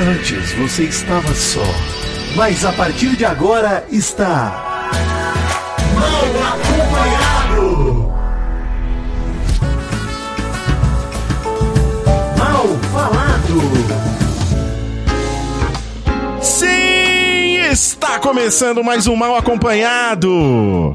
Antes você estava só, mas a partir de agora está. Mal acompanhado! Mal falado! Sim, está começando mais um Mal Acompanhado.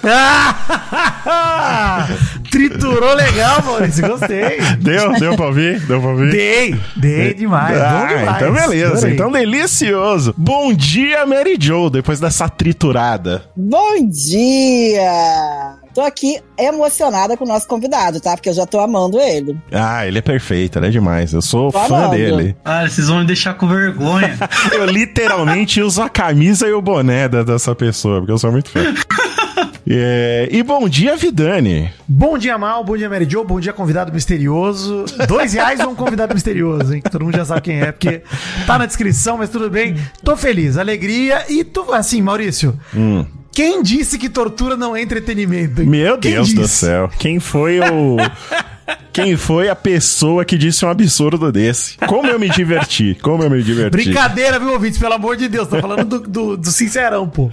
Triturou legal, Maurício. Gostei. Deu, deu pra ouvir? Deu pra ouvir? Dei, dei demais. Ah, bom demais. então beleza, Adorei. então delicioso. Bom dia, Mary Jo, depois dessa triturada. Bom dia! Tô aqui emocionada com o nosso convidado, tá? Porque eu já tô amando ele. Ah, ele é perfeito, ele é demais. Eu sou Tô fã amando. dele. Ah, vocês vão me deixar com vergonha. Eu literalmente uso a camisa e o boné dessa pessoa, porque eu sou muito fã. É, e bom dia, Vidani. Bom dia, Mal. Bom dia, Mary Jo. Bom dia, convidado misterioso. Dois reais ou um convidado misterioso, hein? Que todo mundo já sabe quem é, porque tá na descrição, mas tudo bem. Tô feliz, alegria. E tu, assim, Maurício, quem disse que tortura não é entretenimento? Meu Quem Deus do disse? céu. Quem foi o. Quem foi a pessoa que disse um absurdo desse? Como eu me diverti? Como eu me diverti? Brincadeira, viu, ouvintes? Pelo amor de Deus. Tô falando do, do, do sincerão, pô.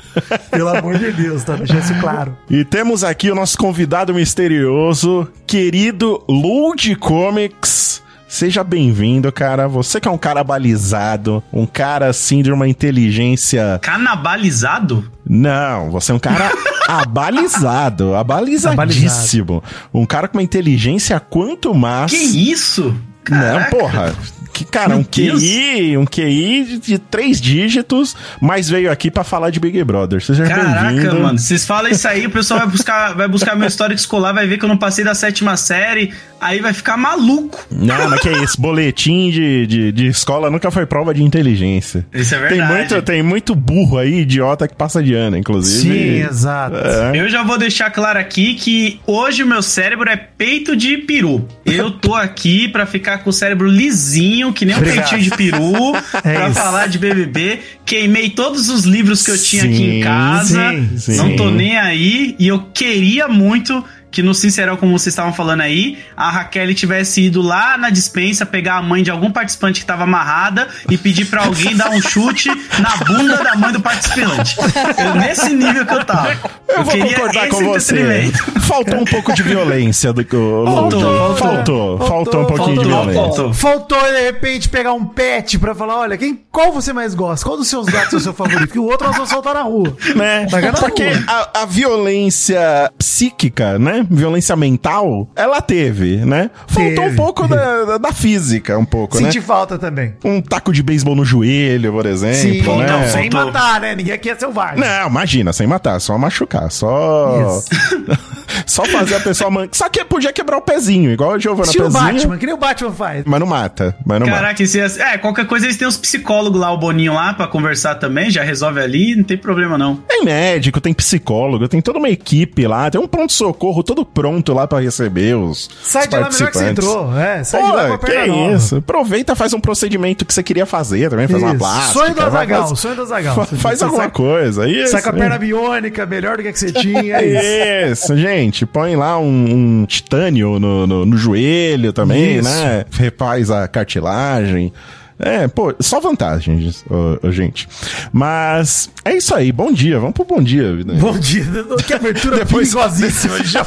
Pelo amor de Deus, tá? Deixa isso claro. E temos aqui o nosso convidado misterioso, querido Load Comics. Seja bem-vindo, cara. Você que é um cara balizado, um cara assim de uma inteligência. Canabalizado? Não, você é um cara abalizado, abalizadíssimo. Um cara com uma inteligência quanto mais. Que isso? Não, Caraca. porra. Que, cara, Meu um Deus. QI, um QI de, de três dígitos, mas veio aqui pra falar de Big Brother. Seja Caraca, mano. Vocês falam isso aí, o pessoal vai buscar, vai buscar meu histórico escolar, vai ver que eu não passei da sétima série, aí vai ficar maluco. Não, mas que é isso? Boletim de, de, de escola nunca foi prova de inteligência. Isso é Tem verdade. muito, tem muito burro aí, idiota, que passa de ano, inclusive. Sim, exato. É. Eu já vou deixar claro aqui que hoje o meu cérebro é peito de peru. Eu tô aqui pra ficar com o cérebro lisinho, que nem um Obrigado. peitinho de peru, pra isso. falar de BBB. Queimei todos os livros que eu tinha aqui Sim, em casa. sim, sim. Não tô nem aí. E eu queria muito que no Sincerão, como vocês estavam falando aí, a Raquel tivesse ido lá na dispensa pegar a mãe de algum participante que tava amarrada e pedir pra alguém dar um chute na bunda da mãe do participante. Eu, nesse nível que eu tava. Eu, vou queria concordar com você. Faltou um pouco de violência do que o Faltou, faltou. faltou, faltou um pouquinho de Faltou, violência. faltou. Faltou, de repente, pegar um pet pra falar: olha, quem, qual você mais gosta? Qual dos seus gatos é o seu favorito? Que o outro nós vamos soltar na rua. né? Na Porque rua. a, a violência psíquica, né? Violência mental, ela teve, né? Faltou Teve. um pouco da, da- da física, um pouco, Senti né? falta também. Um taco de beisebol no joelho, por exemplo, né? não, sem faltou. matar, né? Ninguém aqui é selvagem. Não, imagina, sem matar, só machucar, só. só fazer a pessoa. Man... Só que podia quebrar o pezinho, igual a Giovanna Estilo Pezinho. Batman, que nem o Batman faz. Mas não mata, mas não mata. Caraca, esse ia- é, qualquer coisa eles têm os psicólogos lá, o Boninho lá, pra conversar também, já resolve ali, não tem problema não. Tem médico, tem psicólogo, tem toda uma equipe lá, tem um pronto-socorro todo pronto lá pra receber os. Sai os de lá melhor que você entrou. É, sai de Pô, lá com a que perna nova. isso. Aproveita, faz um procedimento que você queria fazer também, faz uma Isso. plástica. Sonho do Azagal, faz- sonho do Azagal. Faz alguma sai- coisa. Isso, Sai com a perna biônica, melhor do que que você tinha. É isso. Isso, gente, põe lá um, um titânio no, no, no joelho também, Isso. né? Refaz a cartilagem. É, pô, só vantagens, ô, ô, gente. Mas é isso aí, bom dia, vamos pro bom dia. Vida. Bom dia. Que abertura Depois- perigosíssima. Já...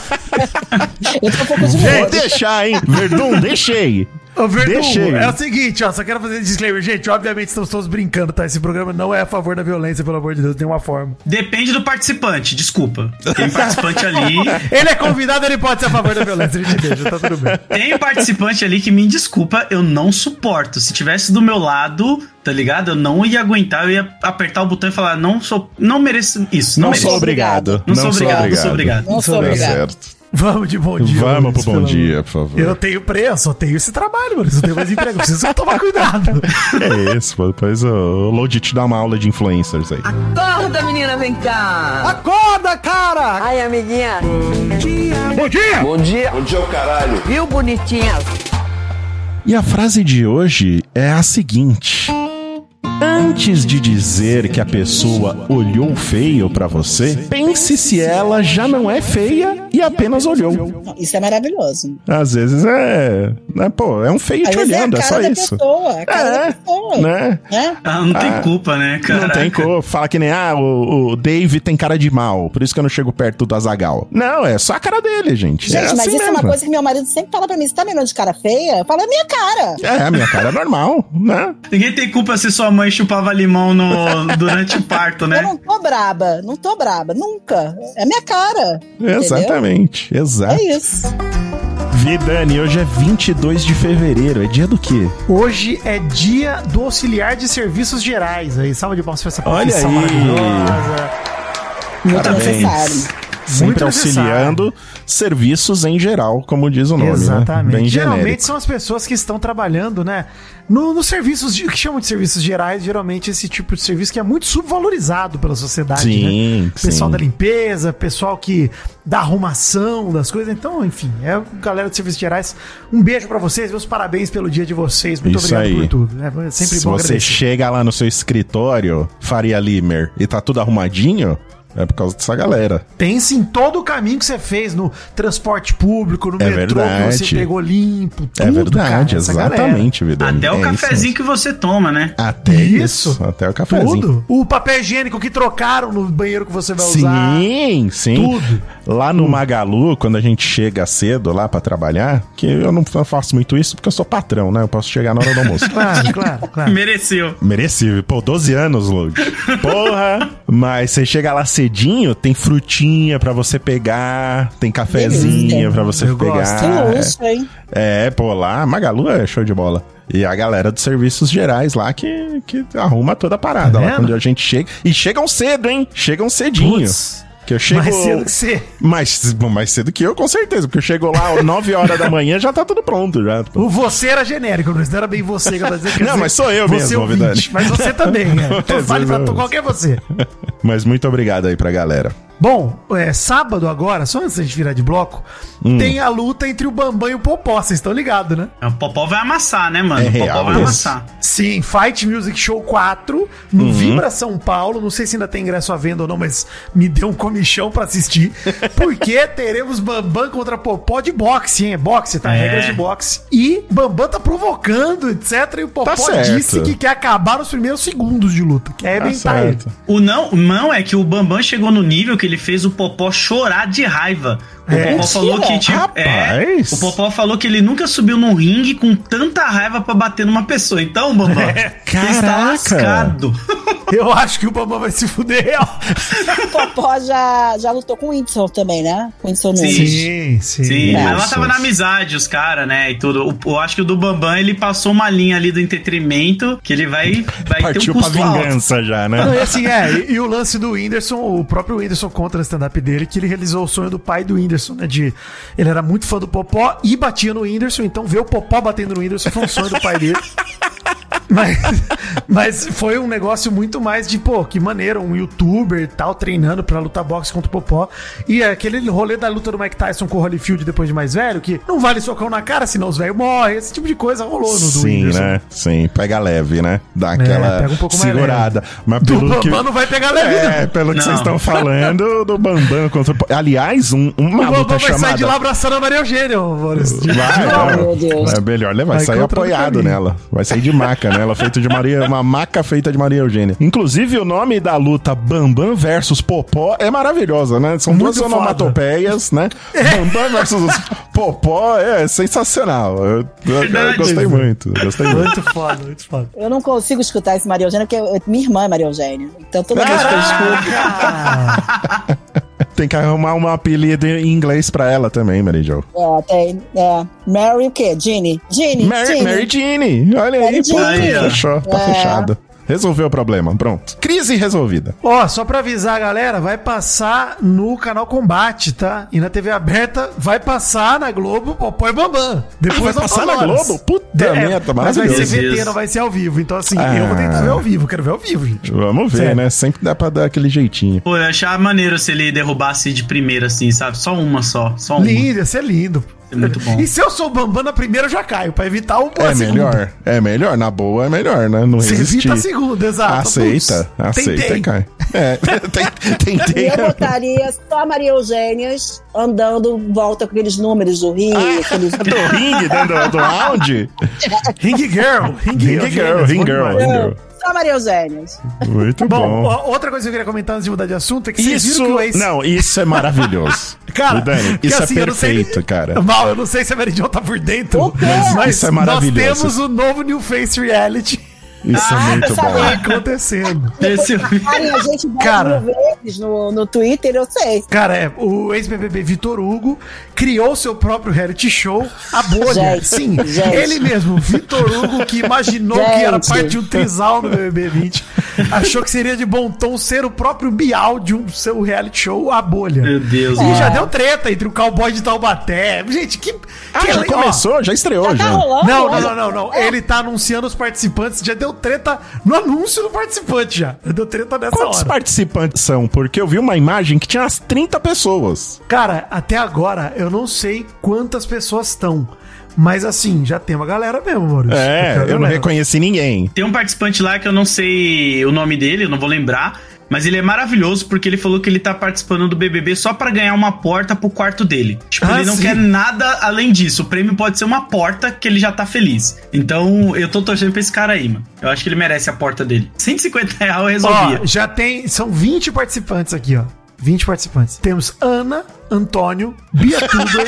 Eu tô um pouco de Vou deixar, hein? Verdun, deixei. Ô, Verdun, Deixei. é o seguinte, ó, só quero fazer um disclaimer. Gente, obviamente estamos todos brincando, tá? Esse programa não é a favor da violência, pelo amor de Deus, de nenhuma forma. Depende do participante, desculpa. Tem participante ali, Ele é convidado, ele pode ser a favor da violência, a gente deixa, tá tudo bem. tem participante ali que me desculpa, eu não suporto. Se tivesse do meu lado, tá ligado? Eu não ia aguentar, eu ia apertar o botão e falar, não sou, não mereço isso, não, Não mereço. sou obrigado. Não, sou obrigado, não sou obrigado. Não sou Tá obrigado. certo. Vamos de bom dia. Vamos pro bom dia, por favor. Eu tenho preço, só tenho esse trabalho, mano. Eu tenho mais emprego, preciso tomar cuidado. É isso. Depois o Load te dá uma aula de influencers aí. Acorda, menina, vem cá. Acorda, cara! Ai, amiguinha. Bom dia! Bom dia. Bom dia, o caralho. Viu, bonitinha? E a frase de hoje é a seguinte: antes de dizer que a pessoa olhou feio pra você, pense se ela já não é feia e apenas olhou. Isso é maravilhoso. Às vezes é, né, pô, é um feio Às te vezes é a olhando, é, cara só da isso. pessoa. A cara É, da pessoa. Né? Né? Ah, não tem Ah, culpa, né, cara? Não tem como. Fala que nem, ah, o, o Dave tem cara de mal, por isso que eu não chego perto do Azagal. Não, é só a cara dele, gente. Gente, é mas assim isso é uma mesmo. coisa que meu marido sempre fala pra mim. Você tá me olhando de cara feia? Fala, é minha cara. É, a minha cara é normal, né? Ninguém tem culpa se sua mãe chupava limão no, durante o parto, Eu né? não tô braba. Não tô braba. Nunca. É minha cara. entendeu? Exatamente, exato. É isso. Vidani, hoje é 22 de fevereiro. É dia do quê? Hoje é dia do auxiliar de serviços gerais. Aí, salva de palmas pra essa Olha profissão aí. maravilhosa. Muito Parabéns. necessário. Sempre Muito auxiliando serviços em geral, como diz o nome, Exatamente. né? Bem geralmente genérico. são as pessoas que estão trabalhando, né? No, nos serviços de- que chamam de serviços gerais, geralmente esse tipo de serviço que é muito subvalorizado pela sociedade, Sim, né? Pessoal sim. da limpeza, pessoal que dá arrumação das coisas. Então, enfim, é galera de serviços gerais. Um beijo pra vocês, meus parabéns pelo dia de vocês. Muito Isso obrigado aí. por tudo. É sempre Se bom você agradecer. chega lá no seu escritório, Faria Limer, e tá tudo arrumadinho, é por causa dessa galera. Pense em todo o caminho que você fez no transporte público, no É metrô, que verdade. você pegou limpo, tudo, é verdade, cara, exatamente, Vidani. Até É o isso cafezinho que você toma, né? Até Isso. isso. Até o cafezinho. Tudo. O papel higiênico que trocaram no banheiro que você vai usar. Sim, sim. Tudo. Lá no Magalu, quando a gente chega cedo lá pra trabalhar, que eu não faço muito isso porque eu sou patrão, né? Eu posso chegar na hora do almoço. Claro, claro, claro. Mereceu. Merecido. Pô, 12 anos, Lud. Porra! Mas você chega lá cedinho, tem frutinha pra você pegar, tem cafezinho Delícia. pra você Eu Que pegar. luxo, hein? É, pô, lá, Magalu é show de bola. E a galera dos serviços gerais lá que, que arruma toda a parada Tá lá quando a gente chega. E chegam cedo, hein? Chegam cedinho. Putz, que eu chego. Mais cedo que você. Mais, mais cedo que eu, com certeza. Porque eu chego lá às 9 horas da manhã já tá tudo pronto já. pô. O você era genérico, não era bem você que eu tava dizendo. Não, dizer, mas sou eu mesmo, ouvinte. Mas você também, é. Tô É, vale pra eu. qualquer você. Mas muito obrigado aí pra galera. Bom, é, sábado agora, só antes da gente virar de bloco, Hum. tem a luta entre o Bambam e o Popó, vocês estão ligados, né? O Popó vai amassar, né, mano? É o Popó real vai isso. amassar. Sim, Fight Music Show 4 no Uhum. Vibra São Paulo. Não sei se ainda tem ingresso à venda ou não, mas me deu um comichão pra assistir. Porque teremos Bambam contra Popó de boxe, hein? É boxe, tá? É. Regras de boxe. E Bambam tá provocando, etc. E o Popó Tá disse que quer acabar nos primeiros segundos de luta. Quer Tá arrebentar ele. certo. O não, o não é que o Bambam chegou no nível que ele fez o Popó chorar de raiva. O É. Popó falou que tipo, é, Rapaz. o Popó falou que ele nunca subiu num ringue com tanta raiva pra bater numa pessoa. Então, Bambam, É. você está lascado. Eu acho que o Bambam vai se fuder real. O Popó já, já lutou com o Whindersson também, né? Com o Whindersson Sim. Nunes. Sim, sim. Sim, É. mas lá tava na amizade, os caras, né? E tudo. O- Eu acho que o do Bambam ele passou uma linha ali do entretenimento que ele vai, vai Partiu ter um pra custo alto. vingança já, né? Não, e assim, é, e, e o lance do Whindersson, o próprio Whindersson conta no stand-up dele que ele realizou o sonho do pai do Whindersson, né? De, ele era muito fã do Popó e batia no Whindersson, então ver o Popó batendo no Whindersson foi um sonho do pai dele. Mas, mas foi um negócio muito mais de, pô, que maneiro, um youtuber e tal, treinando pra lutar boxe contra o Popó. E aquele rolê da luta do Mike Tyson com o Holyfield depois de mais velho, que não vale socão na cara, senão os velhos morrem. Esse tipo de coisa rolou no do Sim, né? Sim, pega leve, né? Dá aquela pega um pouco mais segurada. Mas Do pelo que... Bambam não vai pegar leve, É, não. pelo que Não. vocês estão falando do Bambam contra o... Aliás, um, uma O Bambam luta vai sair chamada... de lá abraçando a Maria Eugênia, Maurício. Vai, vai. meu Deus. É melhor, né? Vai, Vai sair apoiado nela. Vai sair de maca, né? Ela feita de Maria, uma maca feita de Maria Eugênia. Inclusive, o nome da luta Bambam versus Popó é maravilhosa, né? São duas Muito foda. onomatopeias, né? Bambam versus Popó é sensacional. Eu, eu- eu gostei muito. Gostei muito. Muito foda, muito foda. Eu não consigo escutar esse Maria Eugênia, porque eu- minha irmã é Maria Eugênia. Então toda vez que eu escuto. Tem que arrumar um apelido em inglês pra ela também, Mary Jo. É, tem. É, Mary o quê? Ginny? Ginny? Mary, Ginny. Mary. Olha aí, Mary pô. Jeanne. Fechou, tá É. fechado. Resolveu o problema, pronto. Crise resolvida. Ó, só pra avisar a galera, vai passar no canal Combate, tá? E na TV aberta vai passar na Globo Popó e Bambam. Depois Ah, vai passar na horas. Globo? Puta merda, Mas vai ser. VT, não vai ser ao vivo. Então, assim, Ah. eu vou tentar ver ao vivo. Quero ver ao vivo, gente. Vamos ver, Sério. né? Sempre dá pra dar aquele jeitinho. Pô, eu ia achar maneiro se ele derrubasse de primeira, assim, sabe? Só uma só. Só uma. Lindo, ia ser lindo. É muito bom. E se eu sou o Bambam na primeira, eu já caio, pra evitar o É melhor, é melhor. Na boa é melhor, né? Não Você resistir. evita a segunda, exato. Aceita, Putz, aceita tentei. e cai. É, tentei. eu botaria só a Maria Eugênias andando volta com aqueles números do Rio, aqueles... Do ringue, né? Do, do round? Ring Girl. Ring, Ring girl, ring girl, ring girl. Só a Maria Eugênias. Muito Bom, bom. outra coisa que eu queria comentar antes de mudar de assunto é que vocês Isso, viram que o ex... não, isso é maravilhoso. Cara, Dani, isso assim, é não sei- perfeito, cara. Mal, eu não sei se a Mary Jo tá por dentro. Mas Isso é maravilhoso. nós temos o novo New Face Reality Isso é Ah, muito tá bom. sabendo. acontecendo. Esse a gente Cara. vezes no, no Twitter, eu sei. Cara, é, o ex-BBB Vitor Hugo criou seu próprio reality show, A Bolha. Gente, Sim, gente. ele mesmo, Vitor Hugo, que imaginou que era Gente. parte de um trisal no BBB 20, achou que seria de bom tom ser o próprio Bial de um seu reality show, A Bolha. Meu Deus, E mano. já deu treta entre o cowboy de Taubaté. Gente, que. Ah, que já ó, começou? Já estreou, Já já. tá rolando? Não, não, olha. não, não, não. Ele tá anunciando os participantes. Já deu treta no anúncio do participante já. Deu treta nessa Quantos hora. participantes são? Porque eu vi uma imagem que tinha umas 30 pessoas. Cara, até agora eu não sei quantas pessoas estão. Mas assim, já tem uma galera mesmo, Maurício. É, eu não reconheci ninguém. Tem um participante lá que eu não sei o nome dele, eu não vou lembrar. Mas ele é maravilhoso porque ele falou que ele tá participando do BBB só pra ganhar uma porta pro quarto dele. Tipo, Ah, ele não sim. quer nada além disso. O prêmio pode ser uma porta que ele já tá feliz. Então, eu tô torcendo pra esse cara aí, mano. Eu acho que ele merece a porta dele. 150 reais eu resolvia. Ó, já tem. São 20 participantes aqui, ó. 20 participantes. Temos Ana, Antônio, Bia Tuber.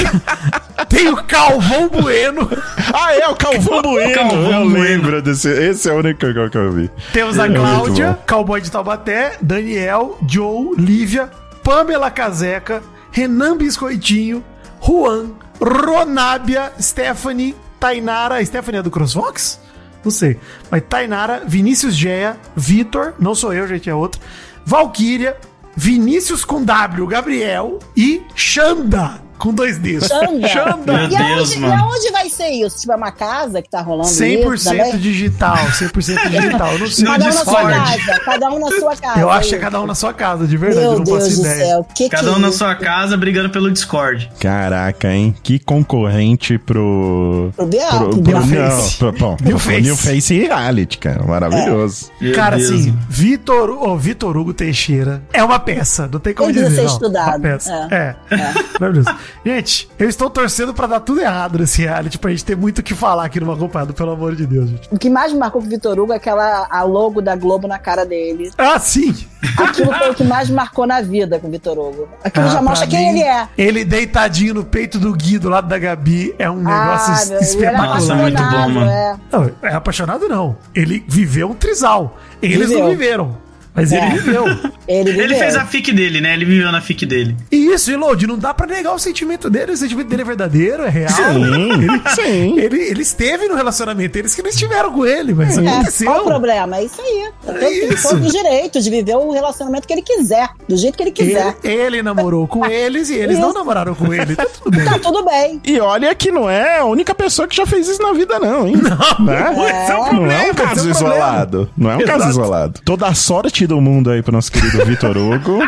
tem o Calvão Bueno. Ah, é o Calvão Bueno. Calvão eu Bueno. lembro desse. Esse é o único que eu- vi. Temos a É Cláudia. Cowboy de Taubaté, Daniel, Joe, Lívia, Pamela Caseca, Renan Biscoitinho, Juan, Ronábia, Stephanie, Tainara. Stephanie é do CrossFox? Não sei. Mas Tainara, Vinícius Gea, Vitor, não sou eu, gente, é outro. Valkyria, Vinícius com W, Gabriel e Xanda com dois Ds. Xanda. Meu E Deus, aonde, e mano. aonde vai ser isso? Tipo, é uma casa que tá rolando isso 100% também? digital, 100% digital. Eu não sei. Cada um na sua casa, cada um na sua casa. Eu acho que é isso. cada um na sua casa, de verdade, eu Meu não Deus faço do ideia. céu, que Cada que um é na isso? sua casa brigando pelo Discord. Caraca, hein? Que concorrente pro. Pro Bial, pro, pro pro, New não, Face. pro, bom, New pro Face. New Face Reality, cara. Maravilhoso. Meu Cara, Deus. assim, Vitor, oh, Vitor Hugo Teixeira é uma peça, não tem como Ele precisa dizer. ser não. estudado, Uma peça. é. É. Maravilhoso. Gente, eu estou torcendo pra dar tudo errado nesse reality, pra gente ter muito o que falar aqui no Acompanhado, pelo amor de Deus, gente. O que mais me marcou com o Vitor Hugo é aquela a logo da Globo na cara dele. Ah, sim! Aquilo foi o que mais me marcou na vida com o Vitor Hugo. Aquilo Ah, já mostra quem mim, ele é. Ele deitadinho no peito do Gui do lado da Gabi é um negócio Ah, ele era espetacular. Nossa, muito bom, mano. é. Não, é apaixonado não. Ele viveu um trisal. Eles Viveu. não viveram. Mas ele É. viveu. Ele, Ele viveu. fez a fic dele, né? Ele viveu na fic dele. E isso, Elodie, não dá pra negar o sentimento dele. O sentimento dele é verdadeiro, é real. Sim, sim. Ele, ele esteve no relacionamento, eles que não estiveram com ele, mas É, aconteceu. qual o problema? É isso aí. É todo, isso. todo o direito de viver o relacionamento que ele quiser, do jeito que ele quiser. Ele, ele namorou com eles e eles não Isso. namoraram com ele. Tá tudo bem. Tá tudo bem. E olha que não é a única pessoa que já fez isso na vida, não, hein? Não, né? Esse é o Não é um é caso isolado. Não é um caso Exato. isolado. Toda a sorte do mundo aí pro nosso querido Vitor Hugo.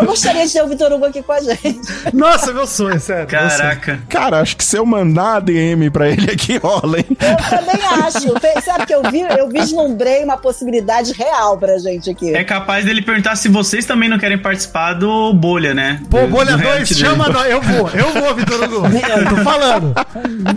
Eu gostaria de ter o Vitor Hugo aqui com a gente. Nossa, meu sonho, sério. Caraca. Cara, acho que se eu mandar a DM pra ele aqui, rola, hein? Eu também acho. Sabe que eu vi, eu vislumbrei uma possibilidade real pra gente aqui. É capaz dele perguntar se vocês também não querem participar do Bolha, né? Pô, Do- bolha do 2, reality dele. chama nós. Eu vou, eu vou, Vitor Hugo. Eu tô falando.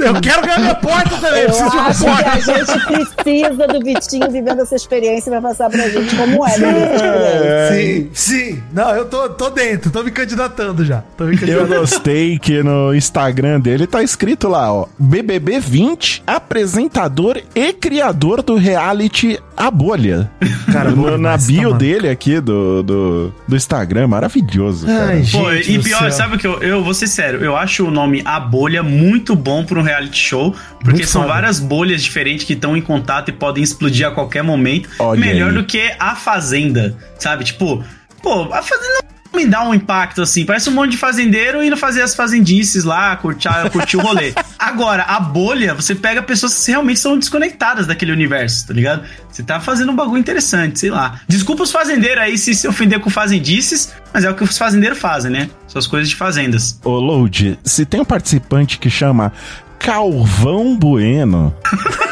Eu quero ganhar minha porta também. Eu preciso de uma que a porta. gente precisa do Vitinho vivendo essa experiência passar pra gente como é essa experiência. Sim, sim. Não, eu tô, tô dentro, tô me candidatando já. Tô me Eu candidatando. gostei que no Instagram dele tá escrito lá, ó. BBB 20, apresentador e criador do reality A Bolha. Cara, No- na bio tá, dele aqui do, do, do Instagram, maravilhoso, cara. Ai, Pô, e pior, céu. sabe o que eu, eu vou ser sério, eu acho o nome A Bolha muito bom pra um reality show, porque Muito são foda. várias bolhas diferentes que estão em contato e podem explodir a qualquer momento. Olha Melhor do que A Fazenda, sabe? Tipo, pô, A Fazenda me dá um impacto assim. Parece um monte de fazendeiro indo fazer as fazendices lá, curtir, curtir o rolê. Agora, a bolha, você pega pessoas que realmente são desconectadas daquele universo, tá ligado? Você tá fazendo um bagulho interessante, sei lá. Desculpa os fazendeiros aí se se ofender com fazendices, mas é o que os fazendeiros fazem, né? Suas coisas de fazendas. Ô, Load, se tem um participante que chama Calvão Bueno,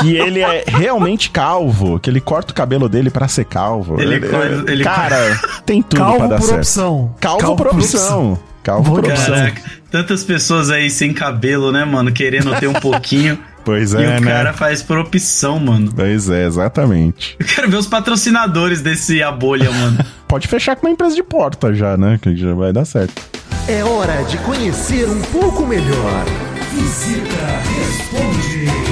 que ele é realmente calvo, que ele corta o cabelo dele pra ser calvo. Ele co- ele cara, tem tudo pra Calvo dar por certo. opção. Calvo, por opção. Calvo por opção. Caraca, tantas pessoas aí sem cabelo, né, mano? Querendo ter um pouquinho. Pois e é, o né? cara faz por opção, mano. Pois é, exatamente. Eu quero ver os patrocinadores desse A Bolha, mano. Pode fechar com uma empresa de porta já, né? Que já vai dar certo. É hora de conhecer um pouco melhor. Visita Responde.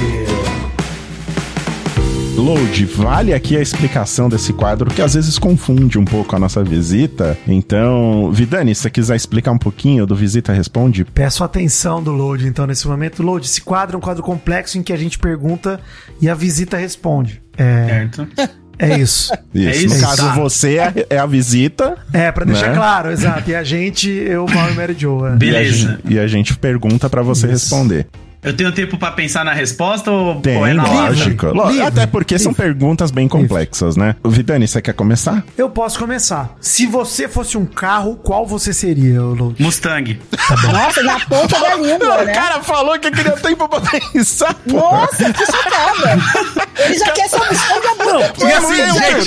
Load, vale aqui a explicação desse quadro que às vezes confunde um pouco a nossa visita. Então, Vidani, se você quiser explicar um pouquinho do Visita Responde, Peço atenção do Load, então, nesse momento. Load, esse quadro é um quadro complexo em que a gente pergunta e a visita responde. É, Certo? é isso. isso. isso? No caso, Tá. você é, é a visita. É, pra deixar Né? claro, exato. E a gente, eu, Mal e Mary Joe. é. Be- Beleza. E a, gente, e a gente pergunta pra você Isso. responder. Eu tenho tempo pra pensar na resposta ou, Tem, ou é na lógico. Livre. Até porque são Livre. perguntas bem complexas, né? Vidani, você quer começar? Eu posso começar. Se você fosse um carro, qual você seria, Load? Mustang. Nossa, na ponta da língua, né? falou que queria tempo pra pensar. Nossa, que chocada. Ele já quer ser um Mustang adulto. E assim, gente,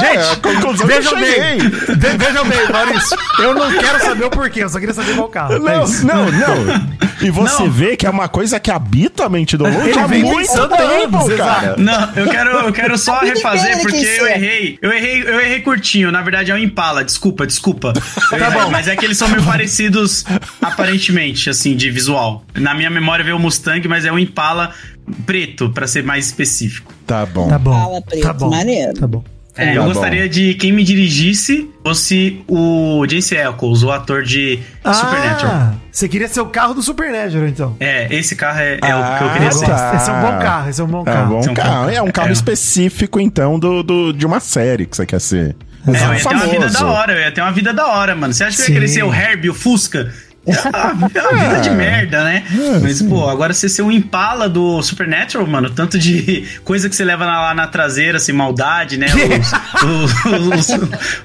gente, vejam bem, ve- vejam bem, Maurício, eu não quero saber o porquê, eu só queria saber qual carro. é Não, isso. não, não. E você Não. vê que é uma coisa que habita a mente do Ele há vem muito tempo, anos, cara. Não, eu quero, eu quero só refazer porque eu errei. Eu errei, eu errei curtinho. Na verdade é um Impala. Desculpa, desculpa. Eu errei, bom. Mas é que eles são meio parecidos aparentemente, assim, de visual. Na minha memória veio o Mustang, mas é um Impala preto, pra ser mais específico. Tá bom. Tá bom, Fala, preto, tá bom, maneiro. tá bom. É, Tá eu bom. gostaria de quem me dirigisse fosse o Jace Eccles, o ator de Supernatural. Ah, você queria ser o carro do Supernatural, então. É, esse carro é, é o que Ah, eu queria ser. tá. Esse é um bom carro, esse é um bom É um carro. bom é um carro. carro. É um carro É. específico, então, do, do- de uma série que você quer ser. É, eu ia ter uma Famoso. vida da hora, eu ia ter uma vida da hora, mano. Você acha que eu ia Sim. querer ser o Herbie, o Fusca? É uma vida de merda, né? Mas, pô, agora você ser um Impala do Supernatural, mano, tanto de coisa que você leva lá na traseira, assim, maldade, né? Os, os-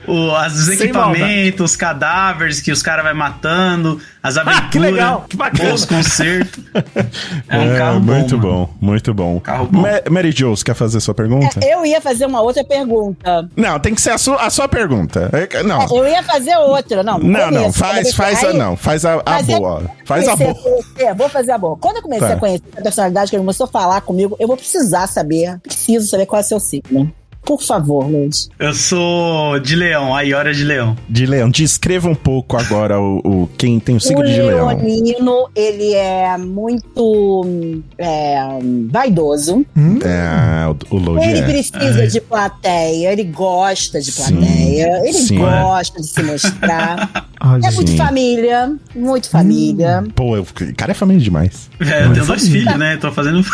os- os equipamentos, os cadáveres que os caras vai matando, as aventuras, Ah, que legal, que bacana. os concertos. É um É, carro bom, muito mano. bom, muito bom. Carro bom. Ma- Mary Jo, você quer fazer sua pergunta? Eu ia fazer uma outra pergunta. Não, tem que ser a sua, a sua pergunta. É, Não, Eu ia fazer outra. Não, não, não, faz, faz a não, faz a, a Mas é- boa. Faz a boa. conhecer- vou fazer a boa. Quando eu comecei Tá. a conhecer a personalidade, que ele começou a falar comigo, eu vou precisar saber, preciso saber qual é o seu signo. Por favor, Luz. Eu sou de leão, a Iora de leão. De leão, descreva um pouco agora o, o- quem tem o O signo de leão. leonino, ele é muito é, vaidoso. É, o, o Load Ele é. precisa de plateia, ele gosta de Sim, plateia, ele sim. gosta de se mostrar. Olha, é muito Sim. família, muito família. Pô, eu- o cara é família demais. É, eu tenho dois filhos, né? Tô fazendo.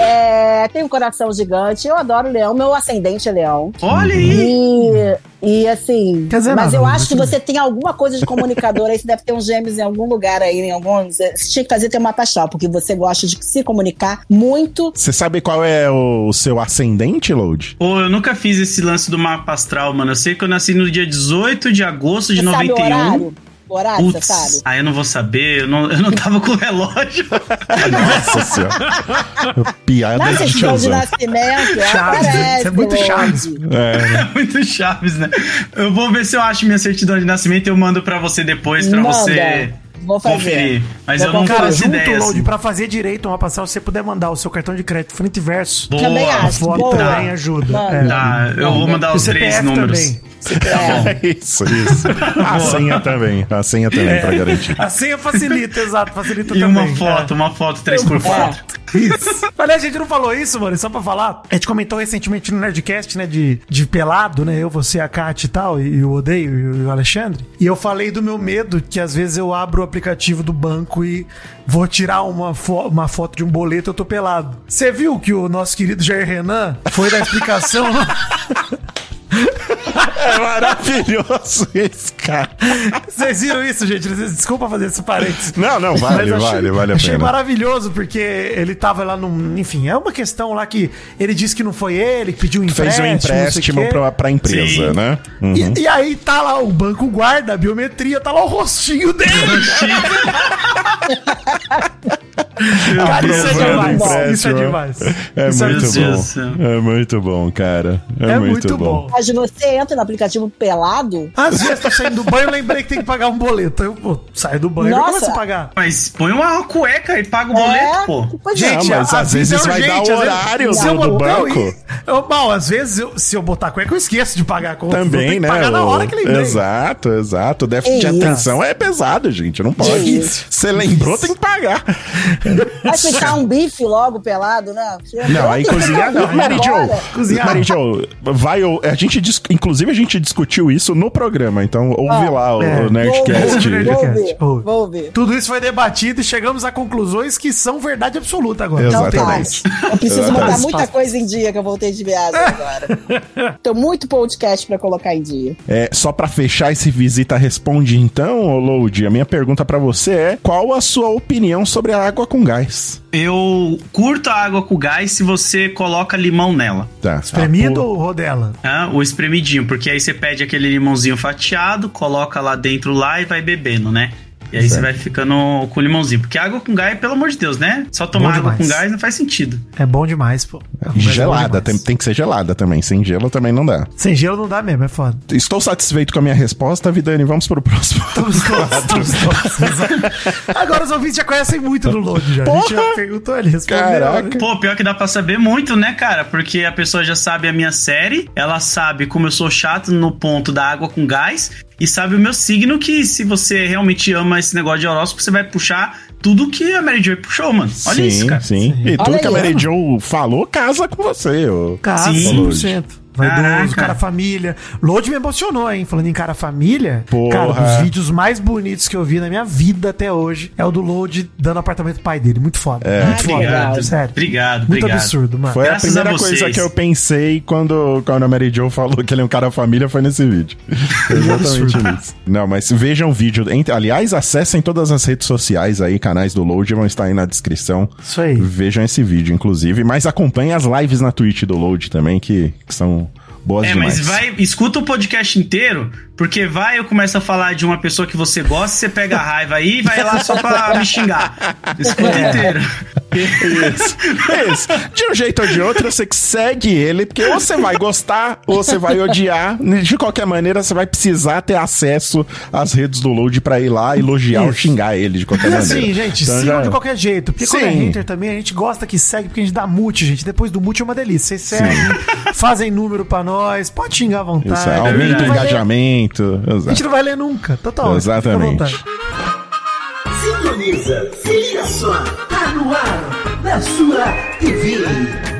É, tem um coração gigante, eu adoro leão, meu ascendente é leão. Olha aí! E, e assim, Quer dizer mas nada, eu mas acho que você tem alguma coisa de comunicador aí, você deve ter uns gêmeos em algum lugar aí, em algum. Você tinha que fazer ter uma astral, porque você gosta de se comunicar muito. Você sabe qual é o, seu ascendente, Load? Pô, eu nunca fiz esse lance do mapa astral, mano. Eu sei que eu nasci no dia 18 de agosto de Você sabe o 91. horário? O horário, Putz, você sabe? aí eu não vou saber, eu não, eu não tava com o relógio. Nossa senhora. Piada de certidão de nascimento, Chaves, aparece. isso é muito. Chaves. É, Muito chaves, né? Eu vou ver se eu acho minha certidão de nascimento e eu mando pra você depois, pra Manda. você Vou fazer. conferir. Mas Vou eu não. Cara, faço junto, ideia. Load, assim. pra fazer direito uma passagem, se você puder mandar o seu cartão de crédito frente e verso, Boa. Também a acho. foto boa. também ajuda. É. Tá, eu vou mandar E os três CPF números. também. É. isso, isso. A senha também. A senha também, pra garantir. A senha facilita, exato, facilita E também. uma foto, uma foto 3x4. É. Isso. Aliás, a gente não falou isso, mano, só pra falar. A gente comentou recentemente no Nerdcast, né, de, de pelado, né, eu, você, a Kat e tal, e, e o Odeio e o Alexandre. E eu falei do meu medo, que às vezes eu abro o aplicativo do banco e vou tirar uma, fo- uma foto de um boleto eu tô pelado. Você viu que o nosso querido Jair Renan foi dar explicação... É maravilhoso esse cara. Vocês viram isso, gente? Desculpa fazer esse parênteses. Não, não, vale, Mas vale, vale a achei pena. maravilhoso, porque ele tava lá num. Enfim, é uma questão lá que ele disse que não foi ele, que pediu um Fez empréstimo. um sei o empréstimo pra, pra empresa, Sim. né? Uhum. E, e aí tá lá o banco guarda, a biometria, tá lá o rostinho dele. Cara, isso é demais. Isso é demais. É Isso muito Deus bom. É muito bom, cara. É, É muito, muito bom. bom. Mas você entra no aplicativo pelado, Às vezes tô saindo do banho, eu lembrei que tem que pagar um boleto. Eu pô, saio do banho e começo a pagar. Mas põe uma cueca e paga o boleto, é, pô. pois é. Não, mas a às vezes é vai dar urgente, o vezes- horário se eu do botar- banco. eu- Bom, às vezes, eu- se eu botar cueca, eu esqueço de pagar a conta. Também, né? pagar na hora que lembrei. Exato, exato. O déficit de Isso. atenção é pesado, gente. Não pode. Você lembrou, tem que pagar. Vai fritar um bife logo pelado, né? Não, aí cozinhar não. Mary Jo, Agora. Cozinhar. Mary Jo, vai. ou- A gente, dis- inclusive, a gente discutiu isso no programa, então ouve lá o, é. o Nerdcast. Ouve Nerdcast. ver, Ouve. vou ver. Tudo isso foi debatido e chegamos a conclusões que são verdade absoluta agora. Exato. Não tem Exatamente. mais. Eu preciso Exatamente. botar muita coisa em dia que eu voltei de viagem agora. Tem muito podcast pra colocar em dia. É, só pra fechar esse visita responde então, Load, a minha pergunta pra você é: qual a sua opinião sobre a água com gás? Eu curto a água com gás se você coloca limão nela. Tá. Espremido Ah, ou rodela? né? Espremidinho, porque aí você pede aquele limãozinho fatiado, coloca lá dentro lá e vai bebendo, né? E aí você vai ficando com limãozinho. Porque água com gás, pelo amor de Deus, né? Só tomar água com demais. gás não faz sentido. É bom demais, pô. pô, gelada, tem, Tem... tem que ser gelada também. Sem gelo também não dá. Sem gelo não dá mesmo, é foda. Estou satisfeito com a minha resposta, Vidani. Vamos pro próximo. Estamos todos, estamos. Agora os ouvintes já conhecem muito do Load já. A gente já Porra! perguntou, ele respondeu. Caraca. né? Pô, pior que dá pra saber muito, né, cara? Porque a pessoa já sabe a minha série, ela sabe como eu sou chato no ponto da água com gás, e sabe o meu signo, que se você realmente ama esse negócio de horóscopo, você vai puxar tudo que a Mary Jo puxou, mano. Olha sim, isso, cara. sim. E tudo Olha que a Mary ó. Jo falou casa com você. ô. Casa, Sim. 100%. Vaidoso, cara família. Load me emocionou, hein? Falando em cara família. Porra. Cara, dos vídeos mais bonitos que eu vi na minha vida até hoje é o do Load dando apartamento pro pai dele. Muito foda. É. Muito foda. Obrigado. Sério. Obrigado, Muito obrigado. absurdo, mano. Foi Graças a primeira a coisa que eu pensei quando, quando a Mary Jo falou que ele é um cara família, foi nesse vídeo. Exatamente nisso. Não, mas vejam o vídeo. Aliás, acessem todas as redes sociais aí, canais do Load, vão estar aí na descrição. Isso aí. Vejam esse vídeo, inclusive. Mas acompanhem as lives na Twitch do Load também, que, que são boas É, demais. mas vai, escuta o podcast inteiro, porque vai eu começo a falar de uma pessoa que você gosta, você pega a raiva aí e vai lá só pra me xingar. Escuta É. inteiro. Isso, isso. De um jeito ou de outro, você que segue ele, porque ou você vai gostar ou você vai odiar. De qualquer maneira, você vai precisar ter acesso às redes do Load pra ir lá elogiar ou Isso. xingar ele de qualquer maneira. assim, gente, Então sigam já- de qualquer jeito. Porque quando é Sim. hater também, a gente gosta que segue, porque a gente dá mute, gente. Depois do mute é uma delícia. Vocês seguem, fazem número pra nós, pode xingar à vontade. Isso, aumenta o ler- engajamento. A gente não vai ler nunca. Total. Exatamente. Sintoniza, veja só, no ar, na sua TV.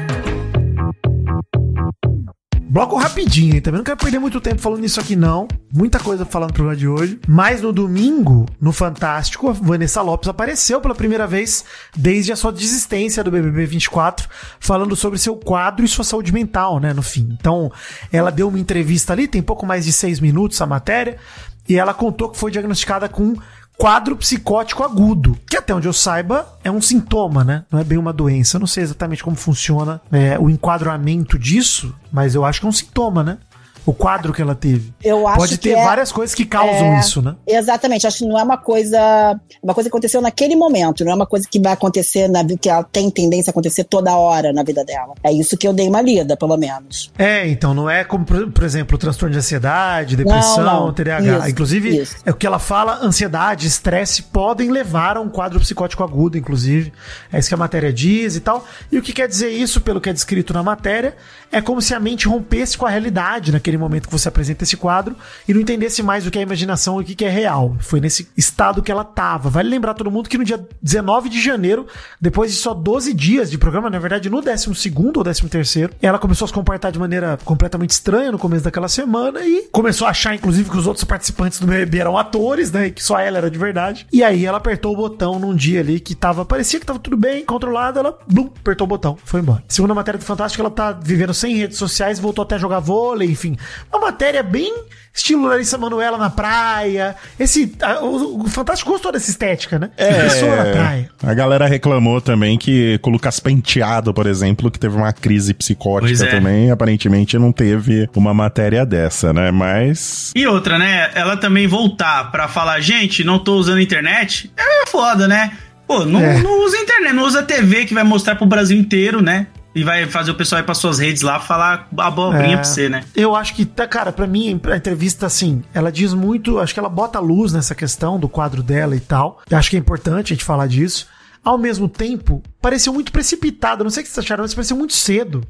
Bloco rapidinho, hein? Também não quero perder muito tempo falando nisso aqui, não. Muita coisa falar no programa de hoje. Mas no domingo, no Fantástico, a Vanessa Lopes apareceu pela primeira vez desde a sua desistência do BBB 24, falando sobre seu quadro e sua saúde mental, né? No fim. Então, ela deu uma entrevista ali, tem pouco mais de seis minutos a matéria, e ela contou que foi diagnosticada com quadro psicótico agudo, que até onde eu saiba é um sintoma, né? Não é bem uma doença. Eu não sei exatamente como funciona é, o enquadramento disso, mas eu acho que é um sintoma, né? O quadro que ela teve. Eu acho Pode ter é- várias coisas que causam é, isso, né? Exatamente, acho que não é uma coisa. Uma coisa que aconteceu naquele momento, não é uma coisa que vai acontecer na vida, que ela tem tendência a acontecer toda hora na vida dela. É isso que eu dei uma lida, pelo menos. É, então não é como, por por exemplo, o transtorno de ansiedade, depressão, Não, não. TDAH. Isso, inclusive, isso. é o que ela fala, ansiedade, estresse podem levar a um quadro psicótico agudo, inclusive. É isso que a matéria diz e tal. E o que quer dizer isso, pelo que é descrito na matéria, é como se a mente rompesse com a realidade naquele momento que você apresenta esse quadro e não entendesse mais o que é imaginação e o que é real. Foi nesse estado que ela tava. Vale lembrar todo mundo que no dia 19 de janeiro, depois de só 12 dias de programa, na verdade no 12 ou 13 ela começou a se comportar de maneira completamente estranha no começo daquela semana e começou a achar, inclusive, que os outros participantes do BBB eram atores, né? E que só ela era de verdade. E aí ela apertou o botão num dia ali que tava, parecia que tava tudo bem, controlado, ela, blum, apertou o botão, foi embora. Segundo a matéria do Fantástico, ela tá vivendo sem redes sociais, voltou até a jogar vôlei, enfim, uma matéria bem estilo Larissa Manoela na praia. Esse, a- o, o Fantástico gostou dessa estética, né? É, Pessoa na praia. a galera reclamou também que com o Lucas Penteado, por exemplo, que teve uma crise psicótica é. também, aparentemente não teve uma matéria dessa, né? Mas. E outra, né? Ela também voltar pra falar, gente, não tô usando internet, é foda, né? Pô, não, É. não usa internet, não usa TV que vai mostrar pro Brasil inteiro, né? E vai fazer o pessoal ir pras suas redes lá falar abobrinha É. pra você, né? Eu acho que, tá, cara, pra mim, a entrevista, assim, ela diz muito, acho que ela bota luz nessa questão do quadro dela e tal. Eu acho que é importante a gente falar disso. Ao mesmo tempo, pareceu muito precipitado. Não sei o que vocês acharam, mas pareceu muito cedo.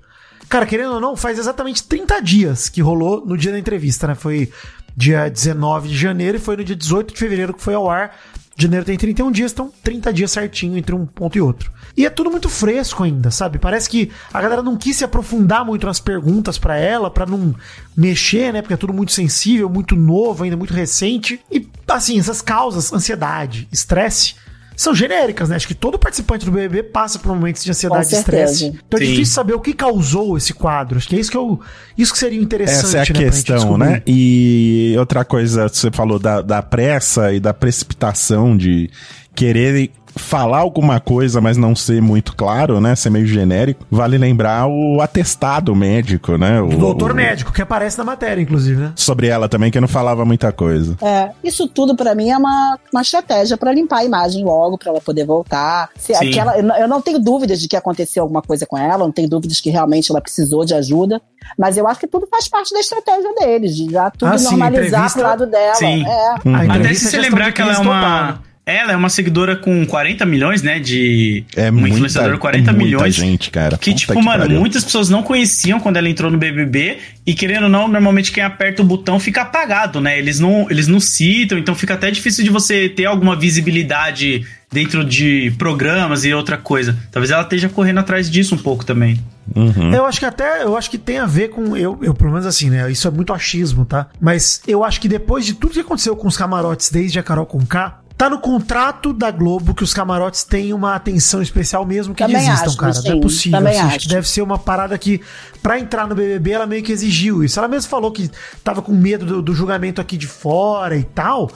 Cara, querendo ou não, faz exatamente 30 dias que rolou no dia da entrevista, né? Foi dia 19 de janeiro e foi no dia 18 de fevereiro que foi ao ar. Janeiro tem 31 dias, então 30 dias certinho entre um ponto e outro. E é tudo muito fresco ainda, sabe? Parece que a galera não quis se aprofundar muito nas perguntas pra ela, pra não mexer, né? Porque é tudo muito sensível, muito novo, ainda muito recente. E assim, essas causas, ansiedade, estresse, são genéricas, né? Acho que todo participante do BBB passa por momentos de ansiedade e estresse. Então é Sim. difícil saber o que causou esse quadro. Acho que é isso que eu, isso que seria interessante, Essa é a né, pra gente questão, né? E outra coisa, você falou da, da pressa e da precipitação de querer falar alguma coisa, mas não ser muito claro, né? Ser meio genérico. Vale lembrar o atestado médico, né? O Do doutor o- médico, que aparece na matéria, inclusive, né? Sobre ela também, que não falava muita coisa. É, isso tudo pra mim é uma, uma estratégia pra limpar a imagem logo, pra ela poder voltar. Se Sim. aquela, eu não- eu não tenho dúvidas de que aconteceu alguma coisa com ela, não tenho dúvidas que realmente ela precisou de ajuda, mas eu acho que tudo faz parte da estratégia deles, de já tudo Ah, sim, normalizar entrevista- pro lado dela. Sim. É. A Até se é você lembrar que ela é uma. total. Ela é uma seguidora com 40 milhões, né? De. É uma muita, influenciadora com 40 muita milhões. gente, cara. Que, Puta tipo, que mano, pariu. muitas pessoas não conheciam quando ela entrou no BBB. E querendo ou não, normalmente quem aperta o botão fica apagado, né? Eles não, eles não citam, então fica até difícil de você ter alguma visibilidade dentro de programas e outra coisa. Talvez ela esteja correndo atrás disso um pouco também. Uhum. Eu acho que até, eu acho que tem a ver com, eu, eu pelo menos assim, né, isso é muito achismo, tá? Mas eu acho que depois de tudo que aconteceu com os camarotes desde a Carol com K, tá no contrato da Globo que os camarotes têm uma atenção especial mesmo que Também existam, acho, cara. não é sim, possível. também assim, acho deve ser uma parada que, pra entrar no BBB, ela meio que exigiu isso. Ela mesmo falou que tava com medo do, do julgamento aqui de fora e tal.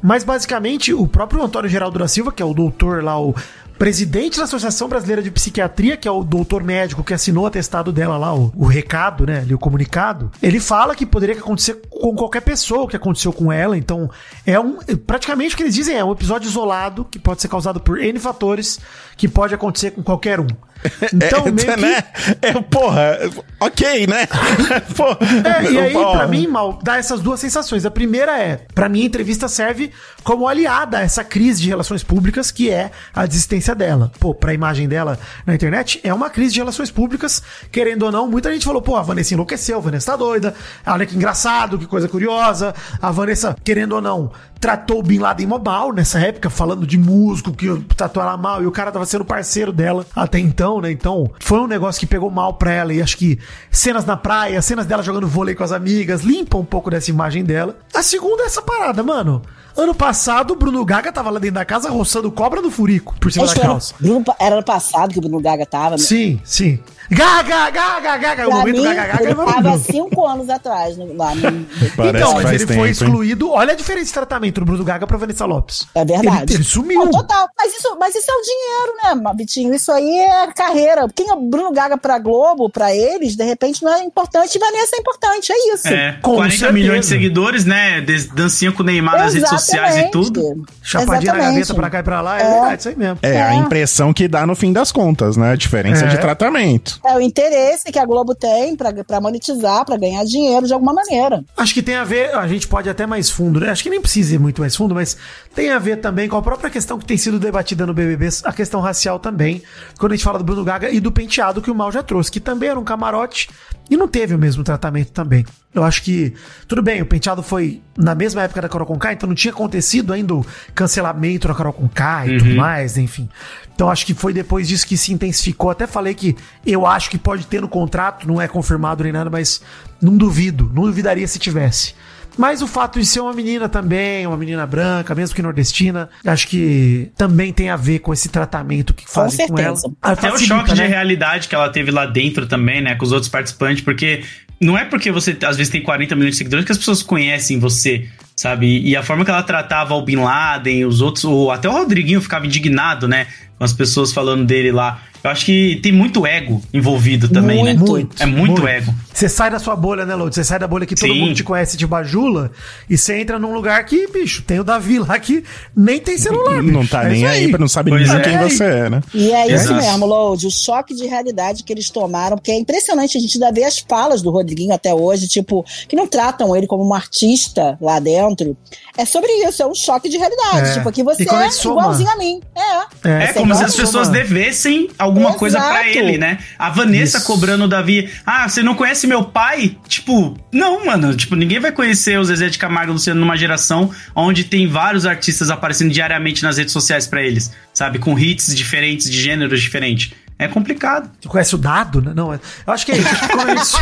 Mas basicamente, o próprio Antônio Geraldo da Silva, que é o doutor lá, o presidente da Associação Brasileira de Psiquiatria, que é o doutor médico que assinou o atestado dela lá, o, o recado, né, ali, o comunicado, ele fala que poderia acontecer com qualquer pessoa o que aconteceu com ela. Então, é um. Praticamente o que eles dizem é um episódio isolado que pode ser causado por N fatores que pode acontecer com qualquer um. Então, é, meio que. né? É, porra, ok, né? Pô, É, e aí, ó, pra mim, mal, dá essas duas sensações. A primeira é, pra mim, a entrevista serve como aliada a essa crise de relações públicas que é a desistência dela. Pô, pra imagem dela na internet, é uma crise de relações públicas, querendo ou não. Muita gente falou, pô, a Vanessa enlouqueceu, a Vanessa tá doida, olha que engraçado, que coisa curiosa. A Vanessa, querendo ou não, tratou o Bin Laden mó mal nessa época, falando de músico, que tratou ela mal, e o cara tava sendo parceiro dela até então, né? Então, foi um negócio que pegou mal pra ela, e acho que cenas na praia, cenas dela jogando vôlei com as amigas, limpa um pouco dessa imagem dela. A segunda é essa parada, mano. Ano passado, o Bruno Gaga tava lá dentro da casa roçando cobra no furico, por cima Acho da que era, calça. Bruno- era ano passado que o Bruno Gaga tava. né? Sim, sim. Gaga, gaga, gaga, o Pra momento mim, gaga, gaga é ele tava cinco anos atrás no- lá no. Então, mas ele tempo, foi hein? excluído. Olha a diferença de tratamento do Bruno Gaga pra Vanessa Lopes. É verdade. Ele, ele sumiu. Não, total. Mas isso, mas isso é o dinheiro, né, Vitinho? Isso aí é carreira. Quem é o Bruno Gaga pra Globo, pra eles, de repente não é importante. Vanessa é importante, é isso. É, Com 40 certeza. milhões de seguidores, né? Dancinha com o Neymar nas redes sociais e tudo. Chapadinha na gaveta pra cá e pra lá. É, É. verdade, isso aí mesmo. É, a É. impressão que dá no fim das contas, né? A diferença É. de tratamento. É o interesse que a Globo tem pra, pra monetizar, pra ganhar dinheiro de alguma maneira. Acho que tem a ver, a gente pode ir até mais fundo, né? Acho que nem precisa ir muito mais fundo, mas tem a ver também com a própria questão que tem sido debatida no BBB, a questão racial também, quando a gente fala do Bruno Gaga e do penteado que o Mal já trouxe, que também era um camarote e não teve o mesmo tratamento também. Eu acho que, tudo bem, o penteado foi na mesma época da Carol Conká, então não tinha acontecido ainda o cancelamento da Carol Conká e tudo mais, enfim. Então acho que foi depois disso que se intensificou. Até falei que eu acho que pode ter no contrato, não é confirmado nem nada, mas não duvido, não duvidaria se tivesse. Mas o fato de ser uma menina também, uma menina branca, mesmo que nordestina, acho que também tem a ver com esse tratamento que fazem com, ela. certeza. Ah, Até o facilita, choque de né? realidade que ela teve lá dentro também, né? Com os outros participantes, porque não é porque você às vezes tem 40 milhões de seguidores que as pessoas conhecem você, sabe? E a forma que ela tratava o Bin Laden, os outros, ou até o Rodriguinho ficava indignado, né? Com as pessoas falando dele lá. Eu acho que tem muito ego envolvido também, né? Muito. É muito, ego. Você sai da sua bolha, né, Load? Você sai da bolha que todo Sim. mundo te conhece de bajula e você entra num lugar que, bicho, tem o Davi lá que nem tem celular. Não bicho. tá É nem isso aí, não sabe Pois nem é. quem você é, né? E é isso Exato. mesmo, Load, o choque de realidade que eles tomaram, porque é impressionante a gente ainda ver as falas do Rodriguinho até hoje, tipo, que não tratam ele como um artista lá dentro. É sobre isso, é um choque de realidade. É. Tipo, aqui você é soma- igualzinho a mim. É. É, você como se as pessoas devessem alguma coisa pra Exato. ele, né? A Vanessa Isso. cobrando o Davi. Ah, você não conhece meu pai? Tipo, não, mano. Tipo, ninguém vai conhecer o Zezé de Camargo e Luciano numa geração onde tem vários artistas aparecendo diariamente nas redes sociais pra eles, sabe? Com hits diferentes, de gêneros diferentes. É complicado. Você conhece o dado, né? Não, é- eu acho que é isso. Acho que quando a gente,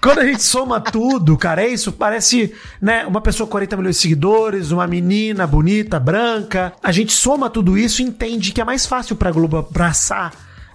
quando a gente soma tudo, cara, é isso. Parece, né, uma pessoa com 40 milhões de seguidores, uma menina bonita, branca. A gente soma tudo isso e entende que é mais fácil pra Globo abraçar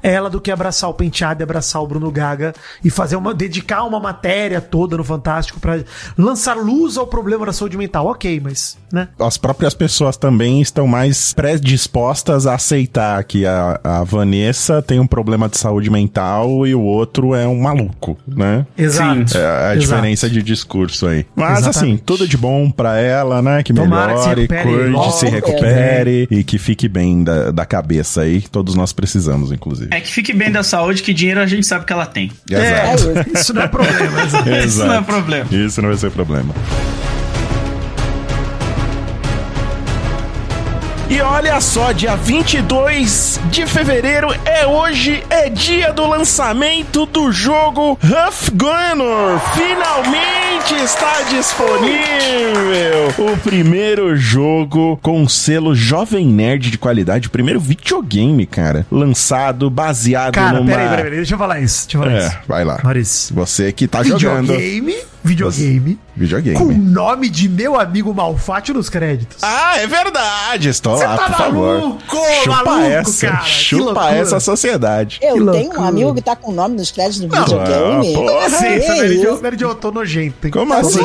ela do que abraçar o Penteado e abraçar o Bruno Gaga e fazer uma dedicar uma matéria toda no Fantástico pra lançar luz ao problema da saúde mental. OK, mas, né? As próprias pessoas também estão mais predispostas a aceitar que a, a Vanessa tem um problema de saúde mental e o outro é um maluco, né? Exato. É a Exato. diferença de discurso aí. Mas assim, Exatamente. tudo de bom pra ela, né? Que Tomara que se melhore, cuide, logo. se recupere e que fique bem da, da cabeça aí. Todos nós precisamos, inclusive. É que fique bem da saúde, que dinheiro a gente sabe que ela tem. É, Exato. isso não é problema, exato. Isso não é problema. Isso não vai ser problema. E olha só, dia 22 de fevereiro é hoje, é dia do lançamento do jogo Huff Gunner. Finalmente está disponível o primeiro jogo com selo Jovem Nerd de qualidade, o primeiro videogame, cara, lançado baseado Cara, numa... peraí, peraí, peraí, deixa eu falar isso. Deixa eu falar É, isso. vai lá. Maurício. Você que tá jogando videogame, videogame, videogame. com o nome de meu amigo Malfátio nos créditos. Ah, é verdade. Estou Você lá, tá por favor. maluco, chupa maluco, essa, cara, chupa essa sociedade. Eu tenho um amigo que tá com o nome nos créditos do Ah, videogame. porra. Assim, Que Mary isso? Jo, Mary Jo, eu tô nojento? Como assim?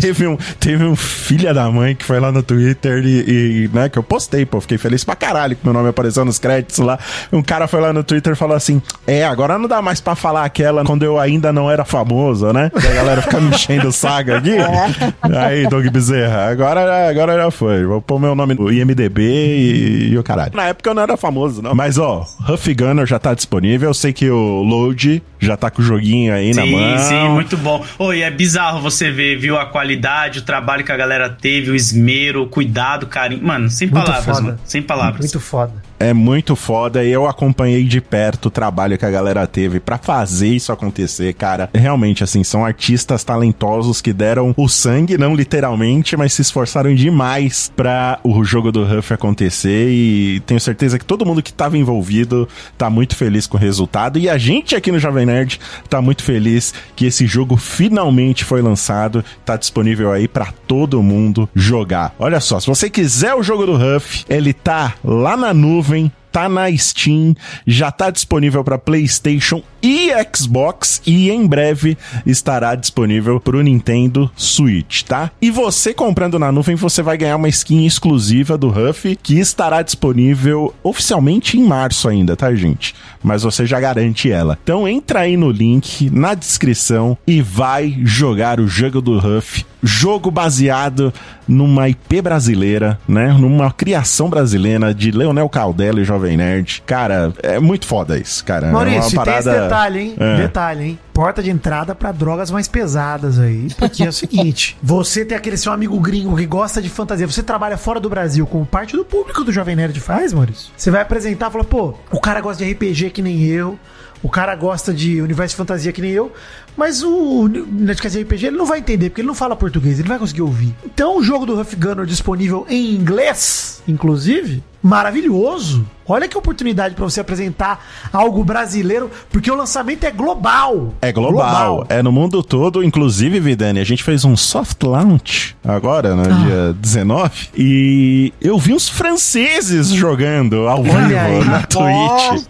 Teve um, teve um filho da mãe que foi lá no Twitter e, e, né, que eu postei, pô, fiquei feliz pra caralho que meu nome apareceu nos créditos lá. Um cara foi lá no Twitter e falou assim: É, agora não dá mais pra falar aquela quando eu ainda não era famoso, né? Que a galera fica me enchendo o saco aqui. Aí, Doug Bezerra, agora, agora já foi. Vou pôr meu nome no IMDB e, e o caralho. Na época eu não era famoso, não. Mas, ó, Huff Gunner já tá disponível. Eu sei que o Load já tá com o joguinho aí na Sim, mão. sim, muito bom. Oi, é bizarro você ver, viu, a qualidade, o trabalho que a galera teve, o esmero, o cuidado, carinho. Mano, sem Muito palavras, foda. mano. Sem palavras. Muito foda. É muito foda e eu acompanhei de perto o trabalho que a galera teve pra fazer isso acontecer, cara. Realmente, assim, são artistas talentosos que deram o sangue, não literalmente, mas se esforçaram demais pra o jogo do Huff acontecer e tenho certeza que todo mundo que tava envolvido tá muito feliz com o resultado e a gente aqui no Jovem Nerd tá muito feliz que esse jogo finalmente foi lançado, tá disponível aí pra todo mundo jogar. Olha só, se você quiser o jogo do Huff, ele tá lá na nuvem tá na Steam, já tá disponível para PlayStation e Xbox e em breve estará disponível pro Nintendo Switch, tá? E você comprando na nuvem, você vai ganhar uma skin exclusiva do Huff que estará disponível oficialmente em março ainda, tá, gente? Mas você já garante ela. Então entra aí no link na descrição e vai jogar o jogo do Huff jogo baseado numa IP brasileira, né? Numa criação brasileira de Leonel Caldela e Jovem Nerd. Cara, é muito foda isso, cara. Maurício, é uma parada... detalhe, hein? É. Detalhe, hein? Porta de entrada pra drogas mais pesadas aí. Porque é o seguinte: você tem aquele seu amigo gringo que gosta de fantasia, você trabalha fora do Brasil, como parte do público do Jovem Nerd faz, Maurício. Você vai apresentar e fala, pô, o cara gosta de RPG que nem eu. O cara gosta de universo de fantasia que nem eu, mas o Nerdcast de RPG ele não vai entender, porque ele não fala português, ele não vai conseguir ouvir. Então o jogo do Huff Gunner disponível em inglês, inclusive, maravilhoso. Olha que oportunidade pra você apresentar algo brasileiro, porque o lançamento é global. É global, é no mundo todo, inclusive, Vidani, a gente fez um soft launch agora, no Ah. dia 19, e eu vi os franceses jogando ao vivo na Twitch.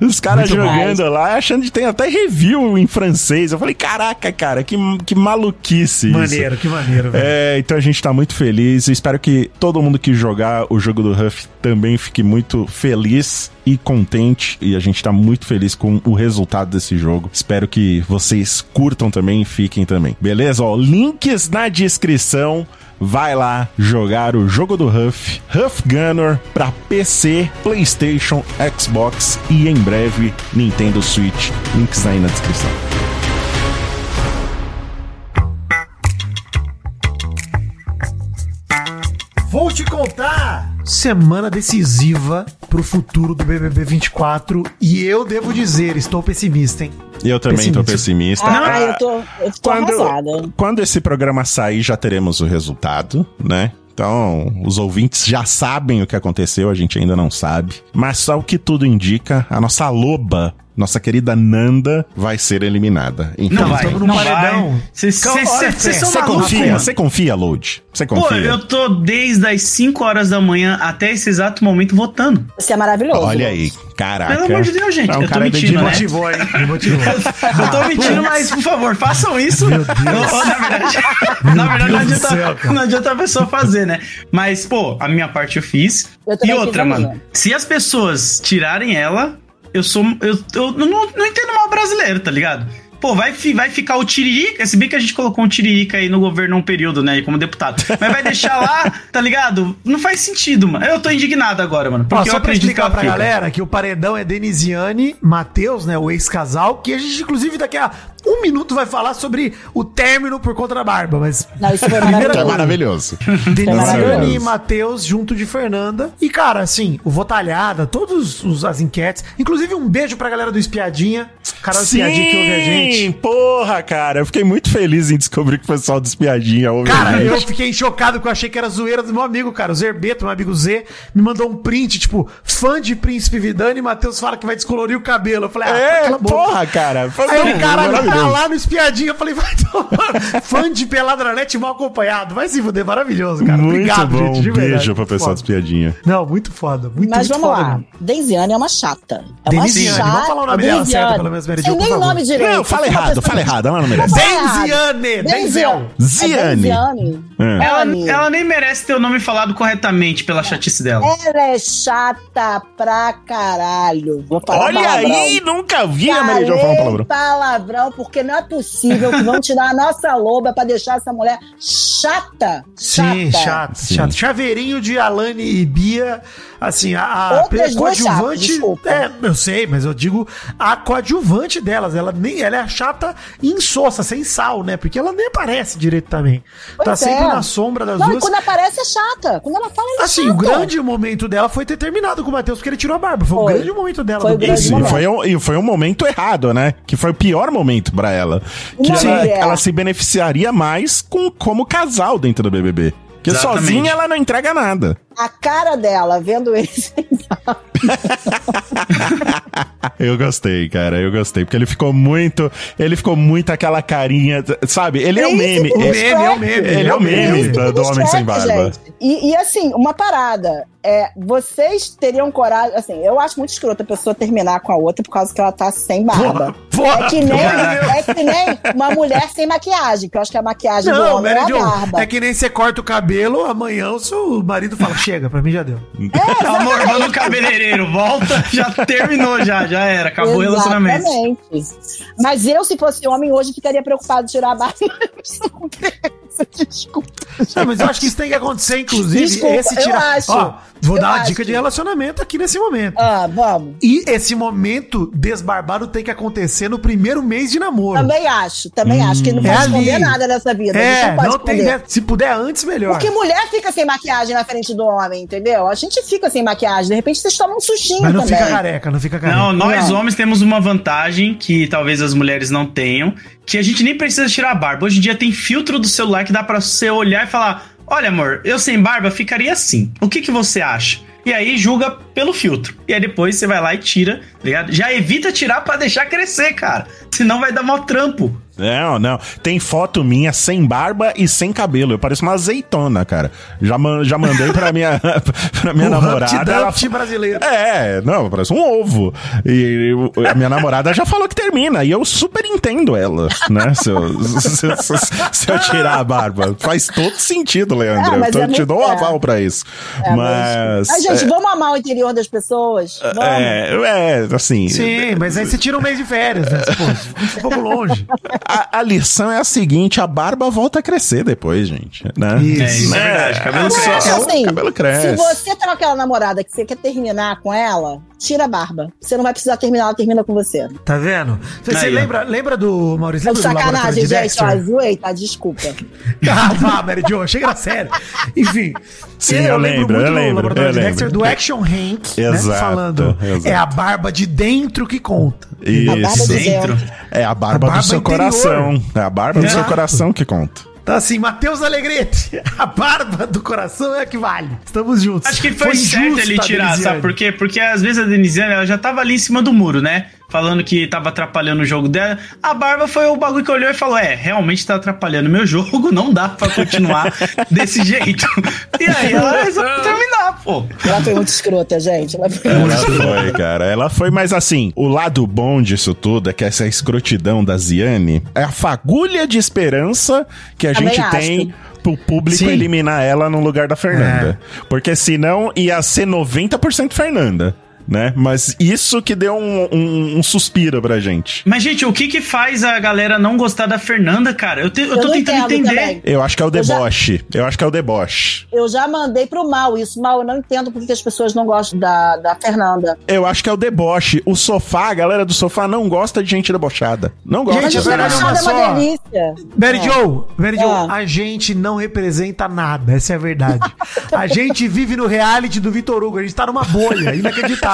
Os caras jogando lá, achando que tem até review em francês. Eu falei, caraca, cara, que, que maluquice isso. Maneiro, que maneiro, velho. É, então a gente tá muito feliz. Espero que todo mundo que jogar o jogo do Huff também fique muito feliz e contente. E a gente tá muito feliz com o resultado desse jogo. Espero que vocês curtam também e fiquem também. Beleza? Ó, links na descrição. Vai lá jogar o jogo do Huff, Huff Gunner, pra PC, PlayStation, Xbox e em breve Nintendo Switch. Links aí na descrição. Vou te contar! Semana decisiva pro futuro do BBB 24 e eu devo dizer, estou pessimista, hein? Eu também tô Pessimista. pessimista. Ah, Ah, eu tô, eu tô arrasada. quando esse programa sair, já teremos o resultado, né? Então, os ouvintes já sabem o que aconteceu, a gente ainda não sabe. Mas só o que tudo indica, a nossa loba, nossa querida Nanda, vai ser eliminada. Então, Não vai, não paredão. vai. Vocês Você confia? Você confia, Load? Você Pô, confia? eu tô desde as 5 horas da manhã até esse exato momento votando. Isso é maravilhoso. Olha aí, caraca. Pelo amor de Deus, gente, É um eu tô mentindo, Me né? motivou, hein? Me motivou. Eu tô mentindo, mas por favor, façam isso. Meu Deus. Na verdade, na verdade não, adianta, céu, não adianta a pessoa fazer, né? Mas, pô, a minha parte eu fiz. Eu e outra, mano, se as pessoas tirarem ela, eu sou. Eu, eu não, não entendo mal brasileiro, tá ligado? Pô, vai, vai ficar o Tiririca, se bem que a gente colocou um Tiririca aí no governo um período, né, como deputado. Mas vai deixar lá, tá ligado? Não faz sentido, mano. Eu tô indignado agora, mano. Ó, Porque eu só pra acredito que explicar ela pra fica. galera que o paredão é Denisiane, Matheus, né, o ex-casal, que a gente, inclusive, daqui a um minuto vai falar sobre o término por conta da barba, mas Não, isso foi Primeira É maravilhoso. maravilhoso. Denisiane maravilhoso. e Matheus junto de Fernanda. E, cara, assim, o Votalhada, todas as enquetes, inclusive um beijo pra galera do Espiadinha, canal do Espiadinha que ouve a gente. porra, cara. Eu fiquei muito feliz em descobrir que o pessoal do Espiadinha ouve a Cara, gente. eu fiquei chocado que eu achei que era zoeira do meu amigo, cara. O Zerbeto, meu amigo Z, me mandou um print, tipo, fã de Príncipe Vidani e Matheus fala que vai descolorir o cabelo. Eu falei, ah, É, porra, cara. Aí tão o cara tá lá no espiadinho. Eu falei, vai tomar. Fã de pelada na net mal acompanhado. Vai se fuder, maravilhoso, cara. Muito Obrigado, bom. gente. de um beijo pro pessoal do. Espiadinha. Não, muito foda. Muito, Mas muito vamos foda lá. mesmo. Denziane é uma chata. É uma chata. vamos falar o nome dela certo, pelo menos, por nem nome direito. Não, fala errado, fala errado. Ela não merece. Denziane, Denzel. Ziane. É. É. Ela, Ela, nem merece ter o nome falado corretamente pela chatice dela. ela é chata pra caralho. Vou falar Olha palavrão. aí, nunca vi a Jo falando Falei palavrão. palavrão, porque não é possível que vão tirar a nossa loba pra deixar essa mulher chata. Sim, chato, Sim. chato. Chaveirinho de Alane e Bia, assim, a, a coadjuvante. É, eu sei, mas eu digo a coadjuvante delas. Ela nem ela é chata insossa, sem sal, né? Porque ela nem aparece direito também. tá Pois sempre é. na sombra das Não, e duas. quando aparece é chata. Quando ela fala, é Assim, chata. o grande momento dela foi ter terminado com o Matheus, porque ele tirou a barba. Foi, o Foi. grande momento dela. Foi do o Isso, e foi, um, e foi um momento errado, né? Que foi o pior momento pra ela. Que ela, mulher. ela se beneficiaria mais com, como casal dentro do BBB. Porque Exatamente. sozinha ela não entrega nada. A cara dela vendo esse. Eu gostei, cara, eu gostei. Porque ele ficou muito. Ele ficou muito aquela carinha. Sabe? Ele é o meme. O Ele- meme, é o meme. Ele é o meme do, do Homem Sem Barba. E, e, assim, uma parada. É, vocês teriam coragem. Assim, eu acho muito escroto a pessoa terminar com a outra por causa que ela tá sem barba. Porra, é, que nem, é que nem uma mulher sem maquiagem, que eu acho que a maquiagem do Não, homem é a barba. é que nem você corta o cabelo, amanhã o seu marido fala, chega, pra mim já deu. Amor, manda o cabeleireiro, volta, já terminou, já, já era, acabou o relacionamento. Exatamente. Mas eu, se fosse homem, hoje ficaria preocupado de tirar a barba. Desculpa. Não, mas eu acho que isso tem que acontecer, inclusive, Desculpa, esse eu tirar. acho. Ó, vou Eu dar uma acho. dica de relacionamento aqui nesse momento. Ah, vamos. E esse momento desbarbado tem que acontecer no primeiro mês de namoro. Também acho, também acho que não é pode esconder ali. nada nessa vida. É, não pode não tem. esconder. né? Se puder antes, melhor. Porque mulher fica sem maquiagem na frente do homem, entendeu? A gente fica sem maquiagem, de repente vocês tomam um sustinho Mas não também. fica careca, não fica careca. Não, nós Não. homens temos uma vantagem que talvez as mulheres não tenham, que a gente nem precisa tirar a barba. Hoje em dia tem filtro do celular que dá pra você olhar e falar: "Olha, amor, eu sem barba ficaria assim. O que que você acha?" E aí julga pelo filtro. E aí depois você vai lá e tira, tá ligado? Já evita tirar pra deixar crescer, cara. Senão vai dar mó trampo. Não, não. Tem foto minha sem barba e sem cabelo. Eu pareço uma azeitona, cara. Já, man- já mandei pra minha, pra minha O namorada. Ela- brasileiro. É, não, parece um ovo. E eu- a minha namorada já falou que termina. E eu super entendo ela, né? Se eu, se, eu- se eu tirar a barba. Faz todo sentido, Leandro. Ah, mas então é eu te muito- dou um é. aval pra isso. É, mas. Ai, gente, vamos amar o interior das pessoas? Vamos. é, é, assim. Sim, mas aí você tira um mês de férias, né? Pô, fica um pouco longe. A, a lição é a seguinte: a barba volta a crescer depois, gente. Né? Isso. É, isso é Né? verdade. Cabelo É só- cresce. o assim, cabelo cresce. Se você tem aquela namorada que você quer terminar com ela, tira a barba. Você não vai precisar terminar, ela termina com você. Tá vendo? Você Aí, ó. lembra, lembra do Maurício? É Lembra do laboratório sacanagem, de gente. Ó, zoei, tá? Desculpa. Ah, vá, Mary Jo, chega na sério. Enfim. Sim, eu lembro, eu muito do lembro, laboratório eu de lembro. Dexter, do Action Hank, né, Exato, falando, exato. é a barba de dentro que conta. A barba Isso. do Dentro. dentro. É a barba, A barba do seu interior. coração. É a barba do seu Exato. coração que conta. Então assim, Matheus Alegrete, a barba do coração é a que vale. Estamos juntos. Acho que foi, certo injusto ele a tirar, sabe por quê? Porque às vezes a Denisiane ela já tava ali em cima do muro, né? Falando que tava atrapalhando o jogo dela. A Barba foi o bagulho que olhou e falou: É, realmente tá atrapalhando meu jogo, não dá pra continuar desse jeito. E aí ela resolveu terminar, pô. Ela foi muito escrota, gente. Ela foi Ela muito escrota. foi, cara. Ela foi, mas assim, o lado bom disso tudo é que essa escrotidão da Ziane é a fagulha de esperança que a Também gente tem pro público Sim. eliminar ela no lugar da Fernanda. Porque senão ia ser 90% Fernanda. Né? Mas isso que deu um, um- um suspiro pra gente. Mas, gente, o que que faz a galera não gostar da Fernanda, cara? Eu, te- eu Eu tô tentando entender. também. Eu acho que é o Eu já- deboche. Eu acho que é o deboche. Eu já mandei pro mal isso. Mal, eu não entendo por que as pessoas não gostam da, da Fernanda. Eu acho que é o deboche. O sofá, a galera do sofá não gosta de gente debochada. Não gosta. Gente, verdade é é uma só. delícia. Mary É. Joe, Mary Joe, Ah. a gente não representa nada, essa é a verdade. A gente vive no reality do Vitor Hugo, a gente tá numa bolha, inacreditável.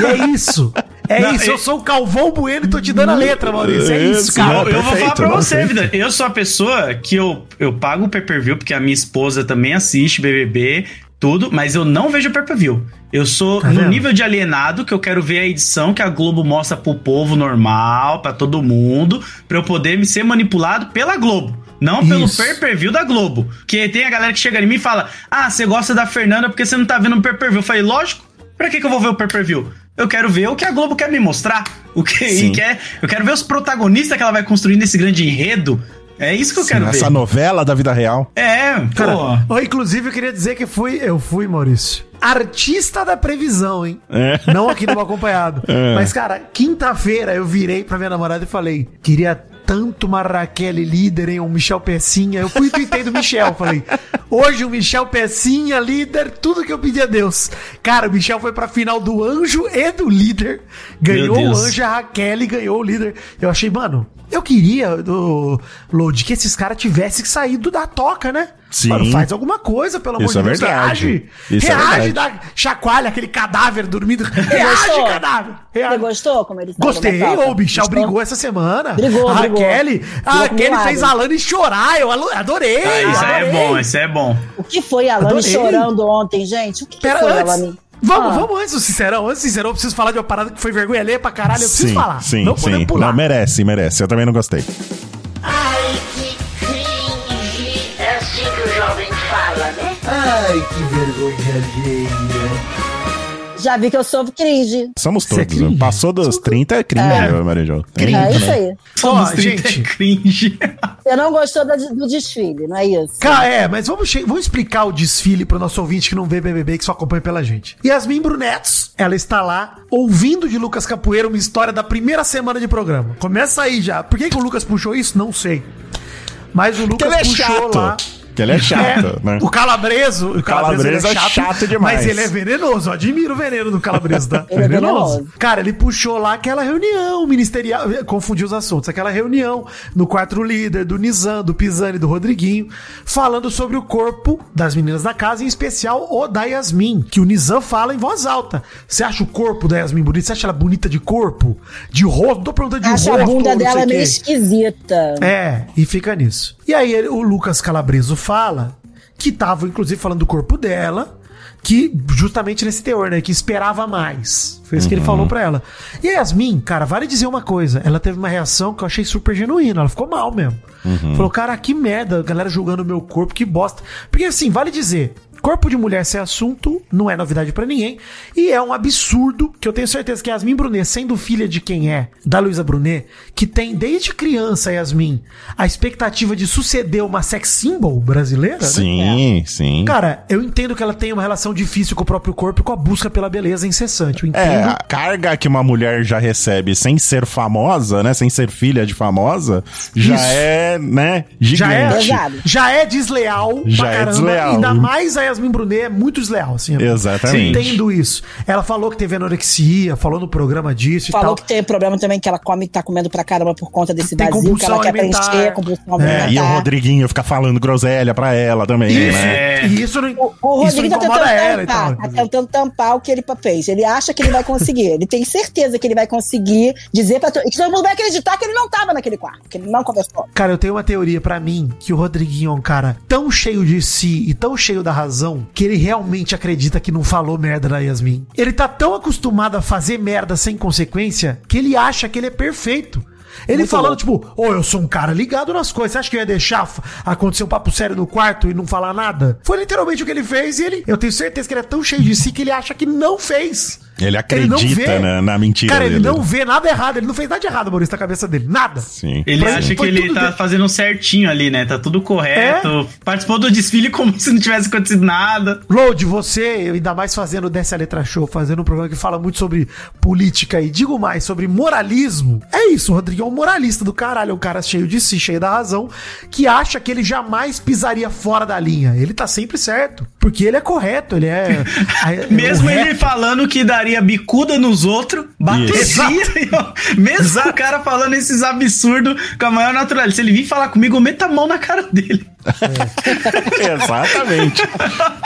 E é isso. É Não, isso, eu e- sou o Calvão Bueno e tô te dando a letra, Maurício. É isso, cara. eu, eu vou falar pra você, vida. Eu sou a pessoa que eu, eu pago o pay-per-view, porque a minha esposa também assiste BBB, tudo, mas eu não vejo pay-per-view. Eu sou Tá no vendo? nível de alienado que eu quero ver a edição que a Globo mostra pro povo normal, pra todo mundo, pra eu poder me ser manipulado pela Globo. Não pelo pay-per-view da Globo. Que tem a galera que chega em mim e fala: Ah, você gosta da Fernanda porque você não tá vendo o pay-per-view. Eu falei, lógico, pra que, que eu vou ver o pay-per-view? Eu quero ver o que a Globo quer me mostrar. O que Sim. quer. Eu quero ver os protagonistas que ela vai construir nesse grande enredo. É isso que eu quero Essa ver. novela da vida real. É, Cara, pô. inclusive eu queria dizer que fui, eu fui, Maurício, artista da previsão, hein? É. Não aqui no acompanhado. É. Mas, cara, quinta-feira eu virei pra minha namorada e falei: queria tanto uma Raquel líder, hein? Um Michel Pecinha. Eu fui e do Michel. Falei: hoje o Michel Pecinha, líder, tudo que eu pedi a Deus. Cara, o Michel foi pra final do anjo e do líder. Ganhou o anjo, a Raquel ganhou o líder. Eu achei, mano. Eu queria, do Load, que esses caras tivessem saído da toca, né? Sim. Mano, faz alguma coisa, pelo amor Isso de é Deus. verdade. Reage. Isso é reage, verdade. dá, chacoalha aquele cadáver dormindo. Reage, gostou? cadáver. Você Reage. gostou como ele estava Gostei, toca? o Gostou? brigou essa semana. Brigou, a brigou. Raquel, a Raquel com o fez a Lani chorar, eu adorei. Ah, isso aí é adorei. bom, isso é bom. O que foi a Lani Adorei. chorando ontem, gente? O que, que foi a Lani? Vamos, Ah. vamos antes do Sincerão. Antes do Sincerão, eu preciso falar de uma parada que foi vergonha alheia pra caralho, eu preciso sim, falar. sim, não sim. podemos pular. Não, merece, merece. Eu também não gostei. Ai, que cringe. É assim que o jovem fala, né? Ai, que vergonha alheia. Já vi que eu sou cringe. Somos é todos. cringe? Passou dos 30 é cringe, É. Maria Jo. Cringe, É isso né? aí. Somos Ó, 30 gente. cringe. Você não gostou do desfile, não é isso? Cara, é, mas vamos, vamos explicar o desfile pro nosso ouvinte que não vê BBB, que só acompanha pela gente. Yasmin Brunetos, ela está lá ouvindo de Lucas Capoeira uma história da primeira semana de programa. Começa aí já. Por que, que o Lucas puxou isso? Não sei. Mas o Lucas é puxou chato. lá. Que ele é chato, É, né? O calabreso, o calabreso, Calabreso ele é chato demais. Mas ele é venenoso. Eu admiro o veneno do calabreso, tá? Ele é venenoso. Cara, ele puxou lá aquela reunião ministerial, confundiu os assuntos, aquela reunião no quarto líder do Nizam, do Pisani, do Rodriguinho, falando sobre o corpo das meninas da casa, em especial o da Yasmin, que o Nizam fala em voz alta. Você acha o corpo da Yasmin bonito? Você acha ela bonita de corpo? De rosto? Não tô perguntando de Acho rosto. a bunda dela quê. meio esquisita. É, e fica nisso. E aí ele- o Lucas Calabreso fala que tava, inclusive, falando do corpo dela, que justamente nesse teor, né, que esperava mais. Foi isso que ele falou pra ela. E a Yasmin, cara, vale dizer uma coisa, ela teve uma reação que eu achei super genuína, ela ficou mal mesmo. Falou, cara, que merda, a galera julgando o meu corpo, que bosta. Porque assim, vale dizer, Corpo de mulher ser assunto não é novidade pra ninguém. E é um absurdo que eu tenho certeza que Yasmin Brunet, sendo filha de quem é, da Luísa Brunet, que tem desde criança, Yasmin, a expectativa de suceder uma sex symbol brasileira, né? Sim, sim. Cara, eu entendo que ela tem uma relação difícil com o próprio corpo e com a busca pela beleza incessante. Eu entendo. É, a carga que uma mulher já recebe sem ser famosa, né? Sem ser filha de famosa, já Isso. é, né? já é, Gigante. Já é desleal Já pra é caramba. desleal. Ainda mais a Yasmin Brunet é muito desleal, assim. Exatamente. Entendo isso. Ela falou que teve anorexia, falou no programa disso e Falou tal. que tem problema também que ela come, tá comendo pra caramba por conta desse Tem vazio que compulsão ela quer alimentar. preencher, compulsão É, É, e o alimentar. Rodriguinho fica falando groselha pra ela também, Isso, né? e isso não, O, o isso Rodrigo tá tentando ela e tampar, tá tentando tampar o que ele fez. Ele acha que ele vai conseguir. ele tem certeza que ele vai conseguir dizer pra todo. E que todo mundo vai acreditar que ele não tava naquele quarto, que ele não conversou. Cara, eu tenho uma teoria pra mim que o Rodriguinho é um cara tão cheio de si e tão cheio da razão que ele realmente acredita que não falou merda da Yasmin. Ele tá tão acostumado a fazer merda sem consequência que ele acha que ele é perfeito. Ele Muito falando, louco. tipo, ô, eu sou um cara ligado nas coisas. Você acha que eu ia deixar acontecer um papo sério no quarto e não falar nada? Foi literalmente o que ele fez e ele. Eu tenho certeza que ele é tão cheio de si que ele acha que não fez. Ele acredita na, na mentira Cara, ele dele. não vê nada errado. Ele não fez nada de errado, Maurício, na cabeça dele. Nada. Sim. Ele Pra- acha que foi ele tá de- fazendo certinho ali, né? Tá tudo correto. É? Participou do desfile como se não tivesse acontecido nada. Load, você, ainda mais fazendo dessa letra show, fazendo um programa que fala muito sobre política e digo mais, sobre moralismo. É isso, o Rodrigo é um moralista do caralho, é um cara cheio de si, cheio da razão, que acha que ele jamais pisaria fora da linha. Ele tá sempre certo, porque ele é correto, ele é... é Mesmo o ele falando que daria bicuda nos outros, bateria. Mesmo o cara falando esses absurdos com a maior naturalidade. Se ele vir falar comigo, eu meto a mão na cara dele. Exatamente.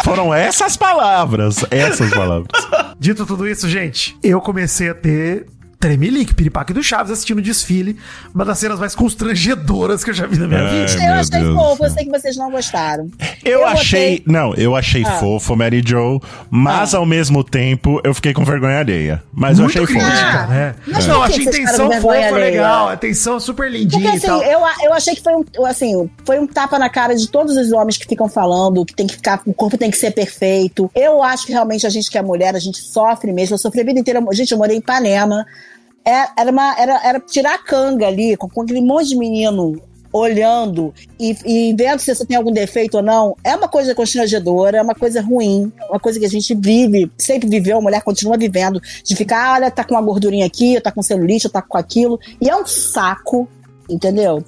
Foram essas palavras. Essas palavras. Dito tudo isso, gente, eu comecei a ter tremelique, piripaque do Chaves assistindo o desfile, uma das cenas mais constrangedoras que eu já vi na minha É. vida. Eu achei Deus fofo, eu sei que vocês não gostaram. Eu, Eu achei. botei- Não, eu achei Ah. fofo Mary Joe, mas ao mesmo tempo eu fiquei com vergonha alheia. Mas eu achei Muito fofo. crítica, Ah, né? mas Não, por que achei a intenção fofa, legal, a intenção super lindinha Porque e assim, tal. eu, eu achei que foi um, assim, foi um tapa na cara de todos os homens que ficam falando que tem que ficar, o corpo tem que ser perfeito. Eu acho que realmente a gente que é mulher, a gente sofre mesmo. Eu sofri a vida inteira. Gente, eu morei em Ipanema. É- Era, uma, era, era tirar a canga ali, com, com aquele monte de menino olhando e, e vendo se você tem algum defeito ou não, é uma coisa constrangedora, é uma coisa ruim, é uma coisa que a gente vive, sempre viveu, a mulher continua vivendo, de ficar, olha, tá com uma gordurinha aqui, tá com celulite, tá com aquilo, e é um saco, entendeu?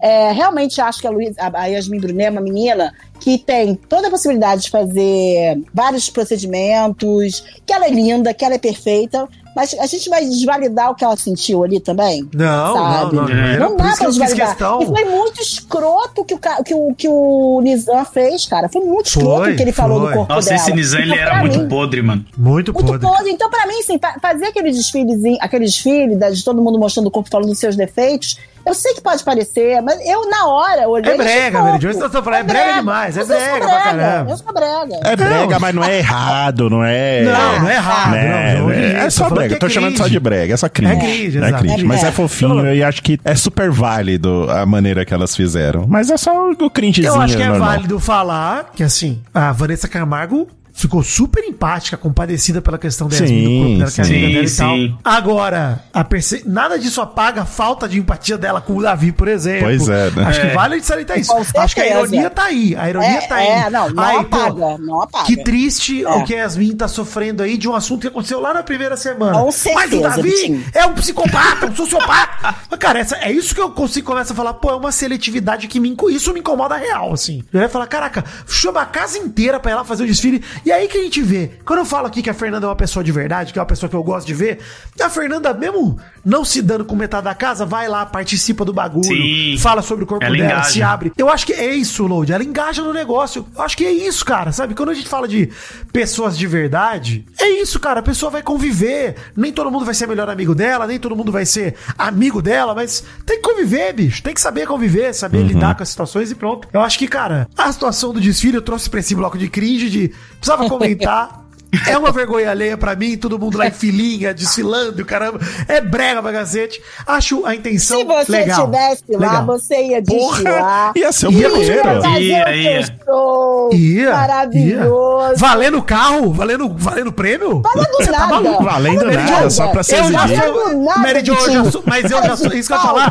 É, realmente acho que a, Luiz, a, a Yasmin Brunet é uma menina que tem toda a possibilidade de fazer vários procedimentos, que ela é linda, que ela é perfeita, mas a gente vai desvalidar o que ela sentiu ali também. Não, sabe? não, não. É. Não dá pra desvalidar. E foi muito escroto que o, que o, que o Nizam fez, cara. Foi muito escroto Foi, o que ele falou foi. no corpo Nossa, dela. esse Nizam, ele Então, era muito mim, podre, mano. Muito muito podre. podre. Então, pra mim, assim, fa- fazer aquele desfilezinho, aquele desfile de todo mundo mostrando o corpo falando dos seus defeitos, eu sei que pode parecer, mas eu, na hora, olhei. É brega. Mary Jo, tô falando, é brega demais, é sou brega pra caramba. Eu sou brega. É brega, Não. mas não é errado, não é. Não, não é errado. né? não, não, é, só brega. que Tô é chamando só de brega. É só cringe. É cringe, É cringe. Mas É. é fofinho e acho que é super válido a maneira que elas fizeram. Mas é só o cringezinho. Eu acho que é normal. válido falar que, assim, a Vanessa Camargo ficou super empática, compadecida pela questão da Sim, Yasmin do corpo dela, que é sim. amiga dela e Sim, tal. sim. Agora, a perce... nada disso apaga a falta de empatia dela com o Davi, por exemplo. Pois é, né? Acho que É. vale salientar isso. Acho que a certeza. ironia tá aí. A ironia É, tá aí. é, não, não Aí, pô, apaga, não apaga. Que triste É. o que a Yasmin tá sofrendo aí de um assunto que aconteceu lá na primeira semana. Com Mas o certeza, Davi Vitinho. é um psicopata, um sociopata. Mas, cara, essa, é isso que eu consigo começar a falar, pô, é uma seletividade que me isso me incomoda real, assim. Eu ia falar, caraca, chama a casa inteira pra lá fazer o desfile. E aí que a gente vê. Quando eu falo aqui que a Fernanda é uma pessoa de verdade, que é uma pessoa que eu gosto de ver, a Fernanda, mesmo não se dando com metade da casa, vai lá, participa do bagulho, Sim. fala sobre o corpo Ela dela, engaja. se abre. Eu acho que é isso, Load. Ela engaja no negócio. Eu acho que é isso, cara. Sabe? Quando a gente fala de pessoas de verdade, é isso, cara. A pessoa vai conviver. Nem todo mundo vai ser melhor amigo dela, nem todo mundo vai ser amigo dela, mas tem que conviver, bicho. Tem que saber conviver, saber lidar com as situações e pronto. Eu acho que, cara, a situação do desfile eu trouxe pra esse bloco de cringe de. Precisava precisava comentar. É uma vergonha alheia pra mim, todo mundo lá em filinha, desfilando, caramba. É brega pra cacete. Acho a intenção Se você legal. estivesse lá, legal. você ia desfilar. Porra, ia ser o Ia Ia, o teu ia. show Ia, maravilhoso. ia. Valendo carro? Valendo, valendo prêmio? Valendo Você tá nada. maluco? Valendo Mary nada, Jo, só pra se eu já sou, Valendo nada, Mary Jo, eu já sou, mas eu já sou, isso que eu ia falar,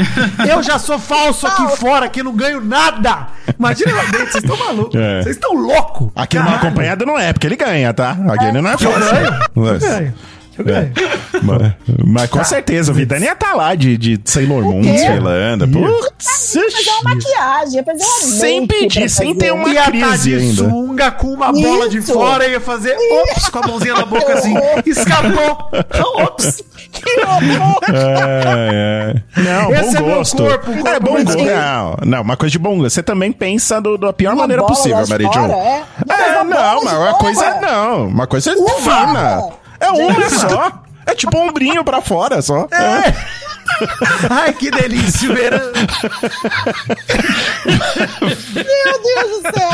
eu já sou falso aqui fora, que não ganho nada. Imagina lá dentro, vocês estão malucos. É. Vocês estão loucos. Aqui no acompanhado não é, porque ele ganha, tá? Aqui ele não é Eu falso. ganho. Eu ganho. Eu ganho. Mas, mas com certeza, o Vidani ia estar lá de, de Sailor Moon quê? desfilando. Ia. Putz, fazer uma maquiagem, ia fazer uma Sem pedir, sem ter uma- Ia estar crise de ainda. sunga com uma bola de Isso. fora e ia fazer ops com a mãozinha na boca assim. Escapou. Ops. Que horror! É, é. Não, Esse bom é meu gosto. corpo, um corpo é bom gosto. Não, não, uma coisa de bom gosto. Você também pensa do, da pior Uma maneira possível, fora, é? É, uma não, mas uma coisa. Não, uma coisa Uma fina. É uma só. É tipo um ombrinho pra fora só. É. Ai, que delícia, verão. Meu Deus do céu!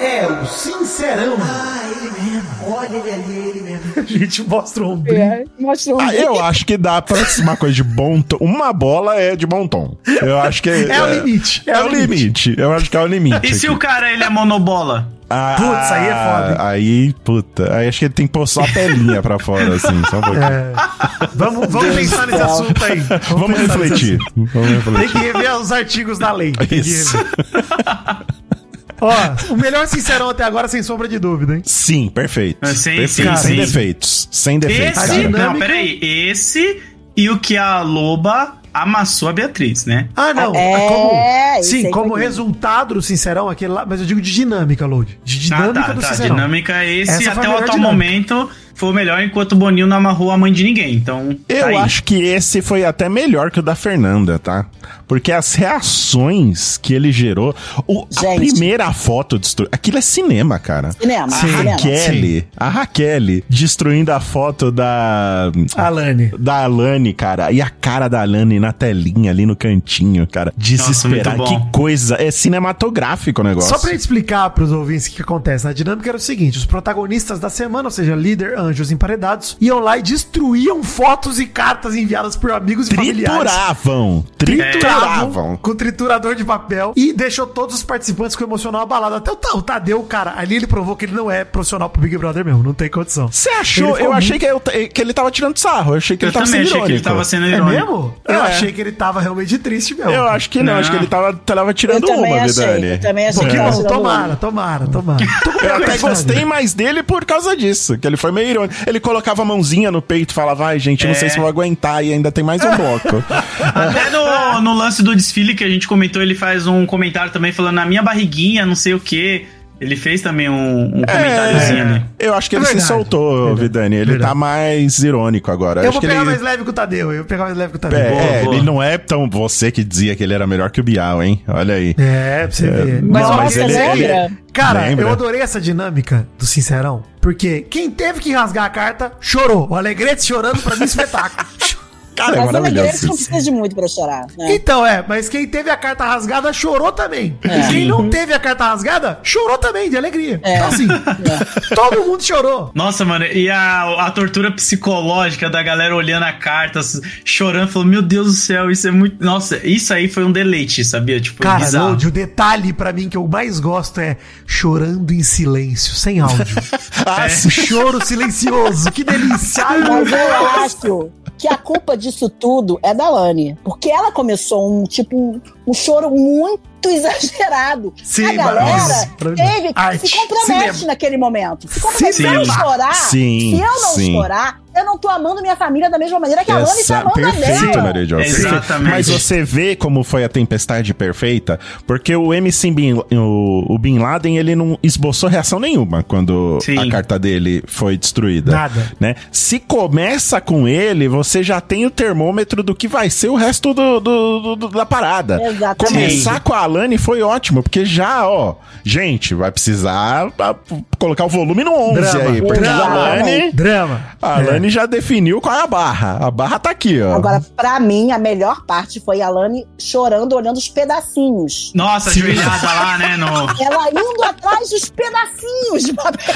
É o sincerão. Ele mesmo. Olha ele ali, ele mesmo. A gente mostra o ombrinho. É, mostra um Ah, eu acho que dá pra uma coisa de bom tom. Uma bola é de bom tom. Eu acho que É o limite, É, o limite. Eu acho que é o limite. E se aqui. o cara ele é monobola? Ah, Putz, aí é foda, hein? Aí, puta. Aí acho que ele tem que pôr só a pelinha pra fora, assim. Só um pouquinho. É. Vamos, vamos pensar nesse assunto aí. Vamos nesse refletir. Vamos assunto. Tem refletir. que rever os artigos da lei. Tem que Isso. Ó, o melhor sincerão até agora, sem sombra de dúvida, hein? Sim, perfeito. Ah, sim, perfeito. sim, sem sim. defeitos. Sem defeitos, Esse, não, peraí. Esse e o que a Loba amassou a Beatriz, né? Ah, não. É, como, isso sim, como resultado do Sincerão, aquele lá, mas eu digo de dinâmica, Load. De dinâmica ah, tá, do tá. Sincerão. Dinâmica esse Essa até o atual dinâmica. momento foi o melhor, enquanto o Boninho não amarrou a mãe de ninguém. Então, Eu tá aí. acho que esse foi até melhor que o da Fernanda, tá? Porque as reações que ele gerou. O, a primeira foto destruiu. Aquilo é cinema, cara. Cinema, A cinema. Raquel, a Raquel destruindo a foto da. Alane. Da Alane, cara. E a cara da Alane na telinha ali no cantinho, cara. Desesperada. muito bom. Que coisa. É cinematográfico o negócio. Só pra explicar pros ouvintes o que, acontece na dinâmica era o seguinte: os protagonistas da semana, ou seja, líder, anjos emparedados, iam lá e destruíam fotos e cartas enviadas por amigos e familiares. Trituravam. Trituravam. com triturador de papel e deixou todos os participantes com o emocional abalado. Até o, Ta- o Tadeu, cara, ali ele provou que ele não é profissional pro Big Brother mesmo, não tem condição. Você achou? Eu achei que, eu- que ele tava tirando sarro. Eu achei que Eu ele tava também sendo achei que ele irônico. tava sendo É irônico. mesmo? Eu É. achei que ele tava realmente triste mesmo. Eu acho que não, Não. acho que ele tava, tava tirando Eu uma, achei, Vidani. eu também achei Pô, que bom, tomara, tomara, tomara. Com Eu até gostei mais dele por causa disso, que ele foi meio Ele colocava a mãozinha no peito e falava, ai, gente, não É. sei se vou aguentar e ainda tem mais um bloco. Até no, no lance do desfile que a gente comentou, ele faz um comentário também falando na minha barriguinha, não sei o que. Ele fez também um, um comentáriozinho ali. eu acho que É ele verdade, se soltou, verdade, Vidani. Ele verdade. tá mais irônico agora. Eu acho vou que pegar ele... mais leve que o Tadeu, eu vou pegar mais leve que o Tadeu. É, Boa, é, boa. ele não é tão você que dizia que ele era melhor que o Bial, hein? Olha aí. É, pra você ver. Mas, ó, mas Nossa, ele, ele- lembra? Cara, Lembra? eu adorei essa dinâmica do Sincerão, porque quem teve que rasgar a carta chorou. O Alegrete chorando pra mim, espetáculo. Cara, é Mas Alegrete maravilhoso. não isso. precisa de muito pra chorar, né? Então, é, mas quem teve a carta rasgada chorou também. É. Quem não teve a carta rasgada, chorou também, de alegria. É. Então, assim, todo mundo chorou. Nossa, mano, e a, a tortura psicológica da galera olhando a carta, chorando, falando, meu Deus do céu, isso é muito. Nossa, isso aí foi um deleite, sabia? Tipo, Cara, bizarro. O detalhe pra mim que eu mais gosto é chorando em silêncio, sem áudio. Ah, é. Choro silencioso, que delícia. Ai, meu Mas eu acho que a culpa disso tudo é da Lani. Porque ela começou um, tipo, um, um choro muito exagerado. Sim, a galera maravilhoso. teve, Arte, se compromete naquele momento. Se compromete. Se eu chorar, se eu não sim. chorar, eu não tô amando minha família da mesma maneira que a Lani tá Essa- amando a perfeito, dela. Mary Jo. perfeito. Exatamente. Mas você vê como foi a tempestade perfeita, porque o MC Bin, o, o Bin Laden, ele não esboçou reação nenhuma quando Sim. a carta dele foi destruída. Nada. Né? Se começa com ele, você já tem o termômetro do que vai ser o resto do, do- do- do- da parada. Exatamente. Começar com a Alane foi ótimo, porque já, ó, gente, vai precisar ah, colocar o volume no 11 Drama, aí, porque a drama, Alane, drama. a Alane ele já definiu qual é a barra. A barra tá aqui, ó. Agora, pra mim, a melhor parte foi a Lani chorando, olhando os pedacinhos. Nossa, ajoelhada lá, né? No... Ela indo atrás dos pedacinhos de papel.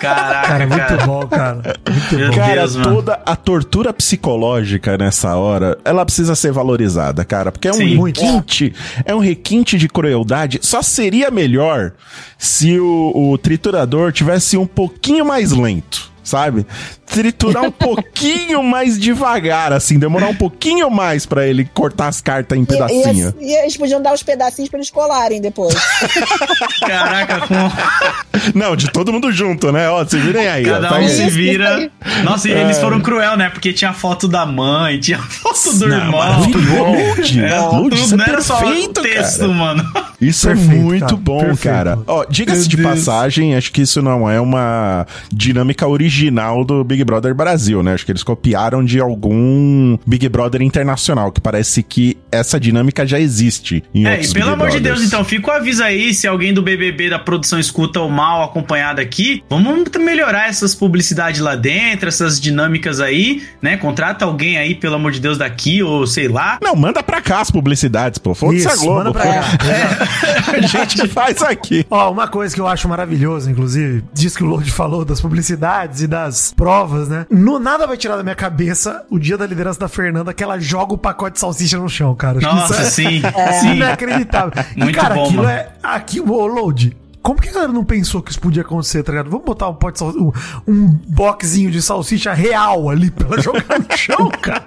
Caraca, Cara, cara. muito bom, cara. Muito Meu bom. Cara, Deus, mano. toda a tortura psicológica nessa hora, ela precisa ser valorizada, cara. Porque é um Sim. Requinte, é um requinte de crueldade. Só seria melhor se o, o triturador tivesse um pouquinho mais lento, sabe? Triturar um pouquinho mais devagar, assim, demorar um pouquinho mais pra ele cortar as cartas em E, pedacinho. e- e eles podiam dar os pedacinhos pra eles colarem depois. Caraca, com... Não, de todo mundo junto, né? Ó, se virem aí. ó, cada tá um aí. se vira. Nossa, e eles foram cruel, né? Porque tinha foto da mãe, tinha foto do Não, irmão. maravilhoso. É, tudo, é não era só perfeito, o texto, cara. mano. Isso é Perfeito, muito cara, bom, perfeito. cara. Ó, diga-se de Deus. passagem, acho que isso não é uma dinâmica original do Big Brother Brasil, né? Acho que eles copiaram de algum Big Brother internacional, que parece que essa dinâmica já existe em É, outros e pelo Big amor de Brothers. Deus, então, fica o aviso aí, se alguém do BBB da produção escuta o mal acompanhado aqui, vamos melhorar essas publicidades lá dentro, essas dinâmicas aí, né? Contrata alguém aí, pelo amor de Deus, daqui, ou sei lá. Não, manda pra cá as publicidades, pô. Foda-se a Globo. manda pra cá. A gente faz aqui. Ó, uma coisa que eu acho maravilhosa, inclusive, diz que o Lorde falou das publicidades e das provas, né? No, nada vai tirar da minha cabeça o dia da liderança da Fernanda que ela joga o pacote de salsicha no chão, cara. Acho que Nossa, isso sim, é sim. inacreditável. e, Muito cara, bom, aquilo mano. é. Aquilo, ô, Load. Como que a galera não pensou que isso podia acontecer, tá ligado? Vamos botar um pote de salsicha, um, um boxinho de salsicha real ali pra ela jogar no chão, cara.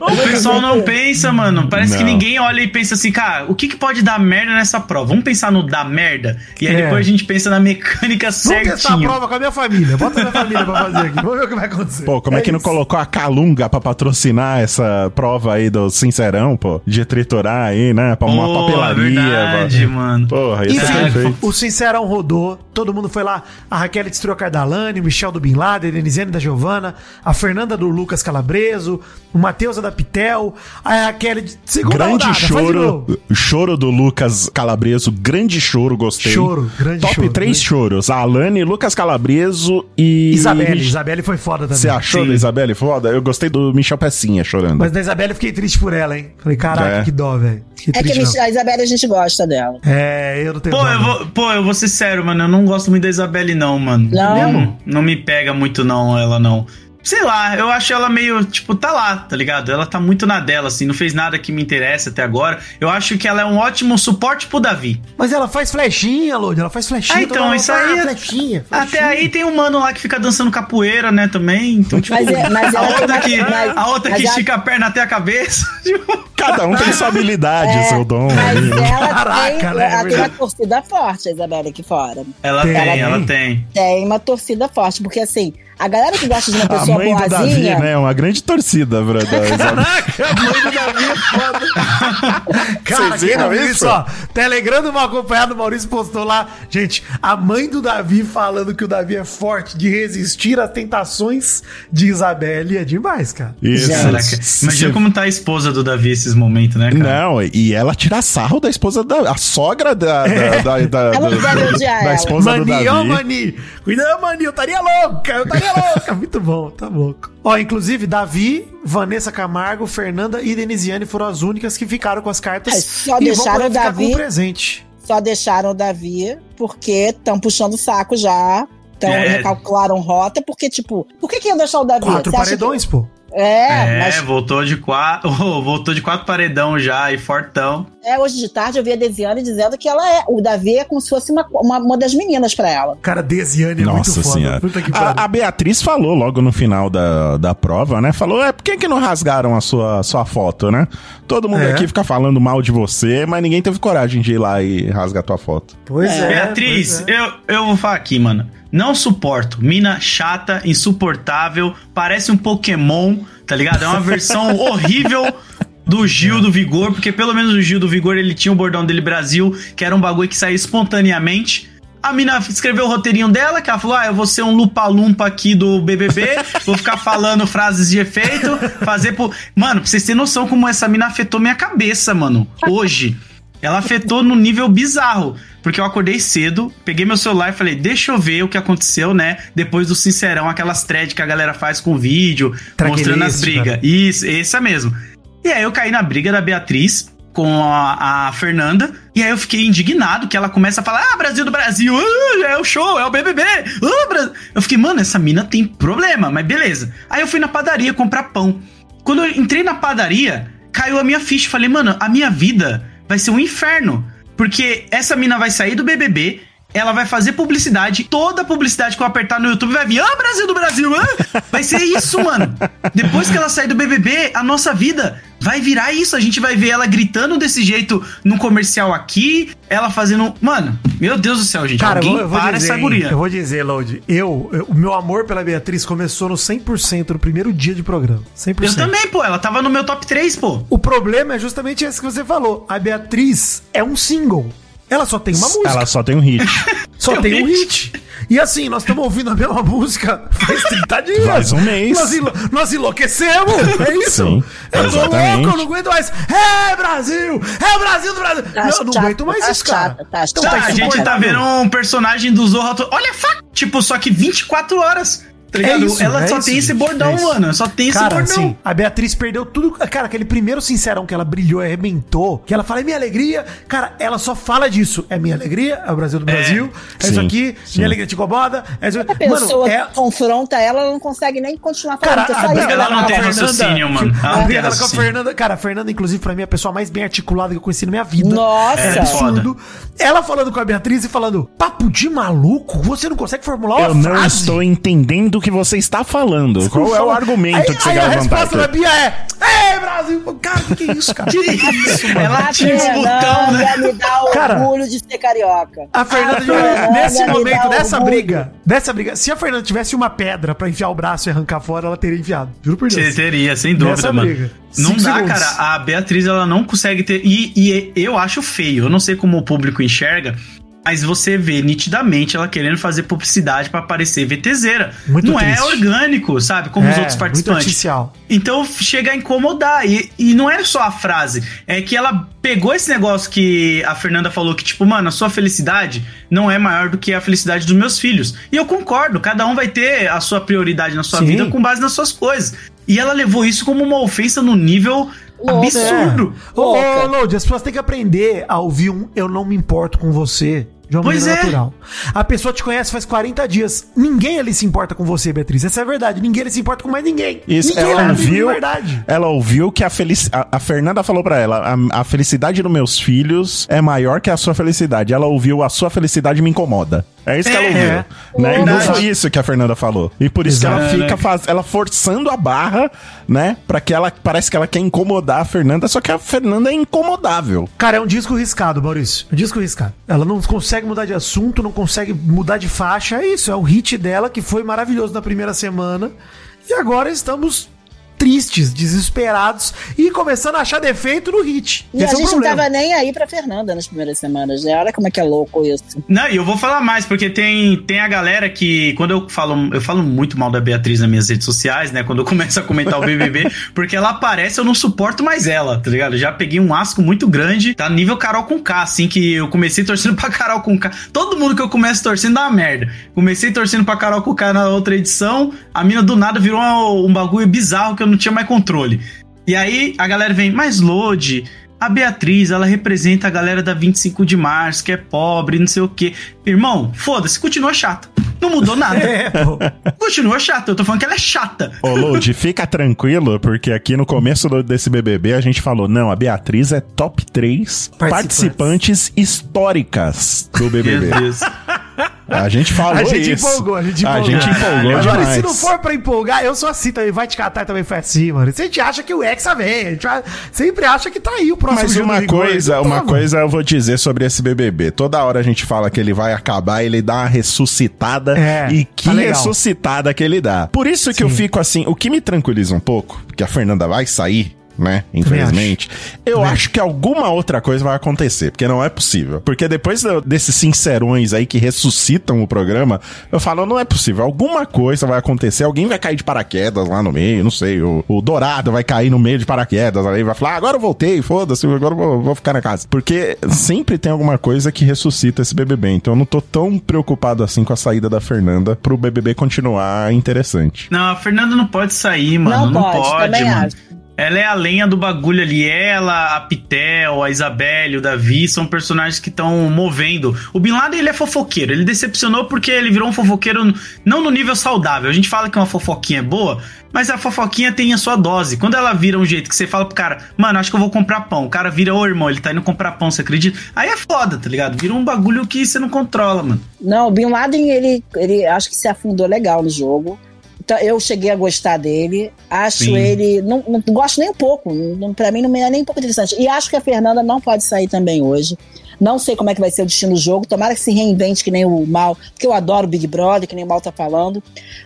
O pessoal não pensa, mano. Parece que Não. ninguém olha e pensa assim, cara, o que, que pode dar merda nessa prova? Vamos pensar no dar merda? E aí É. depois a gente pensa na mecânica Vamos testar a certinho. prova com a minha família. Bota a minha família pra fazer aqui. Vamos ver o que vai acontecer. Pô, como é, que não isso. colocou a Calunga pra patrocinar essa prova aí do Sincerão, pô? De triturar aí, né? Pra uma Pô, papelaria. verdade, pô. mano. Porra, isso é Enfim, perfeito. o Sincerão rodou, todo mundo foi lá. A Raquel destruiu a Cardalane, o Michel do Bin Laden, a Denisiane da Giovana, a Fernanda do Lucas Calabreso, o Matheus da Pitel, a Raquel de segunda Grande rodada, choro, choro do Lucas Calabreso, grande choro, gostei. Choro, grande Top choro, três grande. choros, a Alane, Lucas Calabreso e... Isabelle, Isabelle foi foda também. Você achou Sim. da Isabelle foda? Eu gostei do Michel Pecinha chorando. Mas da Isabelle eu fiquei triste por ela, hein? Falei, caraca, É. que dó, velho. É que a, Mich- a gente gosta dela. É, eu não tenho Pô dó, eu, vou, pô, eu vou sério, mano. Eu não gosto muito da Isabelle, não, mano. Não? Não, não me pega muito, não, ela não. Sei lá, eu acho ela meio, tipo, tá lá, tá ligado? Ela tá muito na dela, assim, não fez nada que me interessa até agora. Eu acho que ela é um ótimo suporte pro Davi. Mas ela faz flechinha, Lodi, ela faz flechinha. Ah, então, isso aí é- flechinha, Até flechinha. aí tem um mano lá que fica dançando capoeira, né, também. Então, tipo, Mas é- mas a ela tem outra que, a outra que ela- estica a perna até a cabeça. tipo, Cada um tem sua habilidade, seu dom. Mas né? ela, Caraca, tem, né? ela tem uma torcida forte, a Isabela, aqui fora. ela Tem. tem, ela tem. Tem uma torcida forte, porque assim, a galera que gosta de uma A pessoa mãe do Davi, boazinha. né? Uma grande torcida, da Isabelle. Caraca, a mãe do Davi é foda. Cara, Vocês viram isso? isso, ó. Telegram do mal acompanhado, o Maurício postou lá. Gente, a mãe do Davi falando que o Davi é forte de resistir às tentações de Isabelle é demais, cara. Isso. Caraca, imagina como tá a esposa do Davi esses momentos, né, cara? Não, e ela tira sarro da esposa da. A sogra da. da, da, da, Ela da- odiar da ela. esposa do Mani, ó, Davi. Mani. Cuidado, Mani, eu estaria louca, eu estaria louca. Muito bom, tá louco. Ó, inclusive, Davi, Vanessa Camargo, Fernanda e Denisiane foram as únicas que ficaram com as cartas. É, só e deixaram o Davi- com o presente. Só deixaram o Davi porque estão puxando o saco já. Então É. recalcularam rota, porque, tipo, por que, que iam deixar o Davi? Quatro paredões, pô. É, É, mas voltou de quatro. voltou de quatro paredão já e fortão. é, hoje de tarde eu vi a Desiane dizendo que ela é. O Davi é como se fosse uma, uma, uma das meninas pra ela. Cara, Desiane é Nossa muito foda. senhora. Puta que pariu. A, a Beatriz falou logo no final da, da prova, né? Falou, é, por que, que não rasgaram a sua, sua foto, né? Todo mundo É. aqui fica falando mal de você, mas ninguém teve coragem de ir lá e rasgar tua foto. Pois é. Beatriz, pois é. eu, eu vou falar aqui, mano. Não suporto. Mina chata, insuportável, parece um Pokémon, tá ligado? É uma versão horrível do Gil do Vigor, porque pelo menos o Gil do Vigor ele tinha o bordão dele Brasil, que era um bagulho que saía espontaneamente. A mina escreveu o roteirinho dela, que ela falou: Ah, eu vou ser um lupa-lumpa aqui do BBB, vou ficar falando frases de efeito, fazer por. Mano, pra vocês terem noção como essa mina afetou minha cabeça, mano. Hoje. Ela afetou no nível bizarro. Porque eu acordei cedo, peguei meu celular e falei, deixa eu ver o que aconteceu, né? Depois do Sincerão, aquelas threads que a galera faz com vídeo, mostrando as Traquelist, brigas. Isso, essa mesmo. E aí eu caí na briga da Beatriz com a, a Fernanda. E aí eu fiquei indignado que ela começa a falar: Ah, Brasil do Brasil, ah, é o show, é o BBB. Bra-". Eu fiquei, mano, essa mina tem problema, mas beleza. Aí eu fui na padaria comprar pão. Quando eu entrei na padaria, caiu a minha ficha. Falei, mano, a minha vida vai ser um inferno. Porque essa mina vai sair do BBB. Ela vai fazer publicidade, toda publicidade que eu apertar no YouTube vai vir, ah, Brasil do Brasil, ah! Vai ser isso, mano. Depois que ela sair do BBB, a nossa vida vai virar isso. A gente vai ver ela gritando desse jeito num comercial aqui, ela fazendo. Mano, meu Deus do céu, gente. Cara, eu alguém vou, eu vou para dizer, essa guria. eu vou dizer, Load, eu, eu- o meu amor pela Beatriz começou no 100% no primeiro dia de programa. 100%. Eu também, pô. Ela tava no meu top 3, pô. O problema é justamente esse que você falou. A Beatriz é um single. Ela só tem uma música. Ela só tem um hit. Só tem tem um um hit. E assim, nós estamos ouvindo a mesma música faz 30 dias. Faz um mês. Nós, enlo- nós enlouquecemos. É isso. Sim, eu tô exatamente. louco, eu não aguento mais. É Brasil! É o Brasil do Brasil! Tá Não, eu não aguento mais tá isso, cara. chato, tá Então chato. Tá, a gente tá vendo um personagem do Zorro. Olha, fa- tipo, só que 24 horas. Tá ligado? É isso, ela é só isso, tem esse bordão, é mano. Só tem esse Cara, bordão. assim, a Beatriz perdeu tudo. Cara, aquele primeiro sincerão que ela brilhou, arrebentou, que ela fala, é minha alegria. Cara, ela só fala disso. É minha alegria, é o Brasil do Brasil, é, isso Sim, aqui, sim. minha alegria te incomoda. É isso... A pessoa Mano, é, confronta ela, ela não consegue nem continuar Cara, falando. porque a briga isso ela ela não tem raciocínio, mano. Ela A não briga dela com a. Fernanda, cara, a Fernanda, inclusive, pra mim, é a pessoa mais bem articulada que eu conheci na minha vida. Nossa. É É absurdo. Ela falando com a Beatriz e falando, papo de maluco, você não consegue formular Eu uma não frase? estou entendendo o que você está falando. Qual é o argumento aí, que você aí quer a levantar resposta aqui? da Bia é, Ei, Brasil! Cara, o que, que é isso, cara? Que isso, mano? Ela A tinha um botão, né? Fernanda me dá Cara, orgulho de ser carioca. A Fernanda, A nesse me momento, dessa orgulho. briga, dessa briga, se a Fernanda tivesse uma pedra pra enfiar o braço e arrancar fora, ela teria enfiado. Juro por Você Deus. teria, sem dúvida, Nessa mano. briga. Não Cinco dá, segundos. cara. A Beatriz, ela não consegue ter. E, e eu acho feio. Eu não sei como o público enxerga. Mas você vê nitidamente ela querendo fazer publicidade pra parecer VTZera. Muito não é triste. orgânico, sabe? Como os É, outros muito participantes. artificial. Então chega a incomodar. E, e não é só a frase. É que ela pegou esse negócio que a Fernanda falou: que, tipo, mano, a sua felicidade não é maior do que a felicidade dos meus filhos. E eu concordo, cada um vai ter a sua prioridade na sua Sim. vida com base nas suas coisas. E ela levou isso como uma ofensa no nível Louca. absurdo. Ô, Louca. Lodi, as pessoas têm que aprender a ouvir um eu não me importo com você. De uma Pois maneira é. natural. A pessoa te conhece faz 40 dias. Ninguém ali se importa com você, Beatriz. Essa é a verdade. Ninguém ali se importa com mais ninguém. Isso, ninguém ela ouviu, de verdade. ela ouviu que a, felici a, a Fernanda falou pra ela, a, a felicidade dos meus filhos é maior que a sua felicidade. Ela ouviu, a sua felicidade me incomoda. É isso que ela É. ouviu. Né? E não foi isso que a Fernanda falou. E por isso que ela Exato. fica faz, ela forçando a barra, né? Pra que ela, parece que ela quer incomodar a Fernanda, só que a Fernanda é incomodável. Cara, é um disco riscado, Maurício. Um disco riscado. Ela não consegue mudar de assunto, não consegue mudar de faixa. É isso, é o hit dela que foi maravilhoso na primeira semana. E agora estamos tristes, desesperados e começando a achar defeito no hit. E a Esse é o gente não tava nem aí pra Fernanda nas primeiras semanas, né? Olha como é que é louco isso. Não, e eu vou falar mais, porque tem, tem a galera que, quando eu falo, eu falo muito mal da Beatriz nas minhas redes sociais, né? Quando eu começo a comentar o BBB, porque ela aparece, eu não suporto mais ela, tá ligado? Eu já peguei um asco muito grande, tá nível Carol com K, assim, que eu comecei torcendo pra Carol com K. Todo mundo que eu começo torcendo dá uma merda. Comecei torcendo pra Carol com K na outra edição, a mina do nada virou um, um bagulho bizarro que eu não tinha mais controle. E aí a galera vem, mas Lodi, a Beatriz, ela representa a galera da 25 de março, que é pobre, não sei o quê. Irmão, foda-se, continua chata. Não mudou nada. É, pô. Continua chata. Eu tô falando que ela é chata. Ô, Lud, fica tranquilo, porque aqui no começo desse BBB a gente falou, não, a Beatriz é top 3 participantes, históricas do BBB. Meu Deus. A gente falou A gente isso. empolgou, a gente empolgou. A gente empolgou Agora, demais. se não for pra empolgar, eu sou assim também. Vai te catar também foi assim, mano. Se a gente acha que o Hexa vem, a gente vai- sempre acha que tá aí o próximo Mas uma coisa, Então, uma mano. coisa eu vou dizer sobre esse BBB. Toda hora a gente fala que ele vai acabar, ele dá uma ressuscitada É, e que tá ressuscitada que ele dá. Por isso que eu fico assim, o que me tranquiliza um pouco, que a Fernanda vai sair, né? Infelizmente. Eu acho que alguma outra coisa vai acontecer, porque não é possível. Porque depois desses sincerões aí que ressuscitam o programa, eu falo, não é possível. Alguma coisa vai acontecer, alguém vai cair de paraquedas lá no meio, não sei. O, o Dourado vai cair no meio de paraquedas, aí vai falar, ah, agora eu voltei, foda-se, agora eu vou, vou ficar na casa. Porque sempre tem alguma coisa que ressuscita esse BBB. Então eu não tô tão preocupado assim com a saída da Fernanda pro BBB continuar interessante. Não, a Fernanda não pode sair, mano. Não Não, pode, pode, também mano. acho. Ela é a lenha do bagulho ali. Ela, a Pitel, a Isabelle, o Davi são personagens que estão movendo. O Bin Laden, ele é fofoqueiro. Ele decepcionou porque ele virou um fofoqueiro não no nível saudável. A gente fala que uma fofoquinha é boa, mas a fofoquinha tem a sua dose. Quando ela vira um jeito que você fala pro cara, mano, acho que eu vou comprar pão. O cara vira, ô irmão, ele tá indo comprar pão, você acredita? Aí é foda, tá ligado? Vira um bagulho que você não controla, mano. Não, o Bin Laden, ele, ele acho que se afundou legal no jogo. Então, eu cheguei a gostar dele. Acho Sim. ele. Não, não gosto nem um pouco. Não, pra mim não me é nem um pouco interessante. E acho que a Fernanda não pode sair também hoje. Não sei como é que vai ser o destino do jogo. Tomara que se reinvente que nem o Mal, porque eu adoro o Big Brother, que nem o Mal tá falando.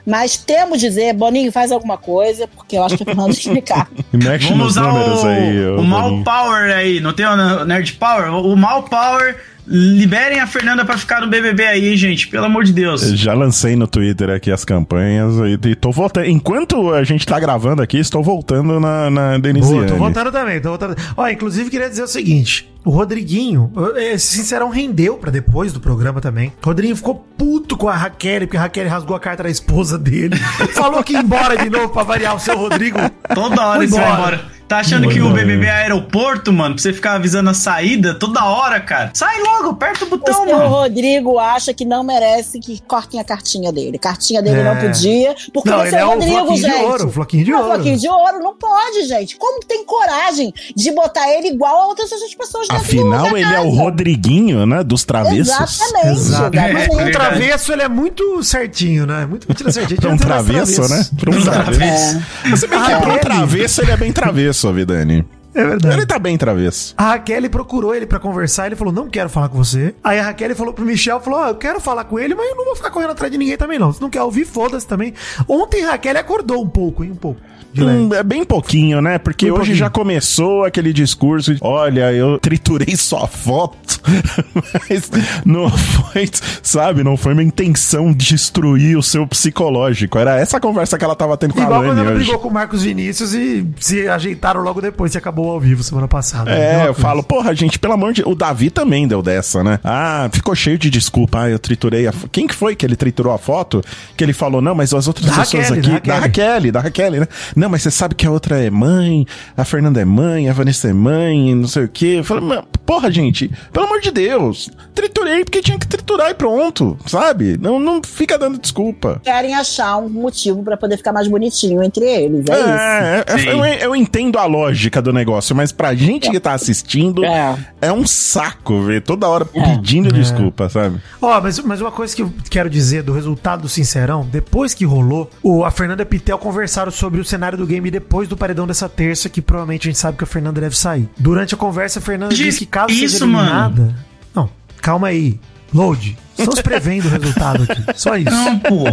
Mas temos de dizer, Boninho, faz alguma coisa, porque eu acho que tem que ficar. Mexe Vamos usar o, aí, o Mal Boninho. Power aí. Não tem o Nerd Power? O Mal Power. Liberem a Fernanda pra ficar no BBB aí, hein, gente. Pelo amor de Deus. Eu Já lancei no Twitter aqui as campanhas e, e tô voltando. Enquanto a gente tá gravando aqui, estou voltando na, na Denisiane. Boa, tô voltando também, tô voltando. Ó, inclusive queria dizer o seguinte: o Rodriguinho, esse sincerão rendeu pra depois do programa também. O Rodriguinho ficou puto com a Raquel, porque a Raquel rasgou a carta da esposa dele. Falou que ia embora de novo pra variar o seu Rodrigo. Toda hora vai embora. Tá achando que o. BBB é aeroporto, mano? Pra você ficar avisando a saída toda hora, cara. Sai logo, aperta o O botão, seu mano. Rodrigo acha que não merece que cortem a cartinha dele. Cartinha dele É. não podia, porque Não, ele é é o Rodrigo, floquinho de gente. ouro, o floquinho de Não, ouro. floquinho de ouro não pode, gente. Como tem coragem de botar ele igual a outras pessoas dentro Afinal, da ele é o casa? Rodriguinho, né? Dos travessos. Exatamente. Exato. exatamente. Um verdade. travesso, ele é muito certinho, né? Muito mentira certinho. Pra um é travesso, né? Pra um travesso. Se bem que Ah, pra um ele. travesso, ele é bem travesso, a Vidani. É verdade. Ele tá bem travesso. A Raquel procurou ele pra conversar, ele falou: "Não quero falar com você". Aí a Raquel falou pro Michel, falou: "Ó, eu quero falar com ele, mas eu não vou ficar correndo atrás de ninguém também não. Se não quer ouvir, foda-se também". Ontem a Raquel acordou um pouco, hein, um pouco. De. Hum, é bem pouquinho, né? Porque Bem hoje pouquinho. já começou aquele discurso de, olha, eu triturei sua foto, mas não foi, sabe, não foi minha intenção destruir o seu psicológico. Era essa conversa que ela tava tendo com a Igual quando ela brigou com o Marcos Vinícius e se ajeitaram logo depois, que acabou ao vivo semana passada. É, eu falo, porra, gente, pelo amor de O Davi também deu dessa, né? Ah, ficou cheio de desculpa. Ah, eu triturei a. Quem que foi que ele triturou a foto? Que ele falou, não, mas as outras Da pessoas Raquel, aqui. da Da Raquel. Raquel, da Raquel, né? Não, mas você sabe que a outra é mãe, a Fernanda é mãe, a Vanessa é mãe, não sei o quê. Eu falei, "Mas, porra, gente, pelo amor de Deus, triturei porque tinha que triturar e pronto, sabe? Não, não fica dando desculpa. Querem achar um motivo pra poder ficar mais bonitinho entre eles. É, isso. É, é, Sim. eu, eu entendo a lógica do negócio, mas pra gente que tá assistindo, É. é, um saco ver toda hora pedindo desculpa, sabe? Ó, mas, mas uma coisa que eu quero dizer do resultado do Sincerão, depois que rolou, o, a Fernanda e a Pitel conversaram sobre o cenário do game depois do paredão dessa terça, que provavelmente a gente sabe que a Fernanda deve sair. Durante a conversa, a Fernanda Diz disse que caso isso, seja eliminada... Não, calma aí. Load. Estamos prevendo o resultado aqui. Só isso. Não, pô.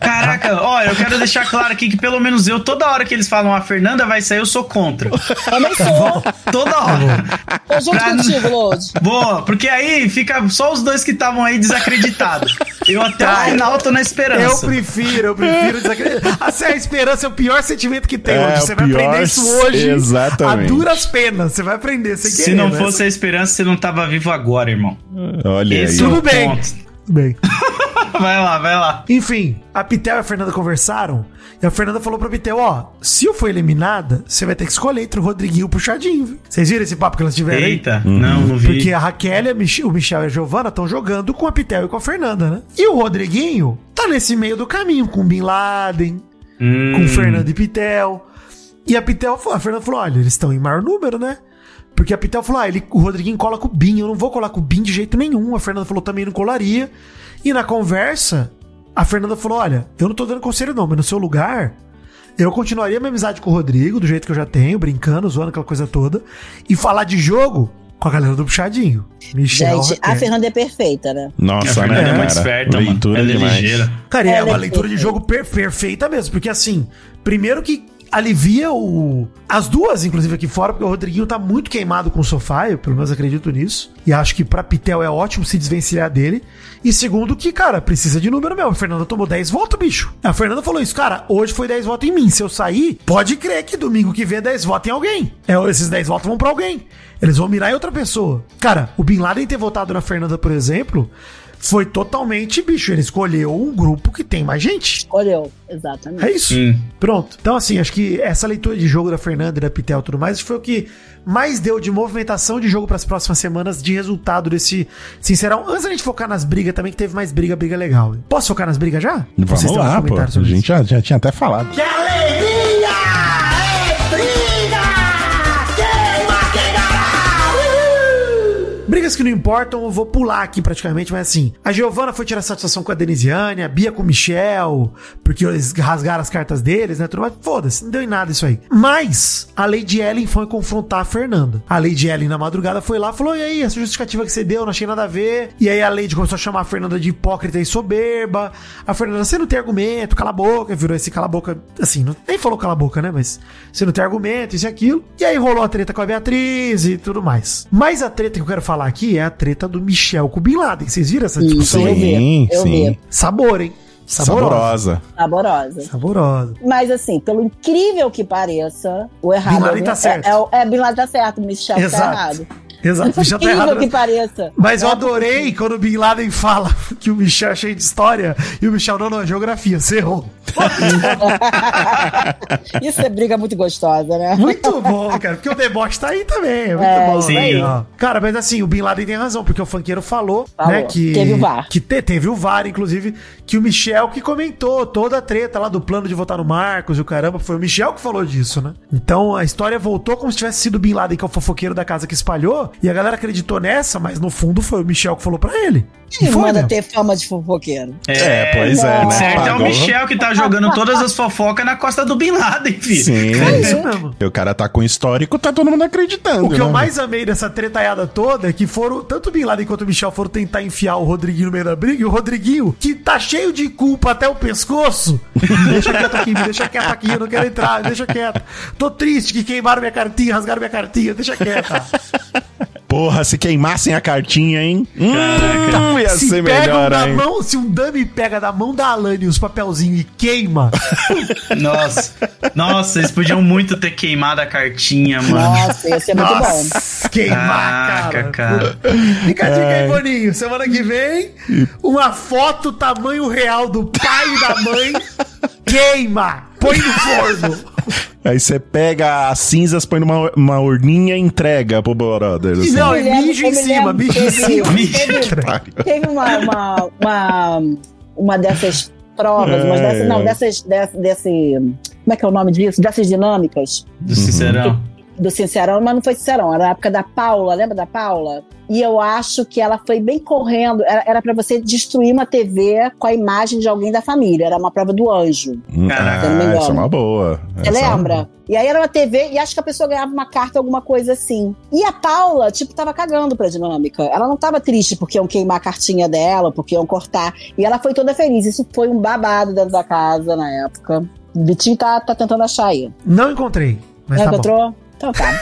Caraca, ó, eu quero deixar claro aqui que pelo menos eu, toda hora que eles falam a Fernanda vai sair, eu sou contra. Também sou. Toda hora. Tô junto Pra- contigo, Lodi. Boa, porque aí fica só os dois que estavam aí desacreditados. Eu até o final tô na Eu esperança. prefiro, eu prefiro desacreditar. Assim, a esperança é o pior sentimento que tem, É, o Você vai pior, aprender isso hoje. exatamente. A duras penas. Você vai aprender. Sem Se querer, não né? fosse a esperança, você não tava vivo agora, irmão. Olha Esse aí. é Tudo bem. ponto. Tudo bem. Vai lá, vai lá. Enfim, a Pitel e a Fernanda conversaram e a Fernanda falou pra Pitel, ó, se eu for eliminada, você vai ter que escolher entre o Rodriguinho e o Puxadinho. viu? Vocês viram esse papo que elas tiveram aí? Eita, não, não vi. Porque a Raquel, a Mich- o Michel e a Giovana estão jogando com a Pitel e com a Fernanda, né? E o Rodriguinho tá nesse meio do caminho, com o Bin Laden, Hum, com Fernanda e Pitel. E a Pitel, a Fernanda falou: olha, eles estão em maior número, né? Porque a Pitel falou: ah, ele, o Rodriguinho cola com o Bin, eu não vou colar com o Bin de jeito nenhum. A Fernanda falou também não colaria. E na conversa, a Fernanda falou: olha, eu não tô dando conselho, não, mas no seu lugar. Eu continuaria minha amizade com o Rodrigo, do jeito que eu já tenho, brincando, zoando aquela coisa toda, e falar de jogo com a galera do Puxadinho. Michel, Gente, a. Fernanda é perfeita, né? a Nossa, Fernanda né, é muito esperta, mano. Leitura Ela é ligeira. Cara, e é Ela uma é leitura de perfeita. jogo per- perfeita mesmo, porque assim, primeiro que alivia o. As duas, inclusive, aqui fora, porque o Rodriguinho tá muito queimado com o sofá, eu pelo menos acredito nisso. E acho que pra Pitel é ótimo se desvencilhar dele. E segundo, que, cara, precisa de número mesmo. A Fernanda tomou 10 votos, bicho. A Fernanda falou isso, cara, hoje foi 10 votos em mim. Se eu sair, pode crer que domingo que vem é 10 votos em alguém. É, esses 10 votos vão pra alguém. Eles vão mirar em outra pessoa. Cara, o Bin Laden ter votado na Fernanda, por exemplo, foi totalmente, bicho, ele escolheu um grupo que tem mais gente. Escolheu, exatamente. É isso. Sim. Pronto. Então, assim, acho que essa leitura de jogo da Fernanda e da Pitel e tudo mais foi o que mais deu de movimentação de jogo para as próximas semanas, de resultado desse Sincerão. Antes da gente focar nas brigas também, que teve mais briga, briga legal. Posso focar nas brigas já? Vamos Vocês lá, pô. A gente já, já tinha até falado. Que alegria! Brigas que não importam, eu vou pular aqui praticamente, mas assim, a Giovana foi tirar satisfação com a Denisiane, a Bia com o Michel, porque eles rasgaram as cartas deles, né? Tudo mais. Foda-se, não deu em nada isso aí. Mas a Lady Ellen foi confrontar a Fernanda. A Lady Ellen na madrugada foi lá, falou: e aí, essa justificativa que você deu, não achei nada a ver. E aí a Lady começou a chamar a Fernanda de hipócrita e soberba. A Fernanda, você não tem argumento, cala a boca, virou esse cala a boca, assim, não, nem falou cala a boca, né? Mas você não tem argumento, isso e aquilo. E aí rolou a treta com a Beatriz e tudo mais. Mas a treta que eu quero falar aqui é a treta do Michel com o Bin Laden. Vocês viram essa discussão? eu vi, Sim, eu sim. vi. Sabor, hein? Saborosa. Saborosa. Saborosa. Mas assim, pelo incrível que pareça, o errado. Bin Laden é- tá certo. É, é, o- é, Bin Laden tá certo, o Michel tá Exato. errado. Exato, já tá errado. que pareça. Mas eu É adorei quando o Bin Laden fala que o Michel é cheio de história e o Michel, não, não, é geografia, você errou. Isso é briga muito gostosa, né? Muito bom, cara, porque o deboche tá aí também, é muito É, bom. sim. né? Ó. Cara, mas assim, o Bin Laden tem razão, porque o funkeiro falou, Falou. né, que... Teve o VAR. Que te- teve o VAR, inclusive, que o Michel que comentou toda a treta lá do plano de votar no Marcos e o caramba, foi o Michel que falou disso, né? Então a história voltou como se tivesse sido o Bin Laden, que é o fofoqueiro da casa que espalhou, e a galera acreditou nessa, mas no fundo foi o Michel que falou pra ele. E foi, manda né? ter fama de fofoqueiro? É, pois é, né? Certo, é o Pagou. Michel que tá jogando todas as fofocas na costa do Bin Laden, filho. Sim. É isso mesmo. E o cara tá com histórico, tá todo mundo acreditando. O que né? eu mais amei dessa tretaiada toda é que foram, tanto o Bin Laden quanto o Michel foram tentar enfiar o Rodriguinho no meio da briga, e o Rodriguinho, que tá cheio de culpa até o pescoço, deixa quieto aqui, me deixa quieto aqui, eu não quero entrar, me deixa quieto. Tô triste que queimaram minha cartinha, rasgaram minha cartinha, deixa quieto. Porra, se queimassem a cartinha, hein? Hum, ia se ser pegam melhor, da hein? mão, se um dummy pega da mão da Alane os papelzinhos e queima, Nossa. Nossa, eles podiam muito ter queimado a cartinha, mano. Nossa, ia ser muito bom. queimar, Caraca, cara. cara. Fica a dica aí, Boninho. Semana que vem, uma foto tamanho real do pai e da mãe queima. Põe no forno. Aí você pega as cinzas, põe numa uma urninha e entrega pro brother. Assim. não, lembro- mijo em cima, mijo em cima. Teve, teve uma, uma, uma, uma dessas provas, É, dessas, não, é. dessas, desse, desse, como é que é o nome disso? Dessas dinâmicas Do Sincerão. Do Sincerão, mas não foi Sincerão, era na época da Paula, lembra da Paula? E eu acho que ela foi bem correndo, era, era para você destruir uma TV com a imagem de alguém da família, era uma prova do anjo. Hum, Caraca, me ah, essa é uma boa. Você Essa é uma- lembra? E aí era uma TV e acho que a pessoa ganhava uma carta, alguma coisa assim. E a Paula, tipo, tava cagando pra dinâmica. Ela não tava triste porque iam queimar a cartinha dela, porque iam cortar. E ela foi toda feliz. Isso foi um babado dentro da casa na época. O Bitinho tá, tá tentando achar aí. Não encontrei, mas Não tá bom. Então tá.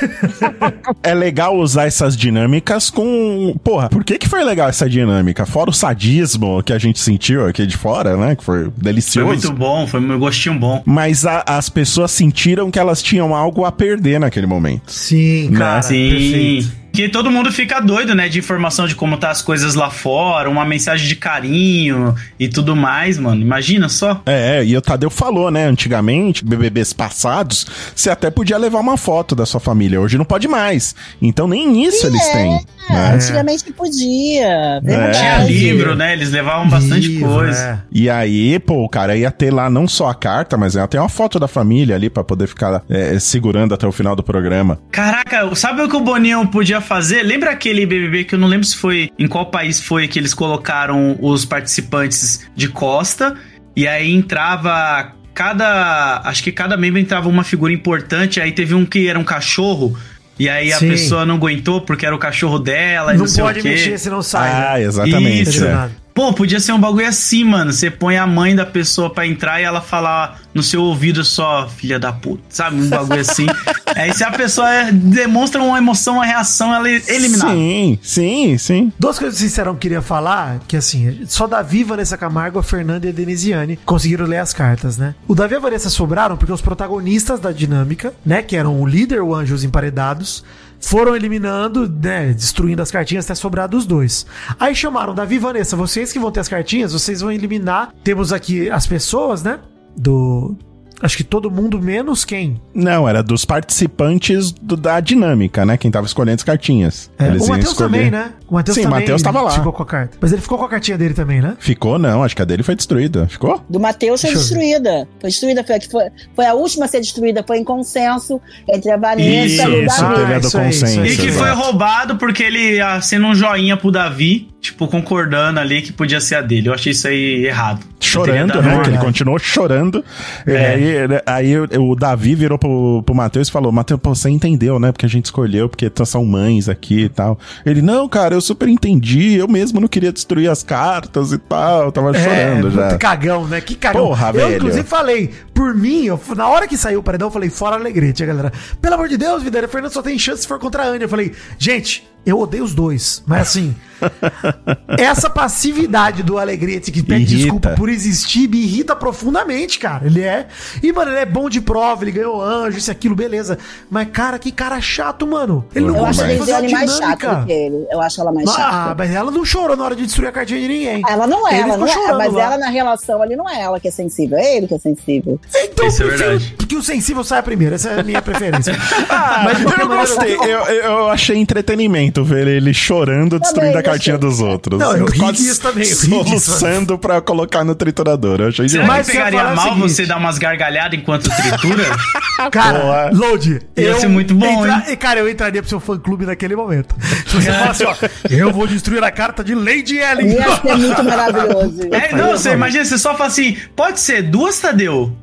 É legal usar essas dinâmicas com. Porra, por que, que foi legal essa dinâmica? Fora o sadismo que a gente sentiu aqui de fora, né? Que foi Foi delicioso. muito bom, foi um gostinho bom. Mas a- as pessoas sentiram que elas tinham algo a perder naquele momento. Sim, Né? cara, Sim. perfeito. Que todo mundo fica doido, né? De informação de como tá as coisas lá fora, uma mensagem de carinho e tudo mais, mano. Imagina só. É, e o Tadeu falou, né? Antigamente, BBBs passados, você até podia levar uma foto da sua família. Hoje não pode mais. Então nem isso eles têm. É, né? antigamente podia. Verdade. Tinha livro, né? Eles levavam bastante Livro, coisa. é. E aí, pô, o cara ia ter lá não só a carta, mas ia ter uma foto da família ali pra poder ficar é, segurando até o final do programa. Caraca, sabe o que o Boninho podia fazer? Lembra aquele BBB que eu não lembro se foi em qual país foi que eles colocaram os participantes de costa e aí entrava cada, acho que cada membro entrava uma figura importante, aí teve um que era um cachorro e aí a Sim. pessoa não aguentou porque era o cachorro dela e não, Não sei pode o quê. mexer, senão sai. Ah, né? exatamente. Isso. é. Pô, podia ser um bagulho assim, mano. Você põe a mãe da pessoa pra entrar e ela falar no seu ouvido só, filha da puta, sabe? Um bagulho assim. Aí se a pessoa demonstra uma emoção, uma reação, ela é eliminada. Sim, sim, sim. Duas coisas que o Sincerão queria falar, que assim, só Davi, Vanessa Camargo, a Fernanda e a Denisiane conseguiram ler as cartas, né? O Davi e a Vanessa sobraram porque os protagonistas da dinâmica, né, que eram o líder, o anjo e os emparedados, foram eliminando, né, destruindo as cartinhas até sobrar dos dois. Aí chamaram Davi e Vanessa, vocês que vão ter as cartinhas, vocês vão eliminar. Temos aqui as pessoas, né, do... Acho que todo mundo menos quem? Não, era dos participantes do- da dinâmica, né? Quem tava escolhendo as cartinhas. É, Eles o Matheus escolher- também, né? O Matheus Sim, o também Matheus tava lá. ficou com a carta. Mas ele ficou com a cartinha dele também, né? Ficou, não. Acho que a dele foi destruída. Ficou? Do Matheus foi destruída. Foi destruída, foi, a que foi, foi a última a ser destruída. Foi em consenso entre a Vanessa Isso, e o isso, Davi. teve a do isso aí, isso consenso. aí. E que foi roubado porque ele acendeu um joinha pro Davi, tipo, concordando ali que podia ser a dele. Eu achei isso aí errado. Chorando, né? Que ele continuou chorando. É. Aí, ele- aí o Davi virou pro, pro Matheus e falou: Matheus, você entendeu, né? Porque a gente escolheu, porque t- são mães aqui e tal. Ele, não, cara, eu super entendi. Eu mesmo não queria destruir as cartas e tal. Eu tava chorando é, já. puta cagão, né? Que cagão. Porra, eu, velho. inclusive, falei, por mim, eu- na hora que saiu o paredão, eu falei, fora alegrete, a galera. Pelo amor de Deus, Videira, Fernando só tem chance se for contra a Anya. Eu falei, gente, eu odeio os dois. Mas assim, essa passividade do Alegrete que pede Irrita. desculpa por existir me irrita profundamente, cara. Ele é. E, mano, ele é bom de prova, ele ganhou anjo, isso e aquilo, beleza. Mas, cara, que cara chato, mano. Ele não Eu acho a consegue fazer a Lisiane mais chata dinâmica. do que ele. Eu acho ela mais Ah, chata. mas ela não chorou na hora de destruir a cartinha de ninguém. Ela não é, Ele ela não é. Mas lá. ela na relação ali não é ela que é sensível, é ele que é sensível. Então, Isso é eu verdade. que o sensível saia primeiro. Essa é a minha preferência. Ah, Mas eu maneira, gostei. Eu, eu achei entretenimento ver ele chorando, destruindo a cartinha gostei. dos outros. Não, eu ri Quase disso também, eu ri. Soluçando pra colocar no triturador. Eu achei demais. Mas pegaria mal você dar umas gargalhadas enquanto tritura? Cara, Boa. Load. Ia ser muito bom, e, Cara, eu entraria pro seu fã clube naquele momento. Se você fala assim, ó, eu vou destruir a carta de Lady Ellen. Ia ser muito maravilhoso. É, não, você imagina, você só fala assim, pode ser duas, Tadeu?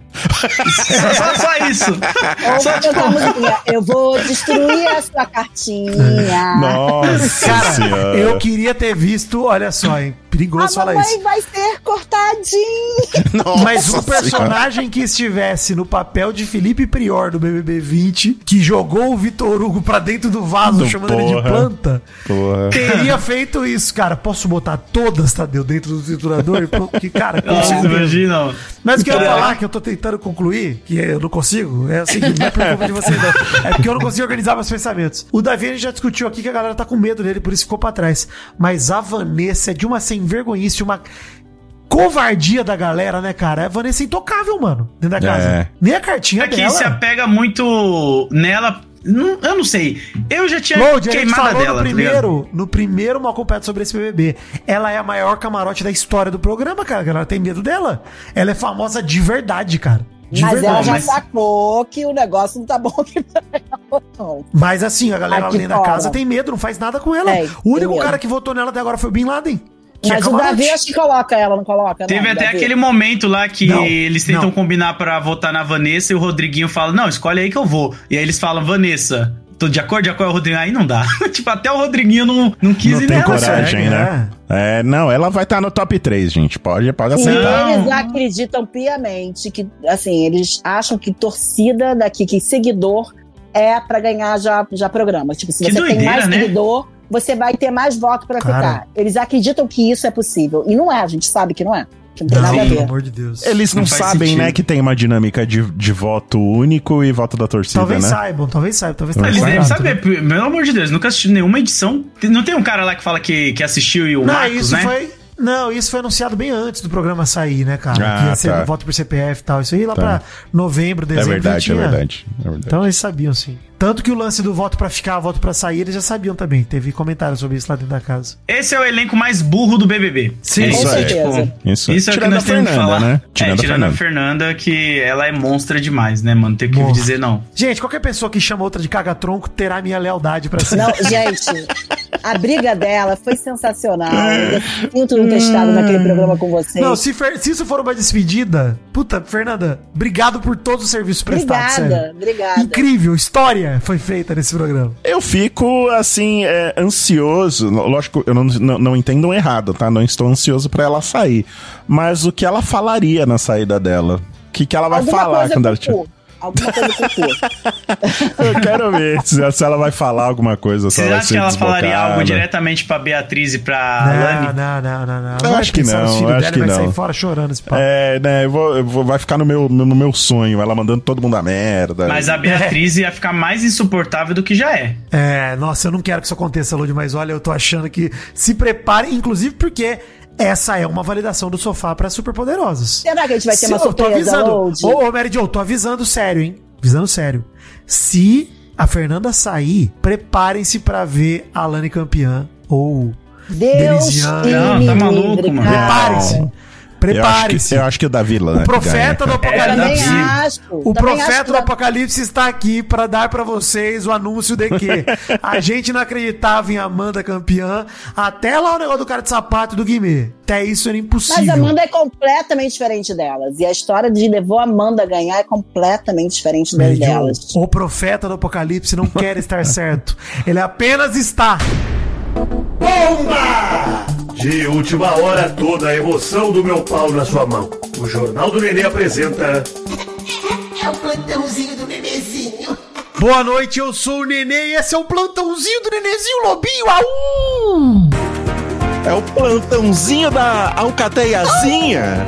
Só, só, isso. Ou Só, vou tipo. Eu vou destruir a sua cartinha. Nossa Cara, senhora. eu queria ter visto, olha só, hein? A Perigoso falar isso. vai ser cortadinha. Nossa Mas o Senhora. personagem que estivesse no papel de Felipe Prior do BBB 20, que jogou o Vitor Hugo pra dentro do vaso, Do chamando ele de porra. planta, Porra. teria feito isso, cara. Posso botar todas, Tadeu, dentro do triturador? Porque, cara, Nossa, imagina. Mas o que eu ia falar, que eu tô tentando concluir, que eu não consigo, é o seguinte, não é por culpa de vocês, não. É porque eu não consigo organizar meus pensamentos. O Davi a gente já discutiu aqui que a galera tá com medo dele, por isso ficou pra trás. Mas a Vanessa é de uma sem vergonhice, uma covardia da galera, né, cara? A Vanessa é intocável, mano, dentro da casa. É. Nem a cartinha É que dela. se apega muito nela. não- Eu não sei. Eu já tinha Load, a gente queimada falou dela, no tá ligado? primeiro, no primeiro mal completo sobre esse BBB. Ela é a maior camarote da história do programa, cara. A galera tem medo dela. Ela é famosa de verdade, cara. De Mas verdade. ela já mas- sacou que o negócio não tá bom aqui pra ela, não. Mas assim, a galera Aqui além da casa tem medo, não faz nada com ela. Tem, o único cara que votou nela até agora foi o Bin Laden. Que Mas é o. Davi acho que coloca ela, não coloca? Teve não, até Davi? aquele momento lá que Não, eles tentam não. combinar pra votar na Vanessa e o Rodriguinho fala: Não, escolhe aí que eu vou. E aí eles falam: Vanessa, tô de acordo? De acordo, Rodriguinho? Aí não dá. tipo, até o Rodriguinho não, não quis Não ir tem nela. coragem, segue, né? É, não, ela vai estar no top 3, gente. Pode, pode E aceitar. Não. eles acreditam piamente que, assim, eles acham que torcida daqui, que seguidor é pra ganhar já, já programa. Tipo, se Que você tem doideira, mais né? seguidor, você vai ter mais voto pra Cara. ficar. Eles acreditam que isso é possível. E não é, a gente sabe que não é. Que não tem Não, nada a pelo ver. amor de Deus. Eles não, Não sabem, sentido. né, que tem uma dinâmica de, de voto único e voto da torcida, Talvez né? saibam, talvez saibam, talvez Eles Eles devem né? saber, pelo amor de Deus, nunca assisti nenhuma edição. Não tem um cara lá que fala que, que assistiu e o Não, Marcos, isso né? foi. Não, isso foi anunciado bem antes do programa sair, né, cara? Ah, que ia ser tá. voto por CPF e tal. Isso aí lá Tá. pra novembro, É dezembro. já verdade, é verdade, é verdade. Então eles sabiam, sim. Tanto que o lance do voto pra ficar, voto pra sair, eles já sabiam também. Teve comentários sobre isso lá dentro da casa. Esse é o elenco mais burro do BBB. Sim, Isso Com é. certeza. Isso, Isso é o que Tirando nós temos que Fernanda, falar. né? é, Tirando a tirando a Fernanda. Fernanda, que ela é monstra demais, né, mano? Tem que dizer não. Gente, qualquer pessoa que chama outra de caga-tronco terá minha lealdade pra sempre. Não, gente, a briga dela foi sensacional. Eu sinto testado naquele programa com vocês. Não, se, fer- se isso for uma despedida, puta, Fernanda, obrigado por todos os serviços prestados. obrigada, obrigada. Incrível, história, campanha foi feita nesse programa? Eu fico, assim, é, ansioso. Lógico, eu não, não, não entendo errado, tá? Não estou ansioso pra ela sair. Mas o que ela falaria na saída dela? O que, que ela vai Alguma falar quando ela tiver. Alguma coisa com cu. Eu quero ver se, ela vai falar alguma coisa. acham ser que ela falaria desbocada. algo diretamente pra Beatriz e pra Não, Lani? não, não, não, não. Eu Vai acho que pensar não, eu acho dela que vai sair fora chorando esse papo. É, né, eu vou, eu vou- vai ficar no meu, no meu sonho, ela mandando todo mundo a merda. Mas a Beatriz ia ficar mais insuportável do que já é. É, nossa, eu não quero que isso aconteça, Lud, mas olha, eu tô achando que se prepare, inclusive porque essa é uma validação do sofá pra superpoderosos. Será que a gente vai ter Se- uma eu tô surpresa, avisando. Ô, ô, Mary Jo, tô avisando sério, hein? Avisando sério. Se a Fernanda sair, preparem-se pra ver a Lani campeã ou Deus Denisiane. que Não, tá maluco, mano. cara. Preparem-se. Eu acho, que, eu acho que o Davi Lan O profeta do Apocalipse. acho. O profeta do Apocalipse está aqui para dar para vocês o anúncio de que a gente não acreditava em Amanda campeã até lá o negócio do cara de sapato e do Guimê. Até isso era impossível. Mas a Amanda é completamente diferente delas. E a história de levou a Amanda a ganhar é completamente diferente Jo, delas. o profeta do Apocalipse não quer estar certo. Ele apenas está. Bomba! De última hora, toda a emoção do meu pau na sua mão. O Jornal do Nenê apresenta. É o plantãozinho do bebezinho. Boa noite, eu sou o Nenê e esse é o plantãozinho do Nenezinho Lobinho. Aú! É o plantãozinho da Alcateiazinha.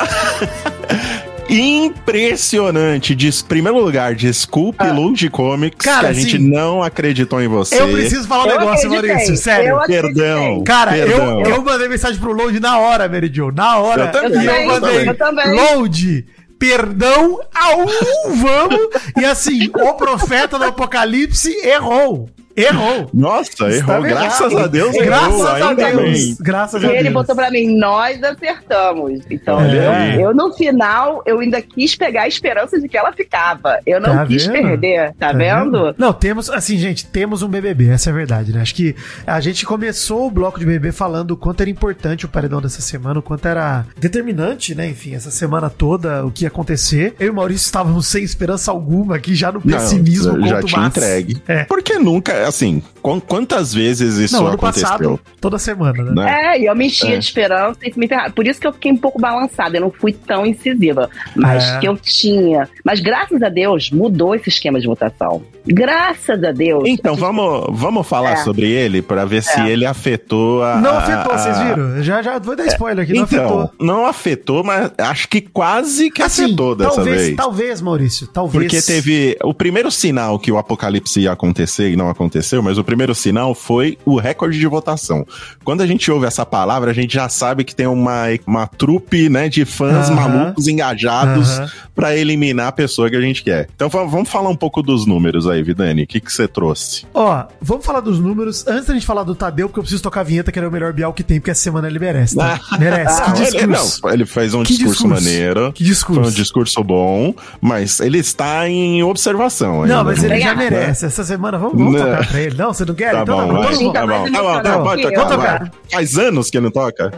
Impressionante. Diz, primeiro lugar, desculpe, Load Comics, Cara, que a gente assim, não acreditou em você. Eu preciso falar um Eu negócio, acreditei, Maurício. Sério. eu. Perdão. Cara, eu, Perdão. eu mandei mensagem pro Load na hora, Mary Jo, na hora. Eu também, eu eu mandei, também, eu também. Load, perdão, au, vamos. E assim, o profeta do apocalipse errou. Errou. Nossa, errou. Tá Graças errado. a Deus, Graças errou. a Deus. bem. Graças a E Deus. ele botou pra mim, nós acertamos. Então, É. eu, eu, no final, eu ainda quis pegar a esperança de que ela ficava. Eu não Tá quis vendo? perder, tá, vendo? Não, temos, assim, gente, temos um BBB, essa é a verdade, né? Acho que a gente começou o bloco de BBB falando o quanto era importante o paredão dessa semana, o quanto era determinante, né? Enfim, essa semana toda, o que ia acontecer. Eu e o Maurício estávamos sem esperança alguma aqui, já no pessimismo Não, já o tinha entregue. É. Porque nunca, assim, quan- quantas vezes isso Não, ano aconteceu? passado, toda semana, né? Né? É, e eu me enchia É. de esperança e me ferrava. Por isso que eu fiquei um pouco balançada, eu não fui tão incisiva. Mas É. que eu tinha. Mas graças a Deus, mudou esse esquema de votação. Graças a Deus. Então, vamos, vamos falar É. sobre ele pra ver se É. ele afetou a. Não afetou, a- vocês viram? Já, já vou dar spoiler aqui, não então, afetou. não afetou, mas acho que quase que afetou dessa Assim, talvez, vez. talvez, Maurício, talvez. Porque teve. O primeiro sinal que o apocalipse ia acontecer e não aconteceu, mas o primeiro sinal foi o recorde de votação. Quando a gente ouve essa palavra, a gente já sabe que tem uma, uma trupe né, de fãs malucos engajados pra eliminar a pessoa que a gente quer. Então va- vamos falar um pouco dos números aí, Vidani. O que que você trouxe? Ó, vamos falar dos números. Antes da gente falar do Tadeu, porque eu preciso tocar a vinheta, que ele é o melhor Bial que tem, porque essa semana ele merece, tá? merece. Que Ele, discurso. não, ele fez um Que discurso, discurso. maneiro. Que discurso. Foi um discurso bom, mas ele está em observação ainda. Não, mas ele já merece. Essa semana, vamos, vamos Né? Tocar pra ele. Não, você não quer? Tá então bom, tá bom. vai. Mundo- Tá bom, tá bom, tá bom, pode tocar, vai. Faz anos que ele não toca.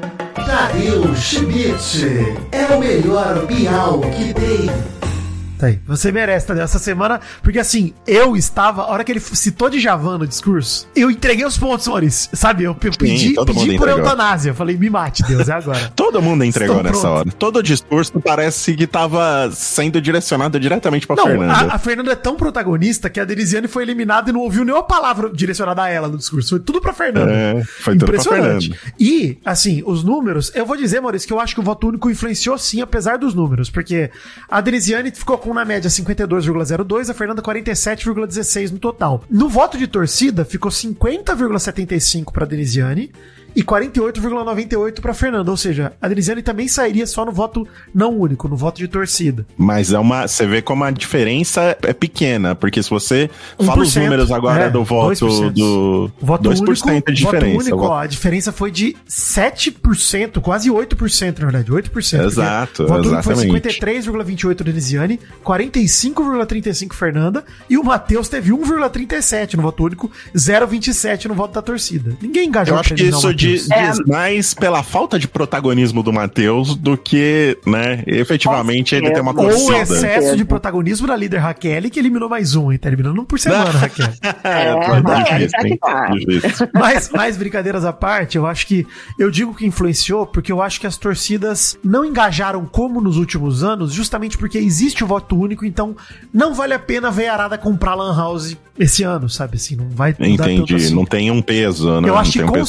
Dario Schmidt é o melhor Bial que tem. Tá aí. Você merece, Tadeu, essa semana, porque assim, eu estava, a hora que ele citou de Javan no discurso, eu entreguei os pontos, Maurício. Sabe, eu pe- pedi, todo pedi por eutanásia. Eu falei, me mate, Deus, é agora. Todo mundo entregou Estou nessa pronto. hora. Todo discurso parece que tava sendo direcionado diretamente pra Não, Fernanda. a, a Fernanda é tão protagonista que a Denisiane foi eliminada e não ouviu nenhuma palavra direcionada a ela no discurso. Foi tudo pra Fernanda. É, foi tudo pra Fernanda. E, assim, os números, eu vou dizer, Maurício, que eu acho que o voto único influenciou sim, apesar dos números, porque a Denisiane ficou com, na média, 52,02, a Fernanda 47,16 no total. No voto de torcida, ficou 50,75 pra Denisiane e 48,98 pra Fernanda, ou seja, a Denisiane também sairia só no voto não único, no voto de torcida. Mas é uma. Você vê como a diferença é pequena, porque se você fala os 1%, números agora é, do voto 2%. do. Voto 2% único, de diferença. Voto único, ó, a diferença foi de 7%, quase 8%, na verdade, 8%. porque Exato, Voto único foi exatamente. 53,28 Denisiane, 45,35 Fernanda, e o Matheus teve 1,37 no voto único, 0,27 no voto da torcida. Ninguém engajou Eu acho que o isso Matheus. Diz, É. diz mais pela falta de protagonismo do Matheus do que, né, efetivamente ele tem uma Ou Ou o torcida. excesso de protagonismo da líder Raquel, que eliminou mais um, hein? Tá eliminando um por semana, Raquel. É, tá Raquel, difícil, tá hein? que tá. Difícil. Mas, mais brincadeiras à parte, eu acho que. Eu digo que influenciou porque eu acho que as torcidas não engajaram como nos últimos anos, justamente porque existe o voto único, então não vale a pena ver a Arada comprar Lan House esse ano, sabe? Assim, não vai Entendi, assim. não tem um peso, né? Eu não acho que tem um peso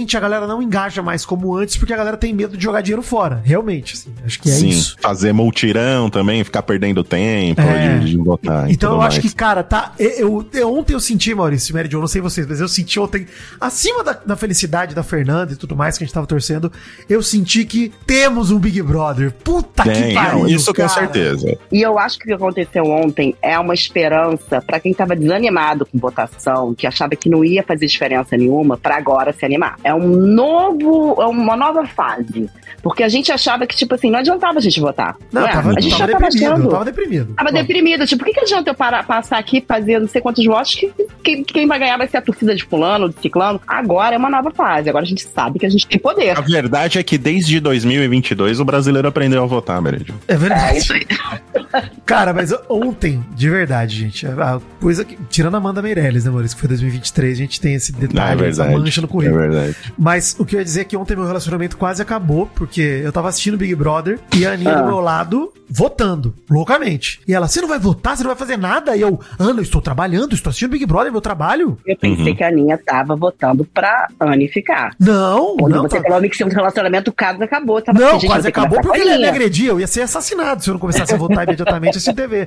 conceitualmente a galera não engaja mais como antes, porque a galera tem medo de jogar dinheiro fora. Realmente, assim. Acho que é Sim, isso. fazer multirão também, ficar perdendo tempo É. de, de votar. e Então eu acho mais. que, cara, tá. Eu, eu- ontem eu senti, Maurício, Mary Jo, não sei vocês, mas eu senti ontem, acima da, da felicidade da Fernanda e tudo mais que a gente tava torcendo, eu senti que temos um Big Brother. Puta Tem, que pariu. isso com cara. certeza. E eu acho que o que aconteceu ontem é uma esperança pra quem tava desanimado com votação, que achava que não ia fazer diferença nenhuma, pra agora se animar. É um novo, é uma nova fase. Porque a gente achava que, tipo assim, não adiantava a gente votar. Não, é? tava, a gente tava já tava deprimido, achando. tava deprimido. Tava Bom, deprimido. Tipo, por que, que adianta eu parar, passar aqui e fazer não sei quantos votos? Que, quem, quem vai ganhar vai ser a torcida de fulano, de ciclano. Agora é uma nova fase. Agora a gente sabe que a gente tem poder. A verdade é que desde 2022 o brasileiro aprendeu a votar, Meridio. É verdade. É isso aí. Cara, mas ontem, de verdade, gente, a coisa que. Tirando a Amanda Meirelles, né, Maurício? Que foi 2023, a gente tem esse Não, é detalhe, essa verdade. mancha no É currículo. verdade. Mas o que eu ia dizer é que ontem meu relacionamento quase acabou, porque eu tava assistindo Big Brother e a Aninha Ah. do meu lado votando, loucamente. E ela, você não vai votar, você não vai fazer nada? E eu, Ana, eu estou trabalhando, estou assistindo Big Brother, meu trabalho. Eu pensei Uhum. que a Aninha tava votando pra Anne ficar. Não, Quando não. você tá- falou que seu relacionamento, o caso acabou. Tava Não, assim, quase acabou porque ele ia me agredir. Eu ia ser assassinado se eu não começasse a votar imediatamente assim TV.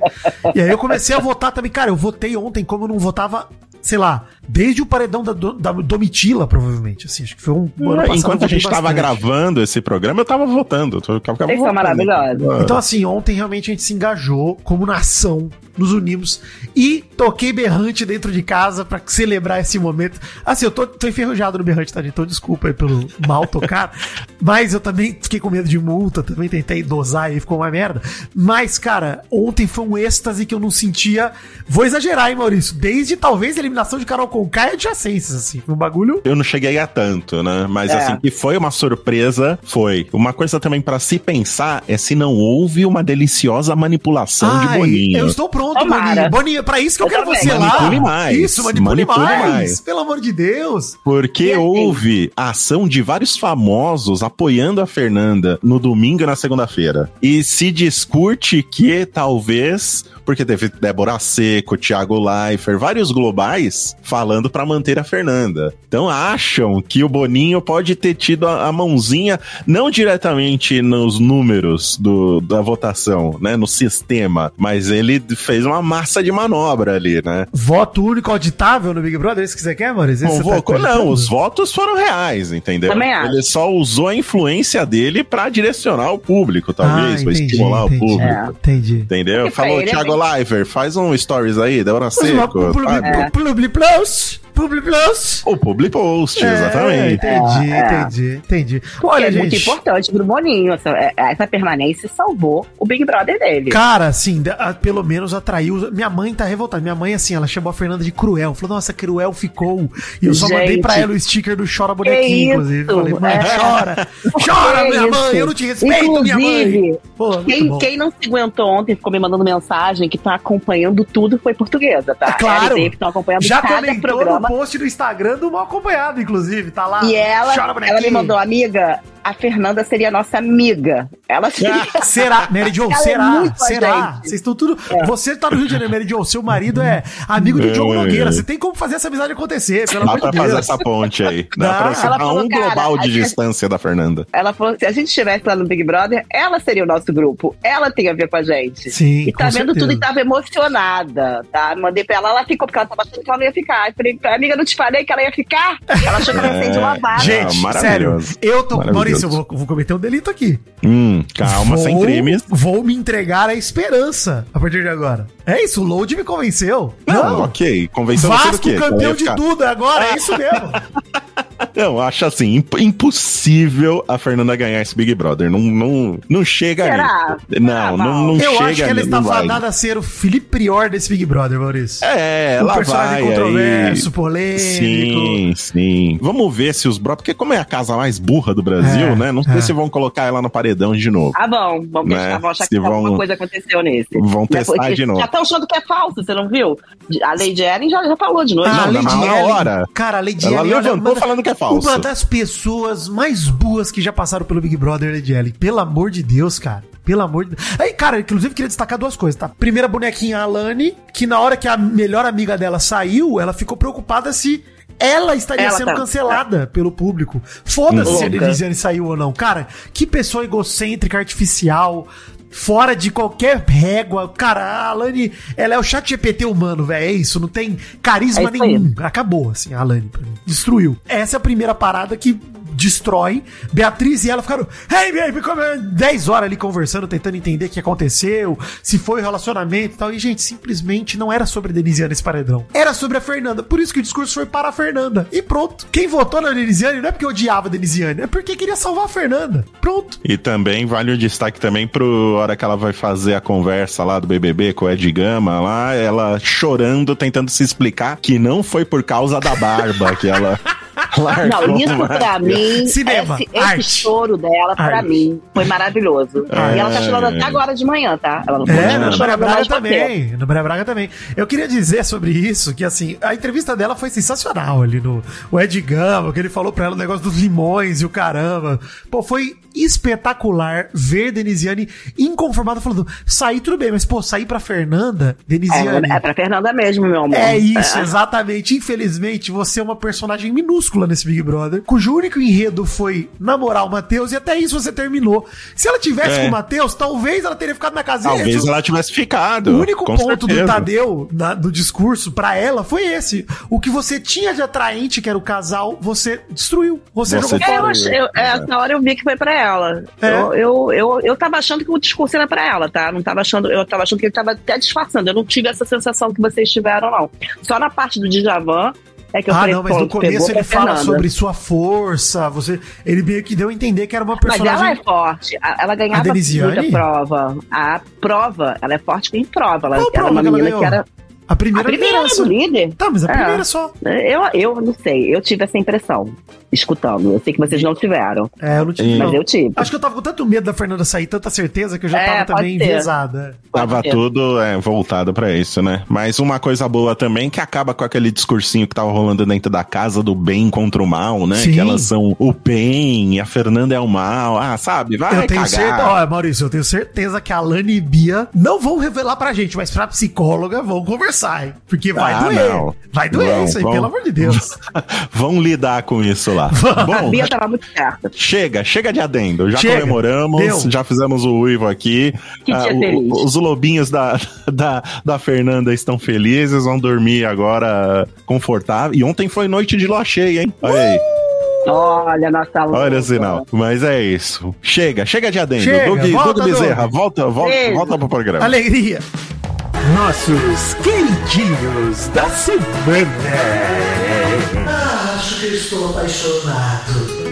E aí eu comecei a votar também. Cara, eu votei ontem como eu não votava, sei lá, desde o paredão da, da Domitila, provavelmente. Assim, acho que foi um. ano passado Enquanto a gente tava bastante. gravando esse programa, eu tava votando. Eu Vocês são votando. maravilhosos. Então, assim, ontem realmente a gente se engajou como nação, nos unimos e toquei berrante dentro de casa pra celebrar esse momento. Assim, eu tô, tô enferrujado no berrante, tá, gente? Então, desculpa aí pelo mal tocar. mas eu também fiquei com medo de multa, também tentei dosar e ficou uma merda. Mas, cara, ontem foi um êxtase que eu não sentia. Vou exagerar, hein, Maurício? Desde talvez a eliminação de Carol Conká e adjacências, assim. Um bagulho. Eu não cheguei a tanto, né? Mas É. assim, que foi uma surpresa, foi. Uma coisa também pra se pensar é se não houve uma deliciosa manipulação de Ai, Boninho. Eu estou pronto, Tomara. Boninho. Boninho, é pra isso que eu, Eu quero também. você lá. Manipule mais. Isso, manipule, Manipule mais. mais. Pelo amor de Deus. Porque E assim- houve a ação de vários famosos apoiando a Fernanda no domingo e na segunda-feira. E se discute que talvez. Porque teve Débora Seco, Thiago Leifert, vários globais falando pra manter a Fernanda. Então acham que o Boninho pode ter tido a, a mãozinha, não diretamente nos números do, da votação, né? No sistema, mas ele fez uma massa de manobra ali, né? Voto único auditável no Big Brother? É isso que você quer, Maurício? Esse você tá Convocou, não, os votos foram reais, entendeu? Também acho. Ele só usou a influência dele pra direcionar o público, talvez, Ah, pra entendi, estimular entendi. o público. É. Entendi. Entendeu? Porque pra Falou, é Thiago Leifert, faz um stories aí, Mas uma Seco. É. Plus. Publi Plus. O Public Post, É, exatamente. entendi, É, é. entendi, entendi. Porque Olha, é muito gente. importante pro Boninho. Essa, é- essa permanência salvou o Big Brother dele. Cara, assim, pelo menos atraiu. Minha mãe tá revoltada. Minha mãe, assim, ela chamou a Fernanda de cruel. Falou, nossa, cruel ficou. E eu só Gente. mandei pra ela o sticker do Chora Que Bonequinho, inclusive. Falei, mãe, É. chora. Chora, Que minha isso? mãe. Eu não te respeito, minha mãe. Inclusive, Pô, muito Quem, quem não se aguentou ontem ficou me mandando mensagem que tá acompanhando tudo foi portuguesa, tá? É claro. E Dave estão acompanhando Já cada comentou programa. No post do Instagram do Mal Acompanhado, inclusive. Tá lá. E ela, Chora, ela me mandou, amiga, a Fernanda seria nossa amiga. Ela seria. Será? Mary Jo, Ela é será? a será? Vocês estão tudo. Você tá no Rio de Janeiro, Mary Jo. Seu marido é amigo de É. Diogo Nogueira. Você tem como fazer essa amizade acontecer, pelo Dá amor pra de fazer Deus. essa ponte aí. Dá, Dá. pra Ela ficar falou, um cara, global a de distância da Fernanda. Ela falou: se a gente estivesse lá no Big Brother, ela seria o nosso grupo. Ela tem a ver com a gente. Sim, E tá com vendo certeza. tudo e tava emocionada, tá? Mandei pra ela, ela ficou, porque ela tava achando que ela não ia ficar. Eu falei, amiga, não te falei que ela ia ficar? Ela achou que ela ia sair de uma vaga. Gente, Ah, sério, eu tô. Maurício, eu vou, vou cometer um delito aqui. Hum, calma, sem Vou- crimes. Vou me entregar à esperança a partir de agora. É isso, o Load me convenceu. Não, ok. Convenceu você do Vasco quê? Campeão de tudo agora, é isso mesmo. Não, acho assim, imp- impossível a Fernanda ganhar esse Big Brother. Não, não, não chega Será? nisso. Não, não, não Eu chega acho que ela está fadada a ser o Felipe Prior desse Big Brother, Maurício. É, um ela personagem vai controverso, aí. polêmico. Sim, sim. Vamos ver se os Bro... Porque como é a casa mais burra do Brasil, É, né? Não sei é. se vão colocar ela no paredão de novo. Ah, bom, vamos Né? testar, vão achar Se que vão- alguma coisa aconteceu nesse. Vão testar porque de novo. Já estão achando que é falso, você não viu? A Lady Ellen já, já falou de noite. Ah, a Não, Lady na Ellen, hora. Cara, a Lady Ela Ellen, olha, levantou uma- falando que é falso. Uma das pessoas mais boas que já passaram pelo Big Brother, Lady Ellen. Pelo amor de Deus, cara. Pelo amor de Deus. Aí, cara, inclusive queria destacar duas coisas, tá? Primeira bonequinha, a Alane, que na hora que a melhor amiga dela saiu, ela ficou preocupada se ela estaria Ela sendo tá. cancelada pelo público. Foda-se se a. Denisiane saiu ou não. Cara, que pessoa egocêntrica, artificial. Fora de qualquer régua. Cara, a Alane, ela é o chat GPT humano, velho. É isso, não tem carisma É isso nenhum. Acabou, assim, a Alane pra mim. Destruiu. Essa é a primeira parada que destrói. Beatriz e ela ficaram, hey, baby, como é?" 10 horas ali conversando, tentando entender o que aconteceu, se foi o relacionamento e tal. E, gente, simplesmente não era sobre a Denisiane esse paredão. Era sobre a Fernanda. Por isso que o discurso foi para a Fernanda. E pronto. Quem votou na Denisiane não é porque odiava a Denisiane, é porque queria salvar a Fernanda. Pronto. E também vale o destaque também pro hora que ela vai fazer a conversa lá do BBB com o Ed Gama lá, ela chorando, tentando se explicar que não foi por causa da barba que ela largou. Não, isso pra mim, Cinema, esse, arte. esse choro dela, pra Arte. mim, foi maravilhoso. É. E ela tá chorando até agora de manhã, tá? Ela não É, na Maria Braga porque- também. Na Maria Braga também. Eu queria dizer sobre isso que, assim, a entrevista dela foi sensacional ali no o Ed Gama, que ele falou pra ela o negócio dos limões e o caramba. Pô, foi espetacular ver Denisiane inconformada falando: sair tudo bem, mas, pô, sair pra Fernanda, Denisiane. É, é pra Fernanda mesmo, meu amor. É isso, exatamente. Infelizmente, você é uma personagem minúscula nesse Big Brother, cujo único enredo foi namorar o Matheus e até isso você terminou. Se ela tivesse É. com o Matheus, talvez ela teria ficado na casinha. Talvez Isso- ela tivesse ficado. o único com ponto do certeza. Tadeu na- do discurso pra ela foi esse. O que você tinha de atraente, que era o casal, você destruiu. Você, Você jogou É, eu, fora. eu- é, essa hora eu vi que foi pra ela. É. Eu, eu, eu, eu tava achando que o discurso era pra ela, tá? Não tava achando, eu tava achando que ele tava até disfarçando. Eu não tive essa sensação que vocês tiveram, não. Só na parte do Djavan é que eu Ah, falei, não, mas no começo ele fala sobre sua força. Você, ele meio que deu a entender que era uma Mas ela personagem. é forte. A- Ela A ganhava Denisiane? muita prova. A prova, ela é forte em prova. Ela Qual era prova uma menina que era. A A primeira, primeira liderança. do líder. Tá, mas a É. primeira só. Eu, eu não sei, eu tive essa impressão, escutando. Eu sei que vocês não tiveram, É, eu não tive. mas não. eu tive. Acho que eu tava com tanto medo da Fernanda sair, tanta certeza que eu já É, tava também ser. enviesada. Tava ser. tudo é, voltado pra isso, né? Mas uma coisa boa também que acaba com aquele discursinho que tava rolando dentro da casa do bem contra o mal, né? Sim. Que elas são o bem e a Fernanda é o mal. Ah, sabe? Vai eu tenho cagar. certeza, ó, Maurício, eu tenho certeza que a Lani e Bia não vão revelar pra gente, mas pra psicóloga vão conversar, hein? Porque vai Ah, doer. não. Vai doer Vão, isso aí, vão. pelo amor de Deus. Vão lidar com isso lá. A Bom, Bia tava muito certa. chega, chega de adendo. Já Chega. comemoramos, Deu. já fizemos o uivo aqui. Que dia o- feliz. os lobinhos da, da, da Fernanda estão felizes, vão dormir agora confortável. E ontem foi noite de lua cheia, hein? Olha aí. Olha, nossa Olha o sinal. Mas é isso. Chega, chega de adendo. Chega, Doug, volta, Doug Bezerra, Doug. volta, volta, Beijo. volta pro programa. Alegria. Nossos queridinhos da semana. Acho que eu estou apaixonado.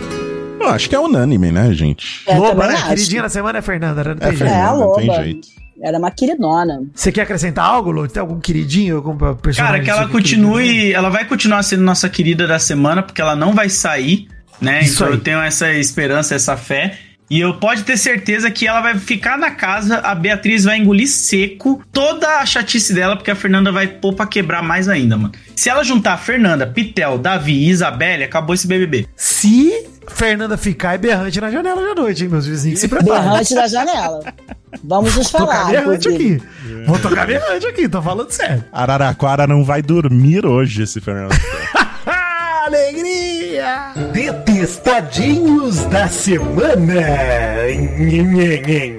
Eu acho que é unânime, né, gente? É, Loba, né? acho. Queridinha da semana é Fernanda, né? Não tem É, jeito. Fernanda, É, a não tem loba. jeito. Era uma queridona. Você quer acrescentar algo, Lô? Tem algum queridinho, algum personagem? Cara, que ela continue. Ela vai continuar sendo nossa querida da semana, porque ela não vai sair, né? Isso então aí. eu tenho essa esperança, essa fé. E eu pode ter certeza que ela vai ficar na casa, a Beatriz vai engolir seco toda a chatice dela, porque a Fernanda vai pôr pra quebrar mais ainda, mano. Se ela juntar Fernanda, Pitel, Davi e Isabelle, acabou esse BBB. Se Fernanda ficar, é berrante na janela de noite, hein, meus vizinhos? Se preparem. Berrante da janela. Vamos nos Tocar falar. berrante inclusive. aqui. Vou tocar berrante aqui, tô falando sério. Araraquara não vai dormir hoje, esse Fernando. Alegria! Detestadinhos da semana.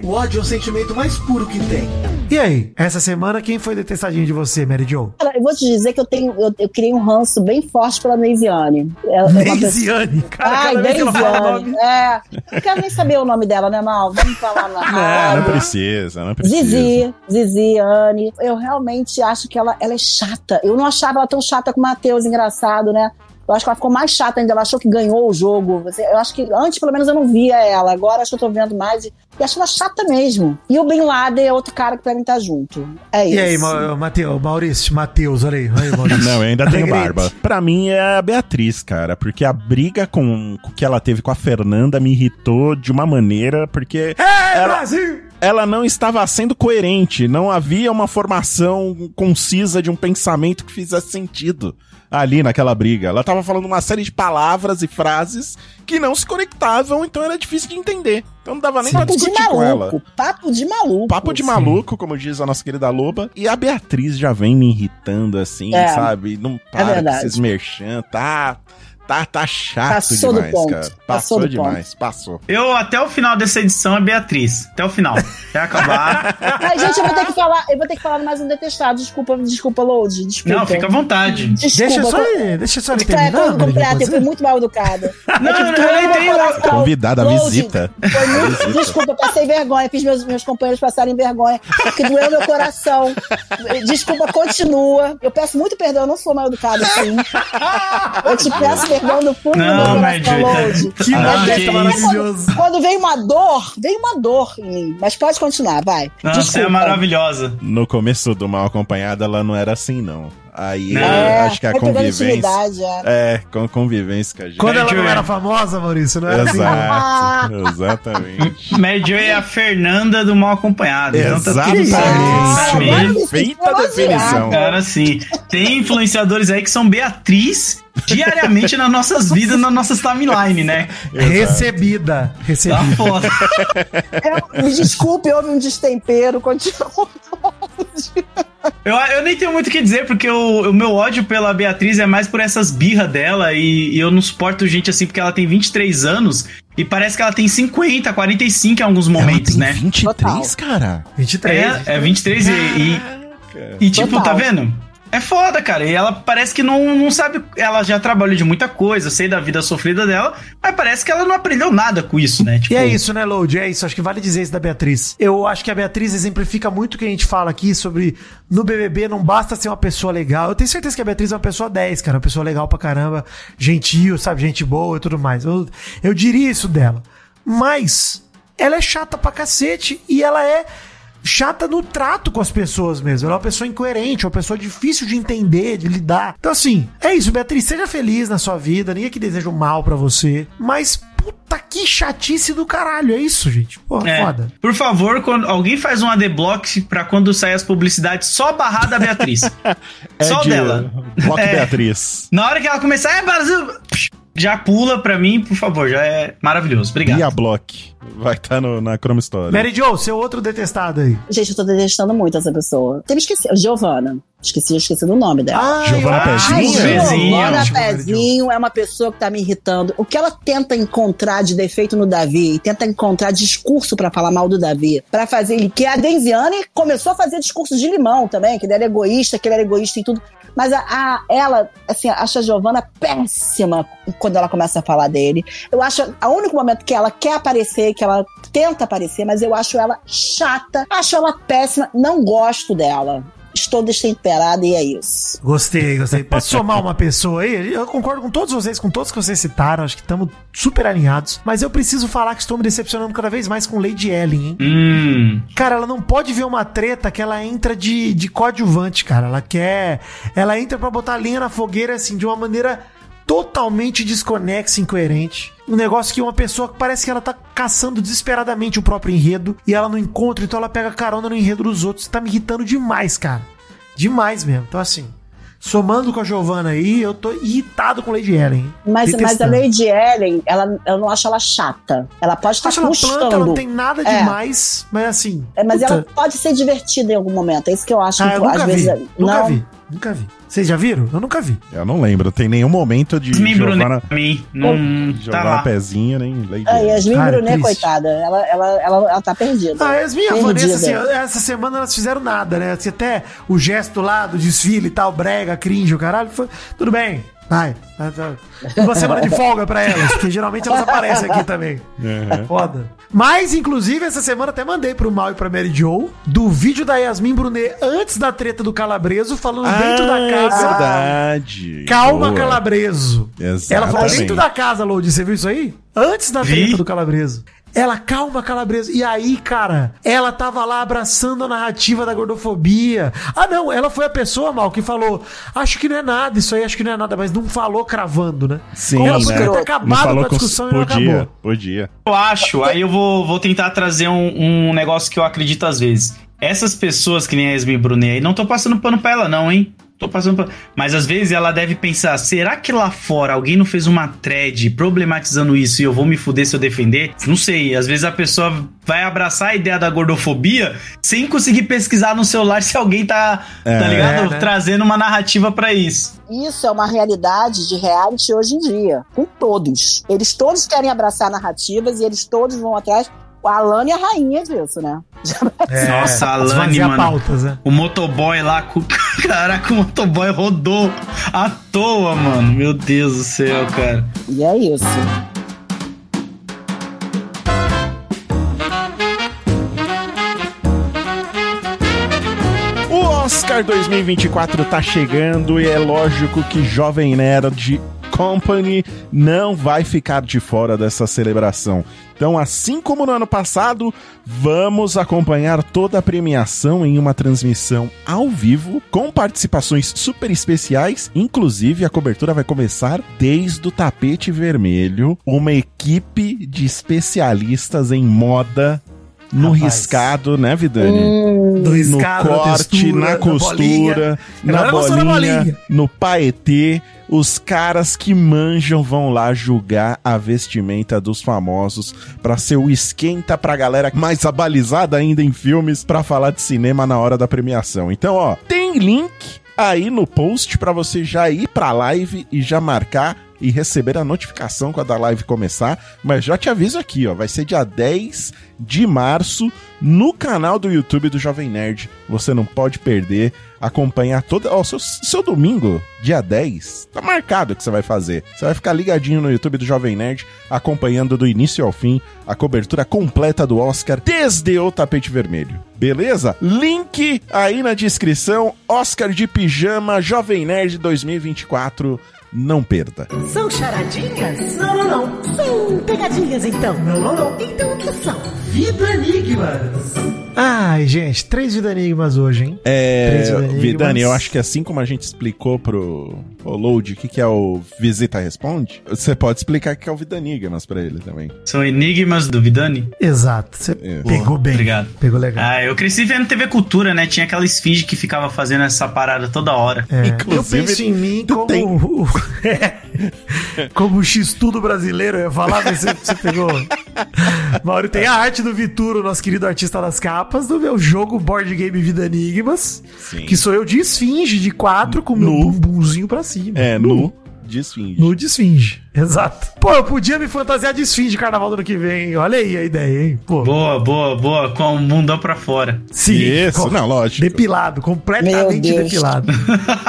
O ódio é o sentimento mais puro que tem. E aí, essa semana, quem foi detestadinho de você, Mary Jo? Cara, eu vou te dizer que eu tenho, eu, eu criei um ranço bem forte pela Neisiane. É, Neisiane. Cara, Ai, Neisiane. nome... É. Não quero nem saber o nome dela, né, Mal? Vamos falar na não, não precisa, não precisa. Zizi, Zizi, Anne. Eu realmente acho que ela, ela é chata. Eu não achava ela tão chata com o Matheus, engraçado, né? Eu acho que ela ficou mais chata ainda. Ela achou que ganhou o jogo. Eu acho que antes, pelo menos, eu não via ela. Agora acho que eu tô vendo mais. E e acho ela chata mesmo. E o Bin Laden é outro cara que pra mim tá junto. É isso. E aí, Ma- Mateu, Maurício, Matheus, olha aí. Olha aí, Maurício. Não, eu ainda tenho barba. Pra mim é a Beatriz, cara, porque a briga com, com que ela teve com a Fernanda me irritou de uma maneira, porque É, ela, Brasil! ela não estava sendo coerente, não havia uma formação concisa de um pensamento que fizesse sentido ali naquela briga. Ela tava falando uma série de palavras e frases que não se conectavam, então era difícil de entender. Então não dava nem pra Papo de discutir com ela. maluco. Papo de maluco. Papo de maluco, como diz a nossa querida Loba. E a Beatriz já vem me irritando assim, É. sabe? Não para verdade. com esses merchan, tá, tá, tá chato Passou do demais, ponto. cara. Passou Passou, do demais, passou. Eu, até o final dessa edição, é Beatriz. Até o final. Vai acabar. Ai, gente, eu vou ter que falar, eu vou ter que falar mais um detestado. Desculpa, desculpa, Load. Desculpa. Não, fica à vontade. Desculpa. Deixa só ele, deixa só ele terminar. completo, eu fui muito mal educada. Não, É que não, eu coração. Convidada Load, visita. Foi muito, desculpa, passei vergonha. Fiz meus, meus companheiros passarem vergonha. Porque doeu meu coração. Desculpa, continua. Eu peço muito perdão, eu não sou mal educada assim. Eu te peço perdão no fundo Não, do meu mas, coração, Load. Julia, Que Ah, maravilhoso. Quando vem uma dor, vem uma dor em mim. Mas pode continuar, vai. Não, você é maravilhosa. No começo do Mal Acompanhada, ela não era assim, não. Aí É, acho que a convivência. é. É, com convivência com a gente. Quando ela não Julia. era famosa, Maurício, não era assim? Exato, exatamente. Mary Jo é a Fernanda do mal acompanhado. Então tá me Perfeita definição. Cara, sim. Tem influenciadores aí que são Beatriz diariamente nas nossas vidas, nas nossas timeline, né? Recebida. Tá Recebida. foda. Eu- me desculpe, houve um destempero. Continua. Eu, eu nem tenho muito o que dizer, porque o, o meu ódio pela Beatriz é mais por essas birras dela e, e eu não suporto gente assim porque ela tem 23 anos e parece que ela tem 50, 45 em alguns momentos, ela tem né? 23, Total. cara. 23. É, é 23 e, e, e tipo, Total. tá vendo? É foda, cara. E ela parece que não, não sabe. Ela já trabalhou de muita coisa, sei da vida sofrida dela, mas parece que ela não aprendeu nada com isso, né? Tipo, E é isso, né, Load? É isso. Acho que vale dizer isso da Beatriz. Eu acho que a Beatriz exemplifica muito o que a gente fala aqui sobre no BBB não basta ser uma pessoa legal. Eu tenho certeza que a Beatriz é uma pessoa 10, cara. Uma pessoa legal pra caramba, gentil, sabe? Gente boa e tudo mais. Eu, eu diria isso dela. Mas ela é chata pra cacete e ela é chata no trato com as pessoas mesmo. Ela é uma pessoa incoerente, uma pessoa difícil de entender, de lidar. Então, assim, é isso, Beatriz. Seja feliz na sua vida. Ninguém que deseja o mal pra você. Mas, puta que chatice do caralho. É isso, gente. Porra, É. foda. Por favor, quando alguém faz um adblock pra quando sair as publicidades, só barrar da Beatriz. É só de dela. Bloco É. Beatriz. Na hora que ela começar, é Brasil! Já pula pra mim, por favor, já é maravilhoso. Obrigado. Bia Block. Vai estar na Chrome Story. Mary Jo, seu outro detestado aí. Gente, eu tô detestando muito essa pessoa. Você me esqueceu. Giovana. Esqueci, esqueci do nome dela. Giovana eu- Pezinho? Ai, Pezinho. Giovana Giovana Pezinho é uma pessoa que tá me irritando. O que ela tenta encontrar de defeito no Davi, e tenta encontrar discurso pra falar mal do Davi, pra fazer ele. Que a Denziane começou a fazer discurso de limão também, que ele era egoísta, que ele era egoísta em tudo. Mas a, a- ela, assim, acha a Giovana péssima quando ela começa a falar dele. Eu acho, o único momento que ela quer aparecer, que ela tenta aparecer, mas eu acho ela chata, acho ela péssima, não gosto dela. Estou destemperada e é isso. Gostei, gostei. Posso somar uma pessoa aí? Eu concordo com todos vocês, com todos que vocês citaram. Acho que estamos super alinhados. Mas eu preciso falar que estou me decepcionando cada vez mais com Lady Ellen, hein? Hum. Cara, ela não pode ver uma treta que ela entra de, de coadjuvante, cara. Ela quer. Ela entra pra botar linha na fogueira, assim, de uma maneira totalmente desconexa, incoerente. Um negócio que uma pessoa que parece que ela tá caçando desesperadamente o próprio enredo e ela não encontra, então ela pega carona no enredo dos outros. Tá me irritando demais, cara. Demais mesmo. Então, assim, somando com a Giovanna aí, eu tô irritado com Lady Ellen. Mas, mas a. Lady Ellen, ela, eu não acho ela chata. Ela pode estar Acho ela planta, ela não tem nada É. demais, mas assim. É, mas puta. ela pode ser divertida em algum momento. É isso que eu acho. Ah, que, eu às vi. vezes, Nunca não. vi. Nunca vi. Vocês já viram? Eu nunca vi. Eu não lembro. Tem nenhum momento de Yasmin Brunet Giovana, pra mim. Não tá Giovana lá. Pezinho, nem A Ellen. Yasmin Cara, Brunet, triste. coitada, ela, ela, ela, ela tá perdida. Ah, as minhas Perdida. Vanessa, assim, essa semana elas fizeram nada, né? Assim, até o gesto lá do desfile e tal, brega, cringe, o caralho, foi, tudo bem. Vai. Uma semana de folga pra elas, porque geralmente elas aparecem aqui também. Uhum. Foda. Mas, inclusive, essa semana até mandei pro Mal e pra Mary Joe do vídeo da Yasmin Brunet antes da treta do Calabreso, falando dentro da é casa. verdade. Calma, Boa. Calabreso. Exatamente. Ela falou dentro da casa, Lodi. Você viu isso aí? Antes da Vi. treta do Calabreso. Ela, calma, Calabreso. E aí, cara, ela tava lá abraçando a narrativa da gordofobia. Ah, não, ela foi a pessoa, mal, que falou: acho que não é nada, isso aí acho que não é nada, mas não falou cravando, né? Sim, ela né? poderia ter Não acabado falou com a com discussão e não podia, acabou. podia. Eu acho, aí eu vou, vou tentar trazer um, um negócio que eu acredito às vezes. Essas pessoas que nem a Yasmin Brunet aí, não tô passando pano pra ela, não, hein? Tô passando pano. Mas às vezes ela deve pensar: será que lá fora alguém não fez uma thread problematizando isso e eu vou me fuder se eu defender? Não sei. Às vezes a pessoa vai abraçar a ideia da gordofobia sem conseguir pesquisar no celular se alguém tá, É. tá ligado? É, né? Trazendo uma narrativa pra isso. Isso é uma realidade de reality hoje em dia, com todos. Eles todos querem abraçar narrativas e eles todos vão atrás. A Alane é a rainha disso, né? Nossa, a Alane, mano. pautas, né? O motoboy lá, com... caraca, o motoboy rodou à toa, mano. Meu Deus do céu, cara. E é isso. O Oscar 2024 tá chegando e é lógico que Jovem Nerd Company não vai ficar de fora dessa celebração. Então, assim como no ano passado, vamos acompanhar toda a premiação em uma transmissão ao vivo, com participações super especiais. Inclusive, a cobertura vai começar desde o tapete vermelho, uma equipe de especialistas em moda no Rapaz. riscado, né, Vidani? Do no escada, da corte, textura, na bolinha. costura, na gostou da bolinha, bolinha. no paetê. Os caras que manjam vão lá julgar a vestimenta dos famosos pra ser o esquenta pra galera mais abalizada ainda em filmes pra falar de cinema na hora da premiação. Então, ó, tem link aí no post pra você já ir pra live e já marcar e receber a notificação quando a live começar. Mas já te aviso aqui, ó, vai ser dia 10 de março no canal do YouTube do Jovem Nerd. Você não pode perder. Acompanhar toda. Ó, seu, seu domingo, dia 10, tá marcado o que você vai fazer. Você vai ficar ligadinho no YouTube do Jovem Nerd, acompanhando do início ao fim a cobertura completa do Oscar desde o tapete vermelho. Beleza? Link aí na descrição. Oscar de Pijama Jovem Nerd 2024. Não perda. São charadinhas? Não, não, não. São pegadinhas, então. Não, não, não. Então o que são? Vida Enigmas. Ai, gente, três vida enigmas hoje, hein? É, Três enigmas. Vidani, eu acho que assim como a gente explicou pro o Load o que, que é o Visita Responde, você pode explicar o que é o Vidanigmas pra ele também. São enigmas do Vidani? Exato. Você É. pegou bem. Obrigado. Pegou legal. Ah, eu cresci vendo TV Cultura, né? Tinha aquela esfinge que ficava fazendo essa parada toda hora. É, eu Inclusive, penso em mim como tem. o, como o X-Tudo brasileiro, eu ia falar, mas você, você pegou. Mauro, tem a arte do Vituro, nosso querido artista das capas, do meu jogo Board Game Vida Enigmas, Sim. que sou eu de esfinge, de quatro, com meu Nu. bumbumzinho pra cima. É, no de esfinge. Nu de esfinge. Exato. Pô, eu podia me fantasiar de esfinge de carnaval do ano que vem. Olha aí a ideia, hein? Pô. Boa, boa, boa. Com o mundão pra fora. Sim. Isso, com- não, lógico. Depilado, completamente depilado.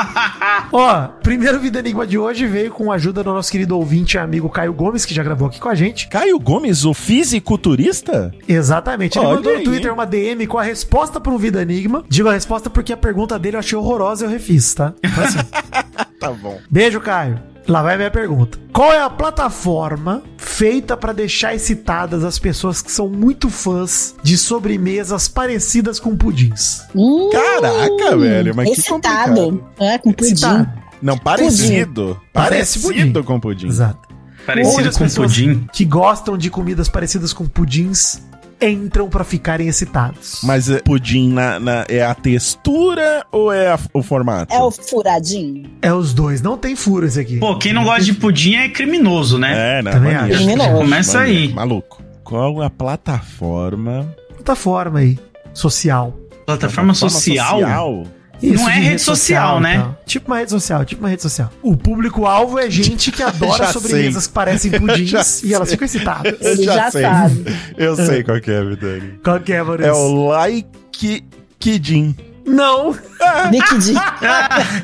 Ó, primeiro Vida Enigma de hoje veio com a ajuda do nosso querido ouvinte e amigo Caio Gomes, que já gravou aqui com a gente. Caio Gomes, o fisiculturista? Exatamente. Ele Olha mandou aí, no Twitter hein? uma DM com a resposta para um Vida Enigma. Digo a resposta porque a pergunta dele eu achei horrorosa e eu refiz, tá? Então, assim, Tá bom. beijo, Caio. Lá vai a minha pergunta. Qual é a plataforma feita para deixar excitadas as pessoas que são muito fãs de sobremesas parecidas com pudins? Hum, Caraca, velho, mas que excitado. complicado. É, com pudim. Excitado. Não, parecido. Parece Parecido pudim. com pudim. Exato. Onde Parecido as com pessoas pudim. que gostam de comidas parecidas com pudins entram pra ficarem excitados. Mas é, pudim na, na- é a textura ou é a- o formato? É o furadinho. É os dois, não tem furo esse aqui. Pô, quem não gosta de pudim é criminoso, né? É, né? Também acho. Criminoso. Começa aí. Maluco. Qual a plataforma? Plataforma aí, social. Plataforma social? Não é de rede social, né? tá? Tipo uma rede social, tipo uma rede social. O público-alvo é gente que adora Já sobremesas sei. que parecem Já pudins e elas ficam excitadas. Eu Ele já sei. sabe. Eu sei qual que é, Vidani. Qual que é, Maurício? É o Like Kidin. Não! Liquidinho.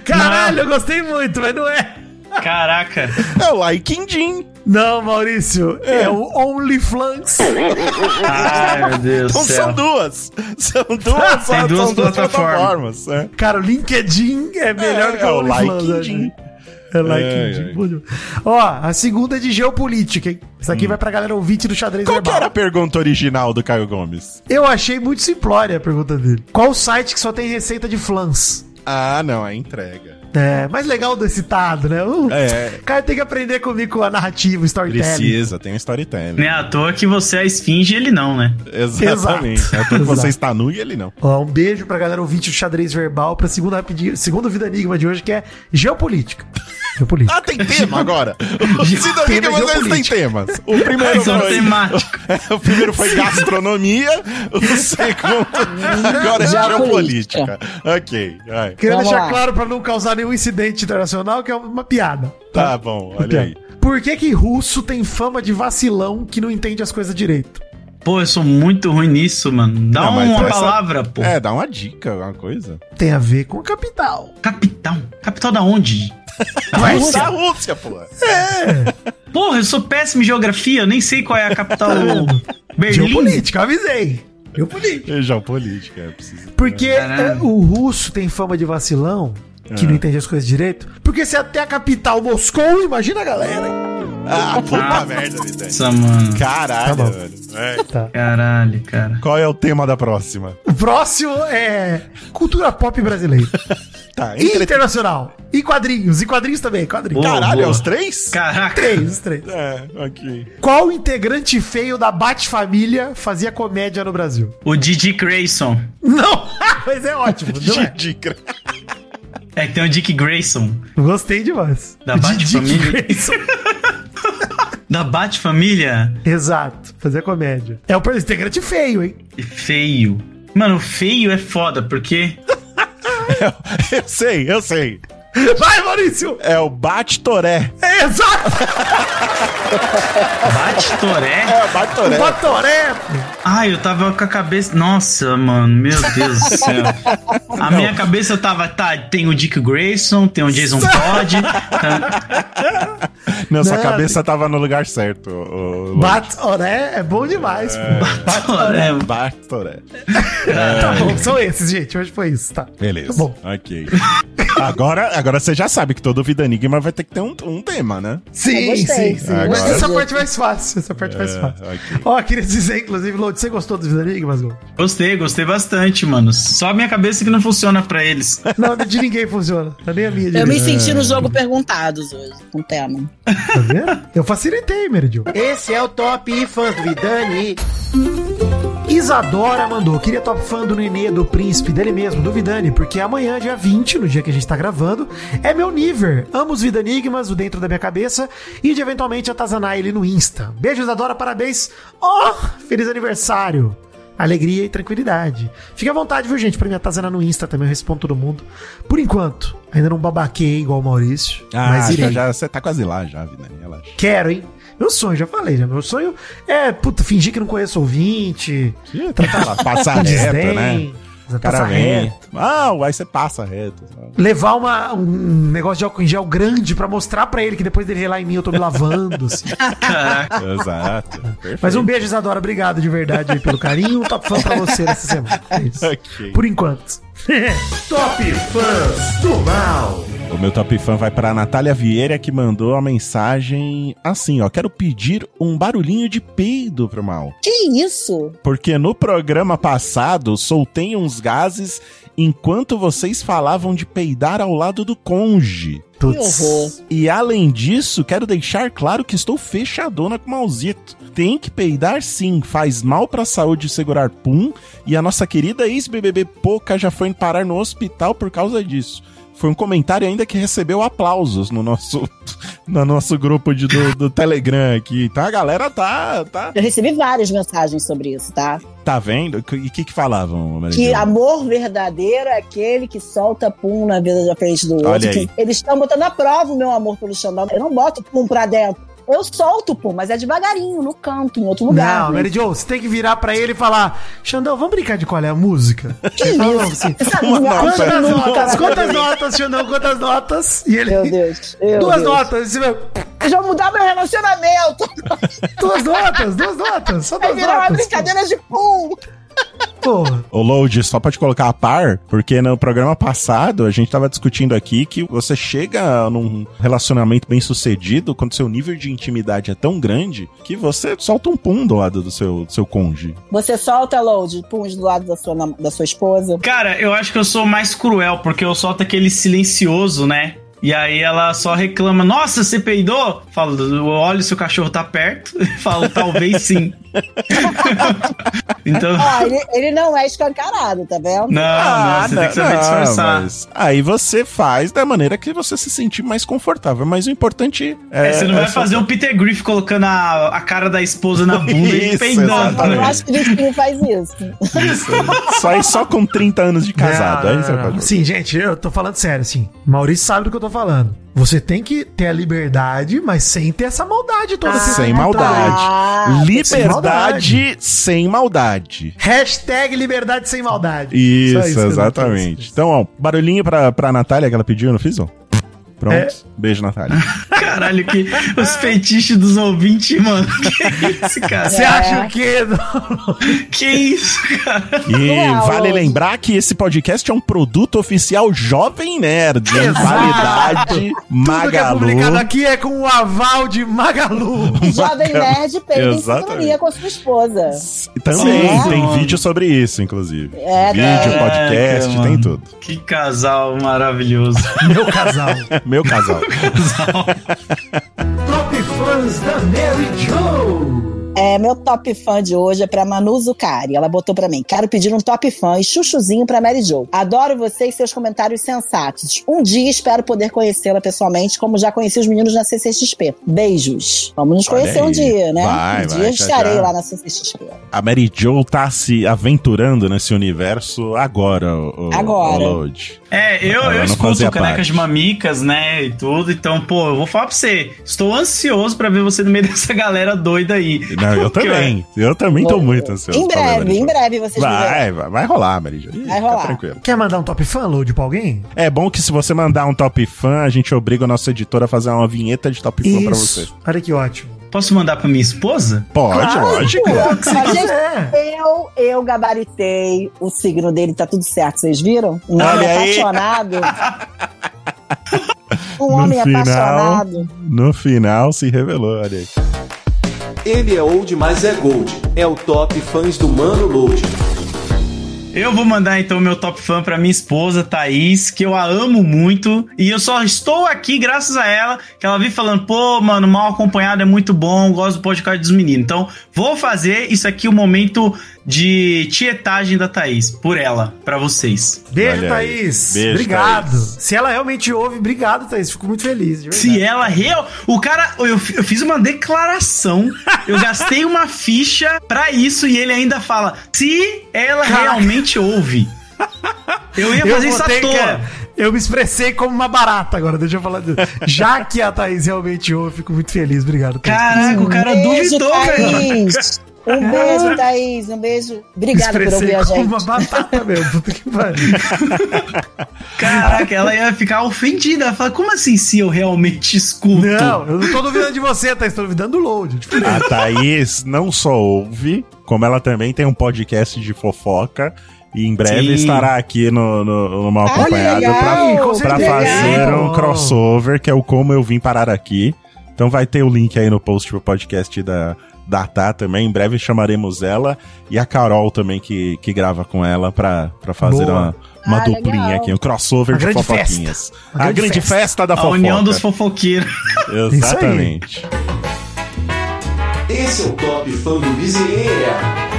Caralho, eu gostei muito, mas não é. Caraca. É o Laikindim. Não, Maurício, é, o OnlyFlans. Ai, meu Deus Então são duas. São duas, Tem duas são duas plataformas. plataformas. é. Cara, o LinkedIn é melhor É, que é o o OnlyFans. LinkedIn. né? É LinkedIn. É, é. Bom demais. Ó, a segunda é de geopolítica, hein? Essa aqui vai pra galera ouvinte do xadrez Hum. Qual verbal. era a pergunta original do Caio Gomes? Eu achei muito simplória a pergunta dele. Qual o site que só tem receita de flans? Ah, não, é entrega. É, mais legal do citado, né? Uh, É. O cara tem que aprender comigo com a narrativa, o storytelling. Precisa, tem um storytelling. Não é à toa que você é a esfinge e ele não, né? Exatamente. Exato. É porque você Exato. está nu e ele não. Ó, um beijo pra galera ouvinte do xadrez verbal pra segunda rapidinho, segundo vida enigma de hoje, que é geopolítica. Geopolítica. Ah, tem tema agora. Não Tema liga, vocês têm geopolítica. temas. O primeiro foi... temático. o primeiro foi gastronomia, o segundo agora é Geopolítica. geopolítica. Ok, vai. Queria deixar lá. claro pra não causar nenhum incidente internacional que é uma piada. Tá bom, olha aí. Por que que russo tem fama de vacilão que não entende as coisas direito? Pô, eu sou muito ruim nisso, mano. Dá Não, mas uma essa- palavra, pô. É, dá uma dica, alguma coisa. Tem a ver com capital. Capital. Capital da onde? Ué, Da Rússia, pô. Porra, eu sou péssimo em geografia, eu nem sei qual é a capital. Berlim. Geopolítica, eu avisei. Geopolítica. É geopolítica, é preciso. Porque é, o russo tem fama de vacilão, que não entende as coisas direito. Porque se até a capital Moscou, imagina a galera. hein? Ah, puta Ah, merda, Vidani. Nossa, mano. Caralho, Tá velho. É. Caralho, cara. Qual é o tema da próxima? O próximo é cultura pop brasileira. Tá, entre... internacional. E quadrinhos. E quadrinhos também, quadrinhos. Boa. Caralho, é os três? Caraca. Três, os três. É, ok. Qual integrante feio da Bat-Família fazia comédia no Brasil? O Didi Grayson. Não! Mas é ótimo, é? É que tem o Dick Grayson. Gostei demais. Da Bat-Família? Da Bat-Família. Exato, fazia comédia. É o integrante feio, hein? Feio. Mano, feio é foda, porque. Eu sei, eu sei. Vai, Maurício! É o Bate-Toré. É exato! Bate-toré? É o Bate-Toré. Batoré! Ai, eu tava com a cabeça. Nossa, mano, meu Deus do céu. A minha cabeça tava, tá, tem o Dick Grayson, tem o Jason Todd. tá- Não, sua cabeça tava no lugar certo. O. Batoré é bom demais, pô. Batoré. Bate-Toré. Tá bom, são esses, gente. Hoje foi isso, tá? Beleza. Tá bom. Ok. Agora, agora você já sabe que todo Vida Enigma vai ter que ter um, um tema, né? Sim, sim, sim. Agora- Mas essa parte é mais fácil. Essa parte é mais fácil. Ó, queria dizer, inclusive, Lodi, você gostou dos Enigmas, Lodi? Gostei, gostei bastante, mano. Só a minha cabeça que não funciona pra eles. Não, de ninguém funciona. Tá nem a minha. Eu me senti no jogo Perguntados hoje, com o tema. Tá vendo? Eu facilitei, Meridio. Esse é o Top Fãs do Vidani. Isadora mandou, queria top fã do Nenê, do Príncipe, dele mesmo, do Vidani, porque amanhã, dia 20, no dia que a gente tá gravando, é meu nível. Amo os Vida Enigmas, o dentro da minha cabeça, e de eventualmente atazanar ele no Insta. Beijo, Isadora, parabéns. Oh, feliz aniversário. Alegria e tranquilidade. Fique à vontade, viu, gente, pra me atazanar no Insta também, eu respondo todo mundo. Por enquanto, ainda não babaquei igual o Maurício, Ah, mas já, irei. já, você tá quase lá já, Vida. Relaxa. Quero, hein? Meu sonho, já falei, já. Meu sonho é, puta, fingir que não conheço ouvinte, Ih, tá lá, Passar com reto, desdém, né? Cara passar reto. Ah, aí você passa reto. sabe? Levar uma, um negócio de álcool em gel grande pra mostrar pra ele que depois dele relar em mim eu tô me lavando. assim. Caraca. Exato. Perfeito. Mas um beijo, Isadora. Obrigado de verdade aí pelo carinho. Top fã pra você nessa semana. É isso. Ok. Por enquanto. Top Fãs do Mal. O meu top fã vai pra Natália Vieira que mandou a mensagem assim, ó. Quero pedir um barulhinho de peido pro mal. Que isso? Porque no programa passado soltei uns gases enquanto vocês falavam de peidar ao lado do conge. Horror. E além disso, quero deixar claro que estou fechadona com o Malzito. Tem que peidar sim, faz mal pra saúde segurar pum. E a nossa querida ex-BBB Poca já foi parar no hospital por causa disso. Foi um comentário ainda que recebeu aplausos no nosso, no nosso grupo de, do, do Telegram aqui. Então a galera tá, tá, Eu recebi várias mensagens sobre isso, tá? tá vendo? E o que que falavam, Maria Que amor verdadeiro é aquele que solta pum na vida da frente do Olha outro. eles estão botando à prova o meu amor pelo Xandão. Eu não boto pum pra dentro. Eu solto, pô, mas é devagarinho, no canto, em outro lugar. Não, né? Mary Jo, você tem que virar pra ele e falar: Xandão, vamos brincar de qual é a música? Que isso? assim, Uma Quantas nota. notas? Quantas notas, Xandão? Quantas notas? E ele. Meu Deus. meu Duas Deus. notas. Vai, vão mudar meu relacionamento. Duas notas, duas notas. Só Vai duas virar uma notas. brincadeira de pum. Porra. Ô, Load, só pra te colocar a par, porque no programa passado a gente tava discutindo aqui que você chega num relacionamento bem sucedido quando seu nível de intimidade é tão grande que você solta um pum do lado do seu, do seu cônjuge. Você solta, Load, puns do lado da sua, da sua esposa. Cara, eu acho que eu sou mais cruel, porque eu solto aquele silencioso, né? E aí ela só reclama, nossa, você peidou? Falo, eu olho se o cachorro tá perto. Falo, talvez sim. então. Ah, ele, ele não é escancarado, tá vendo? Não, não, você tem que saber disfarçar. Ah, mas aí você faz da maneira que você se sentir mais confortável. Mas o importante é. É, você não vai é só- fazer um Peter Griff colocando a, a cara da esposa na bunda e Isso, peidando, exatamente. Eu né? acho que gente não faz isso. Isso. Só só com 30 anos de casado. Não, aí não, você não, pode não. Sim, gente, eu tô falando sério, assim. Maurício sabe do que eu tô falando. Você tem que ter a liberdade, mas sem ter essa maldade toda. você Sem maldade. Ah, Liberdade sem maldade. Hashtag liberdade sem maldade. Isso, eu exatamente. Então, ó, barulhinho pra, pra Natália que ela pediu, não fiz, ó? Pronto. É. Beijo, Natália. Caralho, que os fetiches dos ouvintes, mano. Que isso, cara? Você acha o quê? Que isso, cara? E Uau. vale lembrar que esse podcast é um produto oficial Jovem Nerd. hein? Exato. Qualidade Tudo que é Magalu. publicado aqui é com o aval de Magalu. Jovem Nerd peida em sincronia com a sua esposa. Também Sim. tem vídeo sobre isso, inclusive. É, vídeo, tem. podcast, tem mano. tudo. Que casal maravilhoso. Meu casal. Meu casal. Top fãs da Mary Jo. É, meu top fã de hoje é pra Manu Zucari. Ela botou pra mim: Quero pedir um top fã e chuchuzinho pra Mary Jo. Adoro você e seus comentários sensatos. Um dia espero poder conhecê-la pessoalmente, como já conheci os meninos na CCXP. Beijos. Vamos nos Olha conhecer um dia, né? Vai, um vai, dia já, estarei já. lá na CCXP. A Mary Jo tá se aventurando nesse universo agora, o, Agora. o Load. É, eu, Ela eu escuto Canecas de Mamicas, né, e tudo. Então, pô, eu vou falar pra você. Estou ansioso pra ver você no meio dessa galera doida aí. Não, eu Porque, também. Eu também tô muito ansioso. Em a breve, em breve vocês. Vai, vai, vai rolar. Ih, Vai fica rolar. tranquilo. Quer mandar um top fã, Load, pra alguém? É bom que se você mandar um top fã, a gente obriga o nosso editor a fazer uma vinheta de top fã pra você. Olha que ótimo. Posso mandar pra minha esposa? Pode, lógico. Mas, gente, É. eu, eu gabaritei o signo dele, tá tudo certo, vocês viram? Um Olha homem aí. apaixonado. Um No homem final. apaixonado. No final se revelou, olha aí. Ele é old, mas é gold. É o top fãs do Mano Load. Eu vou mandar então meu top fã pra minha esposa, Thaís, que eu a amo muito. E eu só estou aqui graças a ela, que ela vem falando, pô, mano, mal acompanhado é muito bom, gosto do podcast dos meninos. Então, vou fazer isso aqui o momento de tietagem da Thaís, por ela, pra vocês. Beijo, Olha. Thaís. Beijo, obrigado. Thaís. Se ela realmente ouve, obrigado, Thaís. Fico muito feliz. Se ela real. O cara. Eu, eu fiz uma declaração. Eu gastei uma ficha pra isso e ele ainda fala. Se ela Caraca. realmente ouve. Eu ia Eu fazer isso à toa. cara, Eu me expressei como uma barata agora, deixa eu falar disso. Já que a Thaís realmente ouve, fico muito feliz. Obrigado, Thaís. Caraca, o cara beijo, duvidou, velho. Thaís. Um beijo, Thaís. Um beijo. Obrigada por ouvir a como gente. uma batata mesmo. Puta que pariu. Caraca, ela ia ficar ofendida. Ela fala, como assim se eu realmente escuto? Não, eu não tô duvidando de você, Thaís. Tô duvidando do load. A Thaís não só ouve, como ela também tem um podcast de fofoca. E em breve Sim. estará aqui no, no, no Mal Ah, Acompanhado legal. pra, Com pra certeza. fazer um crossover, que é o Como Eu Vim Parar Aqui. Então vai ter o link aí no post pro podcast da, da Tá também. Em breve chamaremos ela e a Carol também, que, que grava com ela pra, pra fazer Boa. uma, uma Ah, duplinha legal. aqui, um crossover A de grande fofoquinhas. festa. A A grande grande festa, da A fofoca. união dos fofoqueiros. Exatamente. Esse é o top fã do Bezerra.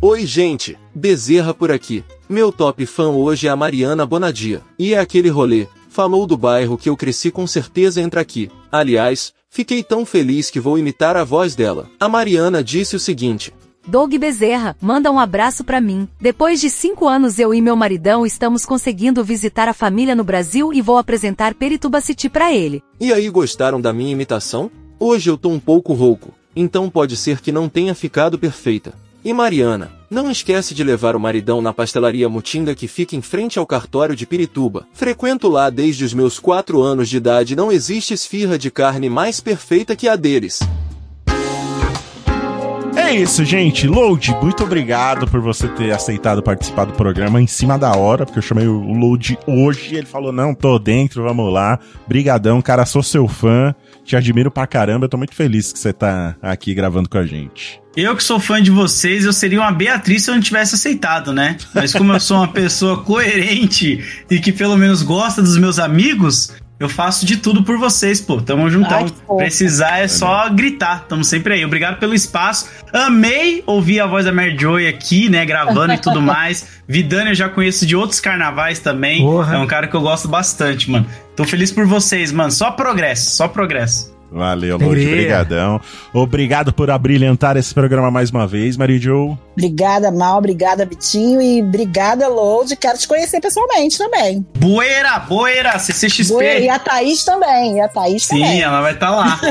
Oi, gente. Bezerra por aqui. Meu top fã hoje é a Mariana Bonadia. E é aquele rolê. Falou do bairro que eu cresci com certeza entra aqui. Aliás, fiquei tão feliz que vou imitar a voz dela. A Mariana disse o seguinte. Doug Bezerra, manda um abraço pra mim. Depois de cinco anos eu e meu maridão estamos conseguindo visitar a família no Brasil e vou apresentar Perituba City pra ele. E aí gostaram da minha imitação? Hoje eu tô um pouco rouco, então pode ser que não tenha ficado perfeita. E Mariana, não esquece de levar o maridão na pastelaria Mutinga que fica em frente ao cartório de Pirituba. Frequento lá desde os meus 4 anos de idade não existe esfirra de carne mais perfeita que a deles. É isso, gente. Load, muito obrigado por você ter aceitado participar do programa em cima da hora, porque eu chamei o Load hoje. Ele falou: não, tô dentro, vamos lá. Brigadão, cara, sou seu fã. Te admiro pra caramba. Eu tô muito feliz que você tá aqui gravando com a gente. Eu que sou fã de vocês, eu seria uma Beatriz se eu não tivesse aceitado, né? Mas como eu sou uma pessoa coerente e que pelo menos gosta dos meus amigos, eu faço de tudo por vocês, pô. Tamo juntão. Ai. Precisar é só gritar. Tamo sempre aí. Obrigado pelo espaço. Amei ouvir a voz da Mary Joy aqui, né? Gravando e tudo mais. Vidani eu já conheço de outros carnavais também. Porra. É um cara que eu gosto bastante, mano. Tô feliz por vocês, mano. Só progresso, só progresso. Valeu, Load, Alegria. brigadão. Obrigado por abrilhantar esse programa mais uma vez, Mary Jo. Obrigada, Mal, obrigada, Vitinho, e obrigada, Load. Quero te conhecer pessoalmente também. Bueira, boeira, CCXP. Boa, E a Thaís também, e a Thaís Sim, também. ela vai estar lá.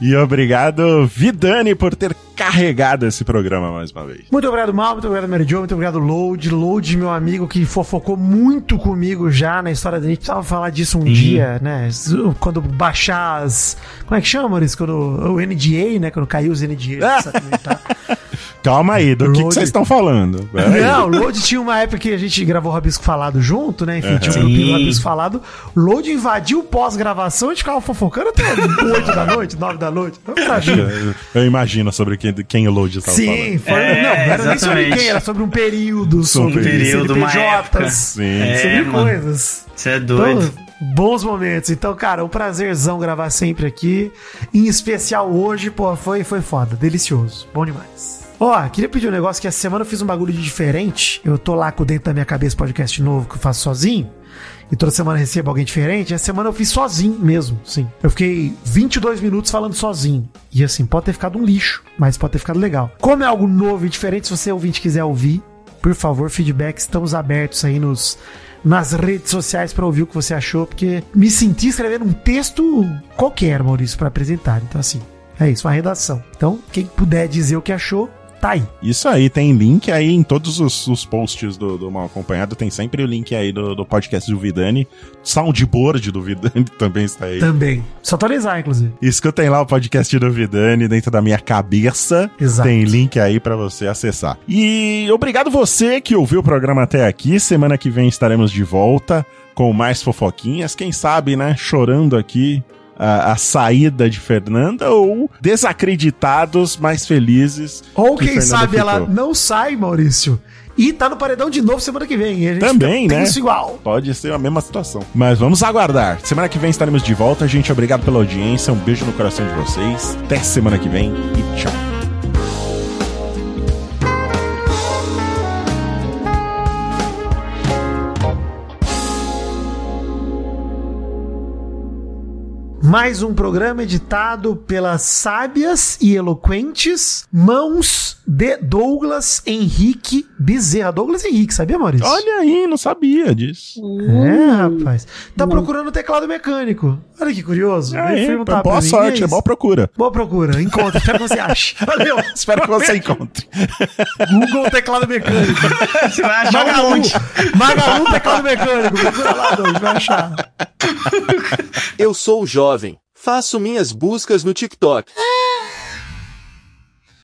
E obrigado, Vidani, por ter carregado esse programa mais uma vez. Muito obrigado, Mal, muito obrigado, Mary Jo, muito obrigado, Load. Load, meu amigo que fofocou muito comigo já na história gente. Precisava falar disso um dia, né? Quando baixar as. Como é que chama, Maurício? Quando o NDA, né? Quando caiu os NDA. sabe, tá? Calma aí, do que vocês estão falando? Não, o Load tinha uma época que a gente gravou o Rabisco Falado junto, né? Enfim, tinha um grupinho do Rabisco Falado. Load invadiu o pós-gravação, a gente ficava fofocando até 8 da noite, 9 da noite. Então, sabia. Eu imagino sobre quem, quem o Load estava Sim, falando. foi, É, não, não era nem sobre exatamente. quem, era sobre um período, Sobre sobre um período, uma época. Sim. É, sobre mano. coisas. Você é doido. Então, bons momentos. Então, cara, um prazerzão gravar sempre aqui. Em especial hoje, pô, foi, foi foda. Delicioso. Bom demais. Ó, queria pedir um negócio que essa semana eu fiz um bagulho diferente. Eu tô lá com dentro da minha cabeça podcast novo que eu faço sozinho. E toda semana recebo alguém diferente. Essa semana eu fiz sozinho mesmo, sim. Eu fiquei 22 minutos falando sozinho. E assim, pode ter ficado um lixo, mas pode ter ficado legal. Como é algo novo e diferente, se você ouvinte quiser ouvir, por favor, feedback, estamos abertos aí nos nas redes sociais pra ouvir o que você achou, porque me senti escrevendo um texto qualquer, Maurício, pra apresentar. Então assim, é isso, uma redação. Então, quem puder dizer o que achou, tá aí. Isso aí, tem link aí em todos os, os posts do, do Mal Acompanhado, tem sempre o link aí do, do podcast do Vidani. Soundboard do Vidani também está aí. Também. Só atualizar, inclusive. Escutem lá o podcast do Vidani dentro da minha cabeça. Exato. Tem link aí pra você acessar. E obrigado você que ouviu o programa até aqui. Semana que vem estaremos de volta com mais fofoquinhas. Quem sabe, né? Chorando aqui a, a saída de Fernanda ou desacreditados, mais felizes. Ou que quem Fernanda sabe ela ficou. não sai, Maurício. E tá no paredão de novo semana que vem. Também, né? tenso igual. Pode ser a mesma situação. Mas vamos aguardar. Semana que vem estaremos de volta. Gente, obrigado pela audiência. Um beijo no coração de vocês. Até semana que vem e tchau. Mais um programa editado pelas sábias e eloquentes mãos de Douglas Henrique Bezerra. Douglas Henrique, sabia, Maurício? Olha aí, não sabia disso. É, rapaz. Tá procurando teclado mecânico. Olha que curioso. Aí, perguntar boa mim, sorte, é boa procura. Boa procura. Encontra. Espero que você ache. Valeu. Espero que você encontre. Google teclado mecânico. Você vai achar um Magalu. Magalu teclado mecânico. Procura lá, Douglas. Vai achar. Eu sou jovem, faço minhas buscas no TikTok.